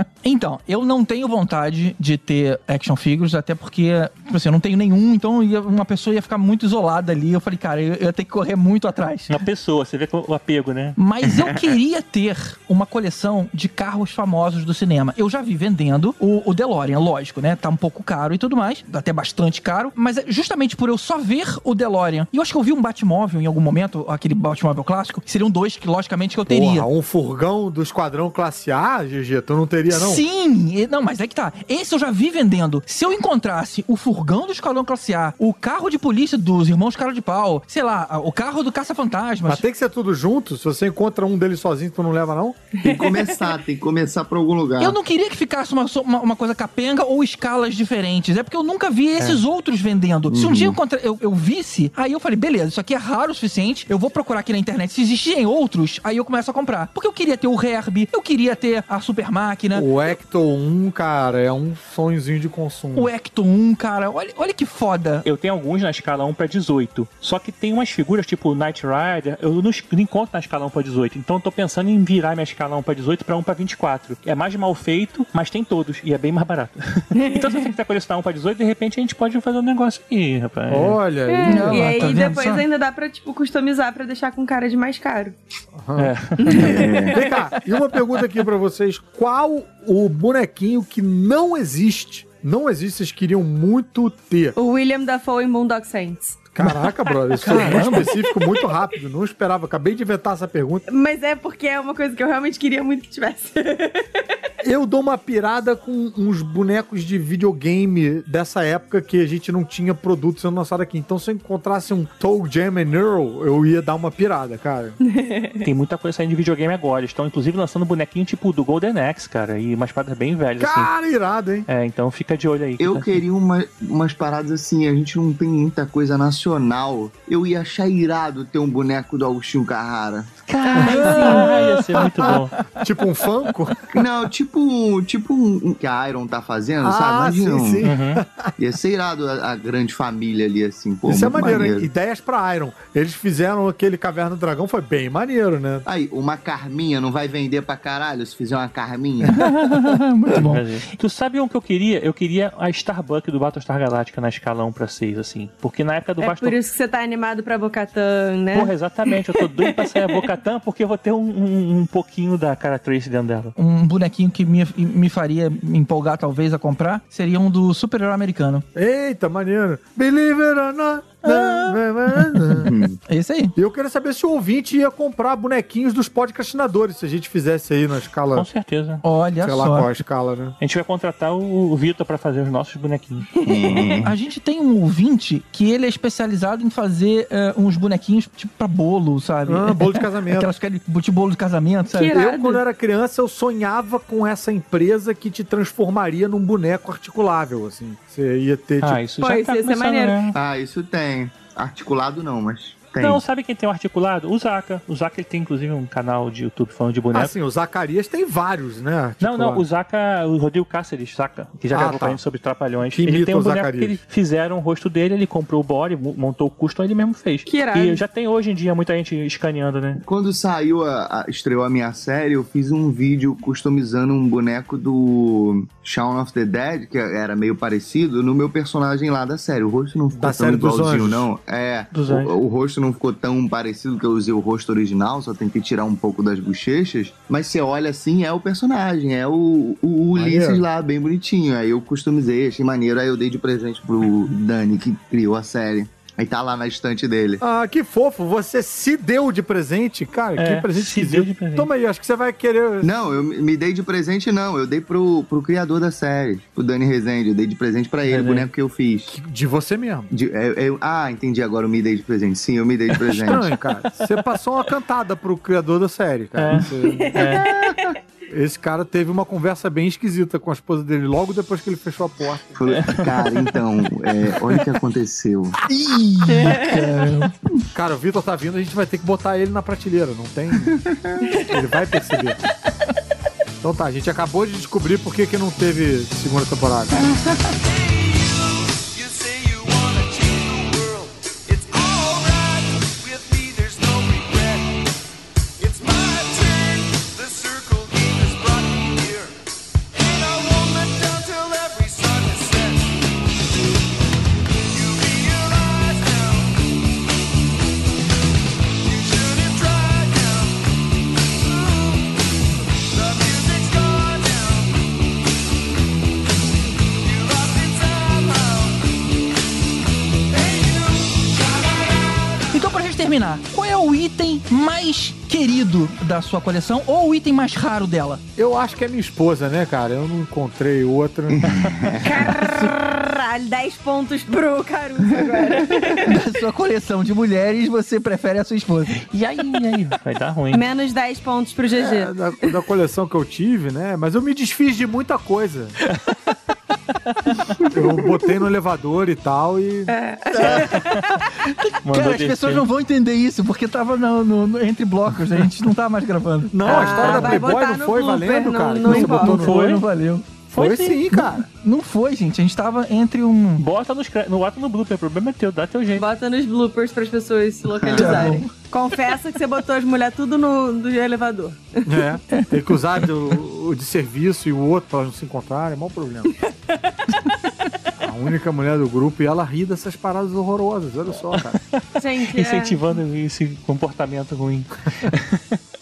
Então, eu não tenho vontade de ter action figures, até porque, tipo assim, eu não tenho nenhum, então ia- uma pessoa ia ficar muito isolada ali. Eu falei, cara, eu, eu ia ter que correr muito atrás. Uma pessoa, você vê que o apego, né? Mas eu queria ter uma coleção de carros famosos do cinema. Eu já vi vendendo o, o DeLorean, lógico, né? Tá um pouco caro e tudo mais, até bastante caro. Mas é justamente por eu só ver o DeLorean, e eu acho que eu vi um Batmóvel em algum momento, aquele Batmóvel clássico, seriam dois que, logicamente, que eu teria. Porra, um furgão do Esquadrão Classe A, GG, tu não teria, não? Sim, e- não, mas é que tá. Esse eu já vi vendendo. Se eu encontrasse o furgão do Esquadrão Classe A, o carro de polícia dos irmãos Cara de Pau, sei lá, o carro do Caça-Fantasmas. Mas tem que ser tudo junto? Se você encontra um deles sozinho, tu não leva, não? Tem que começar, tem que começar por algum lugar. Eu não queria que ficasse uma, uma, uma coisa capenga ou escalas diferentes. É porque eu nunca vi esses outros vendendo. Se um Uhum. dia eu, encontra- eu, eu visse, aí eu falei, beleza, isso aqui é raro o suficiente. Eu vou procurar aqui na internet se existirem outros, aí eu começo a comprar. Porque eu queria ter o Herbie, eu queria ter a Super Máquina. O Ecto 1, cara, é um sonhozinho de consumo. O Ecto 1, cara, olha, olha que foda. Eu tenho alguns na escala 1 pra 18. Só que tem umas figuras tipo o Knight Rider, eu não, não encontro na escala 1 pra 18. Então eu tô pensando em virar minha escala 1 pra 18 pra 1 pra 24. É mais mal feito, mas tem todos. E é bem mais barato. então se você quiser colecionar 1 pra 18, de repente a gente pode fazer um negócio aqui, rapaz. Olha É. Não, e aí tá depois só? ainda dá pra, tipo, customizar pra deixar com cara de mais caro. Vem cá, e uma pergunta aqui pra vocês: qual o bonequinho que não existe não existe, vocês queriam muito ter. O William Dafoe em Boondock Saints. Caraca, brother, isso foi muito específico, muito rápido. Não esperava, acabei de inventar essa pergunta. Mas é porque é uma coisa que eu realmente queria muito que tivesse. Eu dou uma pirada com uns bonecos de videogame dessa época que a gente não tinha produto sendo lançado aqui. Então, se eu encontrasse um Toe Jam and Earl, eu ia dar uma pirada, cara. Tem muita coisa saindo de videogame agora. Estão inclusive lançando bonequinho tipo do Golden Axe, cara. E umas paradas bem velhas, assim. Cara, irado, hein? É, então fica de olho aí. Eu Tá? queria uma- umas paradas assim, a gente não tem muita coisa nacional. Eu ia achar irado ter um boneco do Agostinho Carrara. Ah, ia ser muito bom. tipo um Funko? Não, tipo, tipo um um que a Iron tá fazendo, sabe? Imagina sim, sim. Ia ser irado a, a grande família ali, assim. Pô, Isso é maneiro, hein? Ideias pra Iron. Eles fizeram aquele Caverna do Dragão, foi bem maneiro, né? Aí, uma Carminha não vai vender pra caralho se fizer uma Carminha? Muito bom. Tu sabe um que eu queria? Eu queria a Starbuck do Battlestar Galactica na escala 1 pra 6, assim. Porque na época do é por isso que você tá animado pra Bocatan, né? Porra, exatamente. Eu tô doido pra sair a Bocatan porque eu vou ter um, um, um pouquinho da cara Trace dentro dela. Um bonequinho que me, me faria me empolgar, talvez, a comprar seria um do super-herói americano. Eita, maneiro. Believe it or not. É isso aí. Eu queria saber se o ouvinte ia comprar bonequinhos dos podcastinadores, se a gente fizesse aí na escala. Com certeza. Olha sei lá só. qual a escala, né? A gente vai contratar o, Vitor pra fazer os nossos bonequinhos. A gente tem um ouvinte que ele é especializado em fazer eh, uns bonequinhos tipo pra bolo, sabe? Ah, bolo de casamento. Aquelas que de bolo de casamento, sabe? Eu, quando era criança, eu sonhava com essa empresa que te transformaria num boneco articulável, assim. Você ia ter, Ah, tipo... isso já tá começando, né? Ah, isso tem. Articulado não, mas tem. Não, sabe quem tem um articulado? O Zaka. O Zaka ele tem inclusive um canal de YouTube falando de boneco. Ah, sim, o Zacarias tem vários, né? Não, não, Articulado. o Zaka, o Rodrigo Cáceres, saca? Que já Ah, gravou tá. com a gente sobre Trapalhões. Que ele tem um o boneco Zacarias. que eles fizeram o rosto dele, ele comprou o body, mo- montou o custom, ele mesmo fez. Que irado. E já tem hoje em dia muita gente escaneando, né? Quando saiu, a, a- estreou a minha série, eu fiz um vídeo customizando um boneco do Shaun of the Dead, que era meio parecido, no meu personagem lá da série. O rosto não ficou Da tão igualzinho, não. É, Dos o, o rosto não ficou tão parecido que eu usei o rosto original, só tentei tirar um pouco das bochechas. Mas você olha assim, é o personagem, é o, o Ulisses Maneiro. lá, bem bonitinho. Aí eu customizei, achei maneiro, aí eu dei de presente pro Dani, que criou a série. Aí tá lá na estante dele. Ah, que fofo. Você se deu de presente. Cara, É, que presente se deu de presente. Toma aí, acho que você vai querer... Não, eu me dei de presente, não. Eu dei pro, pro criador da série, o Dani Rezende. Eu dei de presente pra ele, o boneco que eu fiz. De você mesmo. De- é- é- ah, entendi agora. Eu me dei de presente. Sim, eu me dei de presente. Estranho, cara. Você passou uma cantada pro criador da série, cara. É. Você- Esse cara teve uma conversa bem esquisita com a esposa dele logo depois que ele fechou a porta. Cara, então, é, olha o que aconteceu. Ih, Cara, o Vitor tá vindo, a gente vai ter que botar ele na prateleira, não tem? Ele vai perceber. Então tá, a gente acabou de descobrir por que, que não teve segunda temporada. Querido da sua coleção ou o item mais raro dela? Eu acho que é minha esposa, né, cara? Eu não encontrei outra. Caralho, 10 pontos pro Caruso agora. da sua coleção de mulheres, você prefere a sua esposa. E aí, e aí? Vai dar ruim. Menos 10 pontos pro GG. É, da, da coleção que eu tive, né? Mas eu me desfiz de muita coisa. Eu botei no elevador e tal e. Cara, as pessoas não vão entender isso, porque tava no- no- no- entre blocos, né? a gente não tá mais gravando. Não, a história da vai Playboy não foi blooper, valendo, não- cara. que não você botou Não foi, não valeu. Foi sim, cara. Não foi, gente. A gente tava entre um. Bota nos no bota no blooper, o problema é teu, dá teu jeito. Bota nos bloopers para as pessoas se localizarem. Confessa que você botou as mulheres tudo no, no elevador. É, tem que usar do- o de serviço e o outro pra elas não se encontrarem, é maior problema. A única mulher do grupo e ela ri dessas paradas horrorosas, olha só, cara. Gente, é... Incentivando esse comportamento ruim.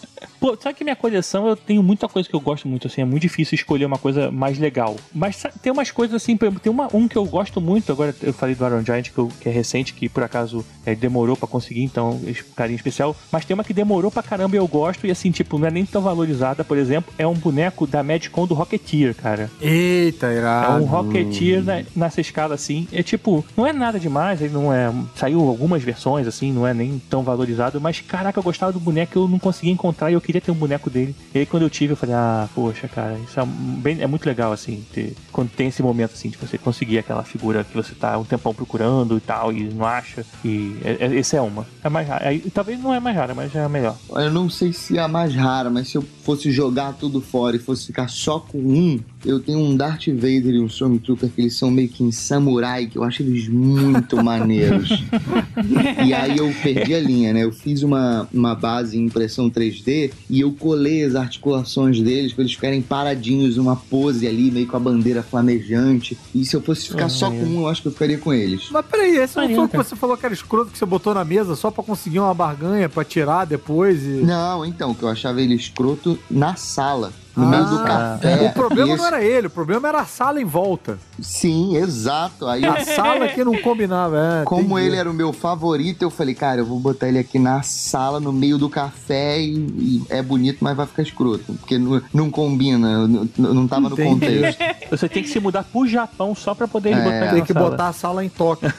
Pô, sabe que minha coleção, eu tenho muita coisa que eu gosto muito, assim, é muito difícil escolher uma coisa mais legal. Mas sa- tem umas coisas assim, por exemplo, tem uma, um que eu gosto muito, agora eu falei do Iron Giant, que, eu- que é recente, que por acaso é, demorou pra conseguir, então, carinho especial. Mas tem uma que demorou pra caramba e eu gosto, e assim, tipo, não é nem tão valorizada, por exemplo, é um boneco da Magicon do Rocketeer, cara. Eita, É irado. um Rocketeer na- nessa escala assim. É tipo, não é nada demais, ele não é. Saiu algumas versões assim, não é nem tão valorizado, mas caraca, eu gostava do boneco, eu não conseguia encontrar e eu queria ter um boneco dele. E aí quando eu tive, eu falei, ah, poxa, cara, isso é, bem, é muito legal assim, ter, quando tem esse momento assim, de você conseguir aquela figura que você tá um tempão procurando e tal, e não acha. E é, é- esse é uma. É mais rara. Aí, talvez não é mais rara, mas já é a melhor. Eu não sei se é a mais rara, mas se eu fosse jogar tudo fora e fosse ficar só com um, eu tenho um Darth Vader e um Stormtrooper que eles são meio que em samurai, que eu acho eles muito maneiros. e aí eu perdi a linha, né? Eu fiz uma, uma base em impressão 3D e eu colei as articulações deles pra eles ficarem paradinhos, uma pose ali, meio com a bandeira flamejante. E se eu fosse ficar só com um, eu acho que eu ficaria com eles. Mas peraí, esse não foi o que você falou que era escroto que você botou na mesa só pra conseguir uma barganha pra tirar depois e. Não, então, que eu achava ele escroto na sala. No meio do café. O problema não era ele, o problema era a sala em volta. Sim, exato. Aí A sala que não combinava, é. Como ele era o meu favorito, eu falei, cara, eu vou botar ele aqui na sala, no meio do café e, e é bonito, mas vai ficar escroto. Porque não, não combina, não, não tava no contexto. Você tem que se mudar pro Japão só pra poder É. botar ele Tem que sala. botar a sala em toque.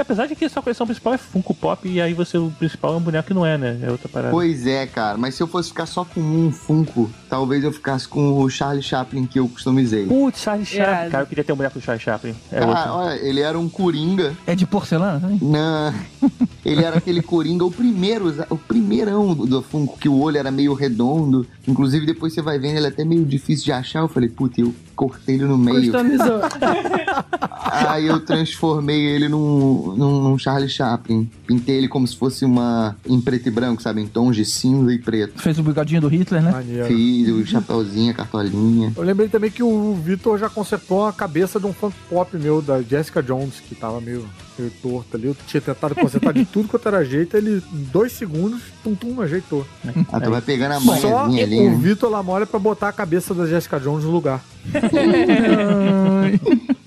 Apesar de que a sua coleção principal é Funko Pop e aí você, o principal é um boneco que não é, né? É outra parada. Pois é, cara, mas se eu fosse ficar só com um Funko, talvez eu ficasse com o Charlie Chaplin que eu customizei. Putz, Charlie Chaplin. Irado. Cara, eu queria ter um boneco do Charlie Chaplin. É Cara, outro. olha, ele era um coringa. É de porcelana também? Não, ele era aquele coringa, o primeiro, o primeirão do Funko, que o olho era meio redondo. Inclusive, depois você vai vendo, ele é até meio difícil de achar. Eu falei, puta, eu cortei ele no meio. Customizou. Aí eu transformei ele num, num, num Charlie Chaplin. Pintei ele como se fosse uma. em preto e branco, sabe? Em tons de cinza e preto. Fez o bigodinho do Hitler, né? Maneiro. Fiz o chapeuzinho, a cartolinha. Eu lembrei também que o Vitor já consertou a cabeça de um funk pop meu, da Jessica Jones, que tava meio, meio torto ali. Eu tinha tentado consertar de tudo quanto era jeito, ele, em dois segundos, tum tum, ajeitou. Ah, tu vai pegando a Só manhãzinha ali. o né? Vitor Lamolha pra botar a cabeça da Jessica Jones no lugar.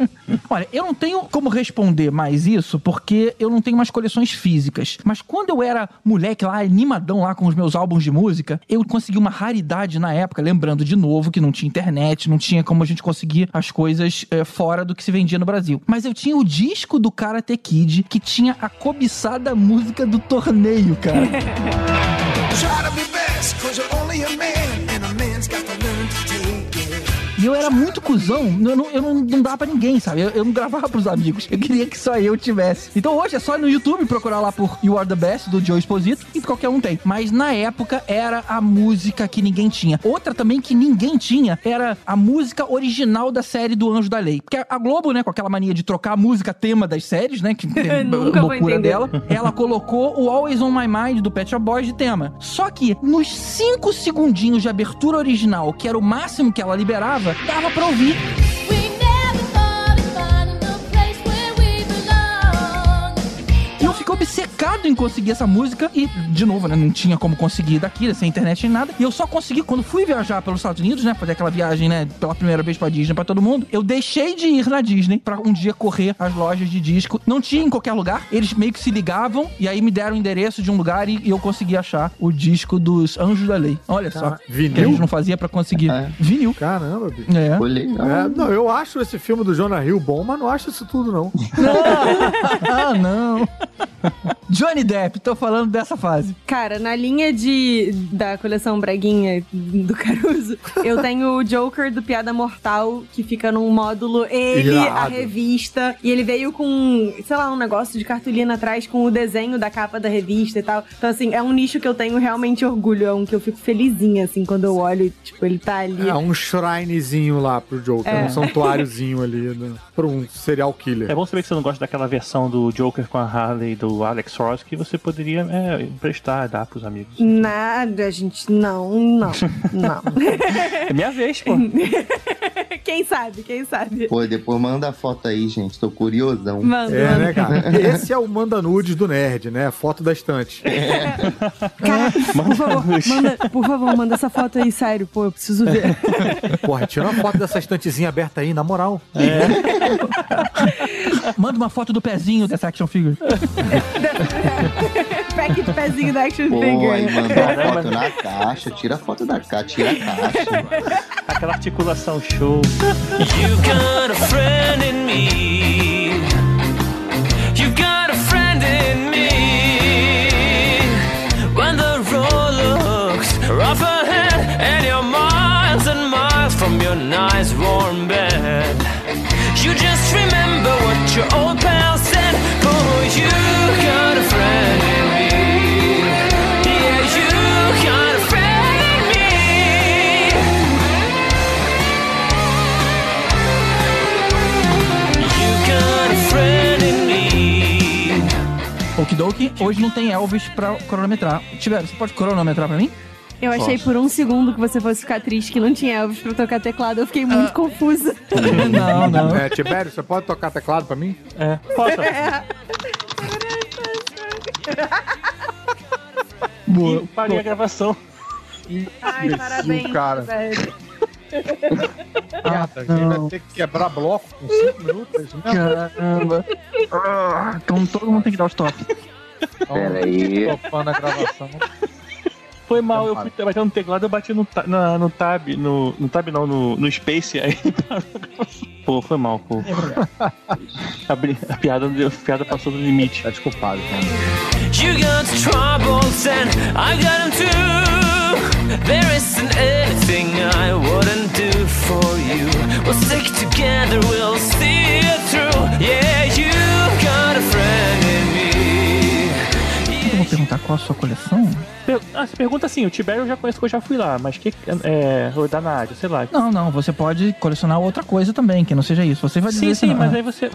Olha, eu não tenho como responder mais isso porque eu não tenho mais coleções físicas. Mas quando eu era moleque lá, animadão lá com os meus álbuns de música, eu consegui uma raridade na época, lembrando de novo que não tinha internet, não tinha como a gente conseguir as coisas eh, fora do que se vendia no Brasil. Mas eu tinha o disco do Karate Kid que tinha a cobiçada música do torneio, cara. E eu era muito cuzão, eu não, eu não, não dava pra ninguém, sabe? Eu, eu não gravava pros amigos. Eu queria que só eu tivesse. Então hoje é só no YouTube procurar lá por You Are the Best, do Joe Exposito, e qualquer um tem. Mas na época era a música que ninguém tinha. Outra também que ninguém tinha era a música original da série do Anjo da Lei. Porque a Globo, né, com aquela mania de trocar a música tema das séries, né? Que tem loucura dela. Ela colocou o Always On My Mind do Pet Shop Boys de tema. Só que nos cinco segundinhos de abertura original, que era o máximo que ela liberava, dava pra ouvir. Obcecado em conseguir essa música e, de novo, né, não tinha como conseguir daqui, sem internet nem nada. E eu só consegui quando fui viajar pelos Estados Unidos, né, fazer aquela viagem, né, pela primeira vez pra Disney pra todo mundo. Eu deixei de ir na Disney pra um dia correr as lojas de disco. Não tinha em qualquer lugar. Eles meio que se ligavam e aí me deram o endereço de um lugar e, e eu consegui achar o disco dos Anjos da Lei. Olha só. Vinil? Que a gente não fazia pra conseguir. Vinil. Caramba, bicho. É. É, não, eu acho esse filme do Jonah Hill bom, mas não acho isso tudo, não. ah, não. Johnny Depp, tô falando dessa fase. Cara, na linha de da coleção Braguinha do Caruso, eu tenho o Joker do Piada Mortal, que fica num módulo, ele, Irado. a revista, e ele veio com, sei lá, um negócio de cartolina atrás com o desenho da capa da revista e tal. Então, assim, é um nicho que eu tenho realmente orgulho, é um que eu fico felizinha, assim, quando eu olho, tipo, ele tá ali. É um shrinezinho lá pro Joker, É. um santuáriozinho ali né, pra um serial killer. É bom saber que você não gosta daquela versão do Joker com a Harley do Alex Ross que você poderia é, emprestar, dar pros amigos. Nada, gente, não, não, não. É minha vez, pô. que Quem sabe, quem sabe? Pô, depois manda a foto aí, gente. Tô curiosão. Manda, É, manda. né, cara? Esse é o manda nudes do nerd, né? Foto da estante. Por favor, manda, por favor, manda essa foto aí, sério. Pô, eu preciso ver. Porra, tira uma foto dessa estantezinha aberta aí, na moral. Manda uma foto do pezinho dessa action figure. Pack de pezinho da Action Pô, aí Figure. manda a foto na caixa. Tira a foto da caixa, tira a caixa. Aquela articulação show. You got a friend in me. You got a friend in me. When the road looks rough ahead and you're miles and miles from your nice warm bed, your old hoje não tem Elvis pra cronometrar. Tiver, você pode cronometrar pra mim? Eu achei por um segundo que você fosse ficar triste que não tinha Elvis pra tocar teclado. Eu fiquei muito confusa. não, não. É, Tibério, você pode tocar teclado pra mim? É. Posso? Boa. E parei a gravação. Ai, parabéns, cara. velho. Ah, a gente vai ter que quebrar bloco com 5 minutos. Né? Caramba. Ah, Então todo mundo tem que dar o stop. Pera aí. Topando a gravação. Foi mal, eu fui batendo no teclado, eu bati no, na- no tab, no, no tab não, no, no space, aí Pô, foi mal, pô. A, a piada, a piada passou do limite. Tá desculpado, cara. You got troubles and I got them too. There isn't anything I wouldn't do for you. We'll stick together, we'll see it through. Yeah, you got a friend vou perguntar qual a sua coleção? Per- Ah, você pergunta assim, o Tibério eu já conheço que eu já fui lá, mas que. É. Da Nádia, sei lá. Não, não, você pode colecionar outra coisa também, que não seja isso. Você vai dizer Sim, sim, não. mas Ah. aí você.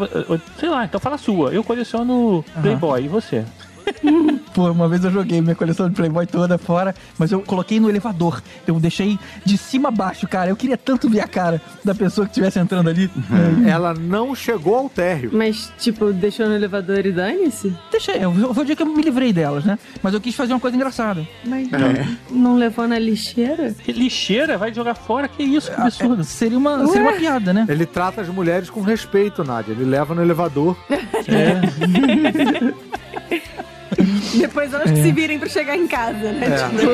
Sei lá, então fala a sua. Eu coleciono Playboy, e você? Pô, uma vez eu joguei minha coleção de Playboy toda fora, mas eu coloquei no elevador. Eu deixei de cima a baixo, cara. Eu queria tanto ver a cara da pessoa que estivesse entrando ali. Ela não chegou ao térreo. Mas, tipo, deixou no elevador e dane-se? Deixei, eu vou dizer que eu me livrei delas, né? Mas eu quis fazer uma coisa engraçada. Mas não levou na lixeira? Que lixeira? Vai jogar fora? Que isso? Que absurdo. Seria uma, seria uma piada, né? Ele trata as mulheres com respeito, Nádia. Ele leva no elevador. Depois elas que se virem pra chegar em casa, né? É. Tipo...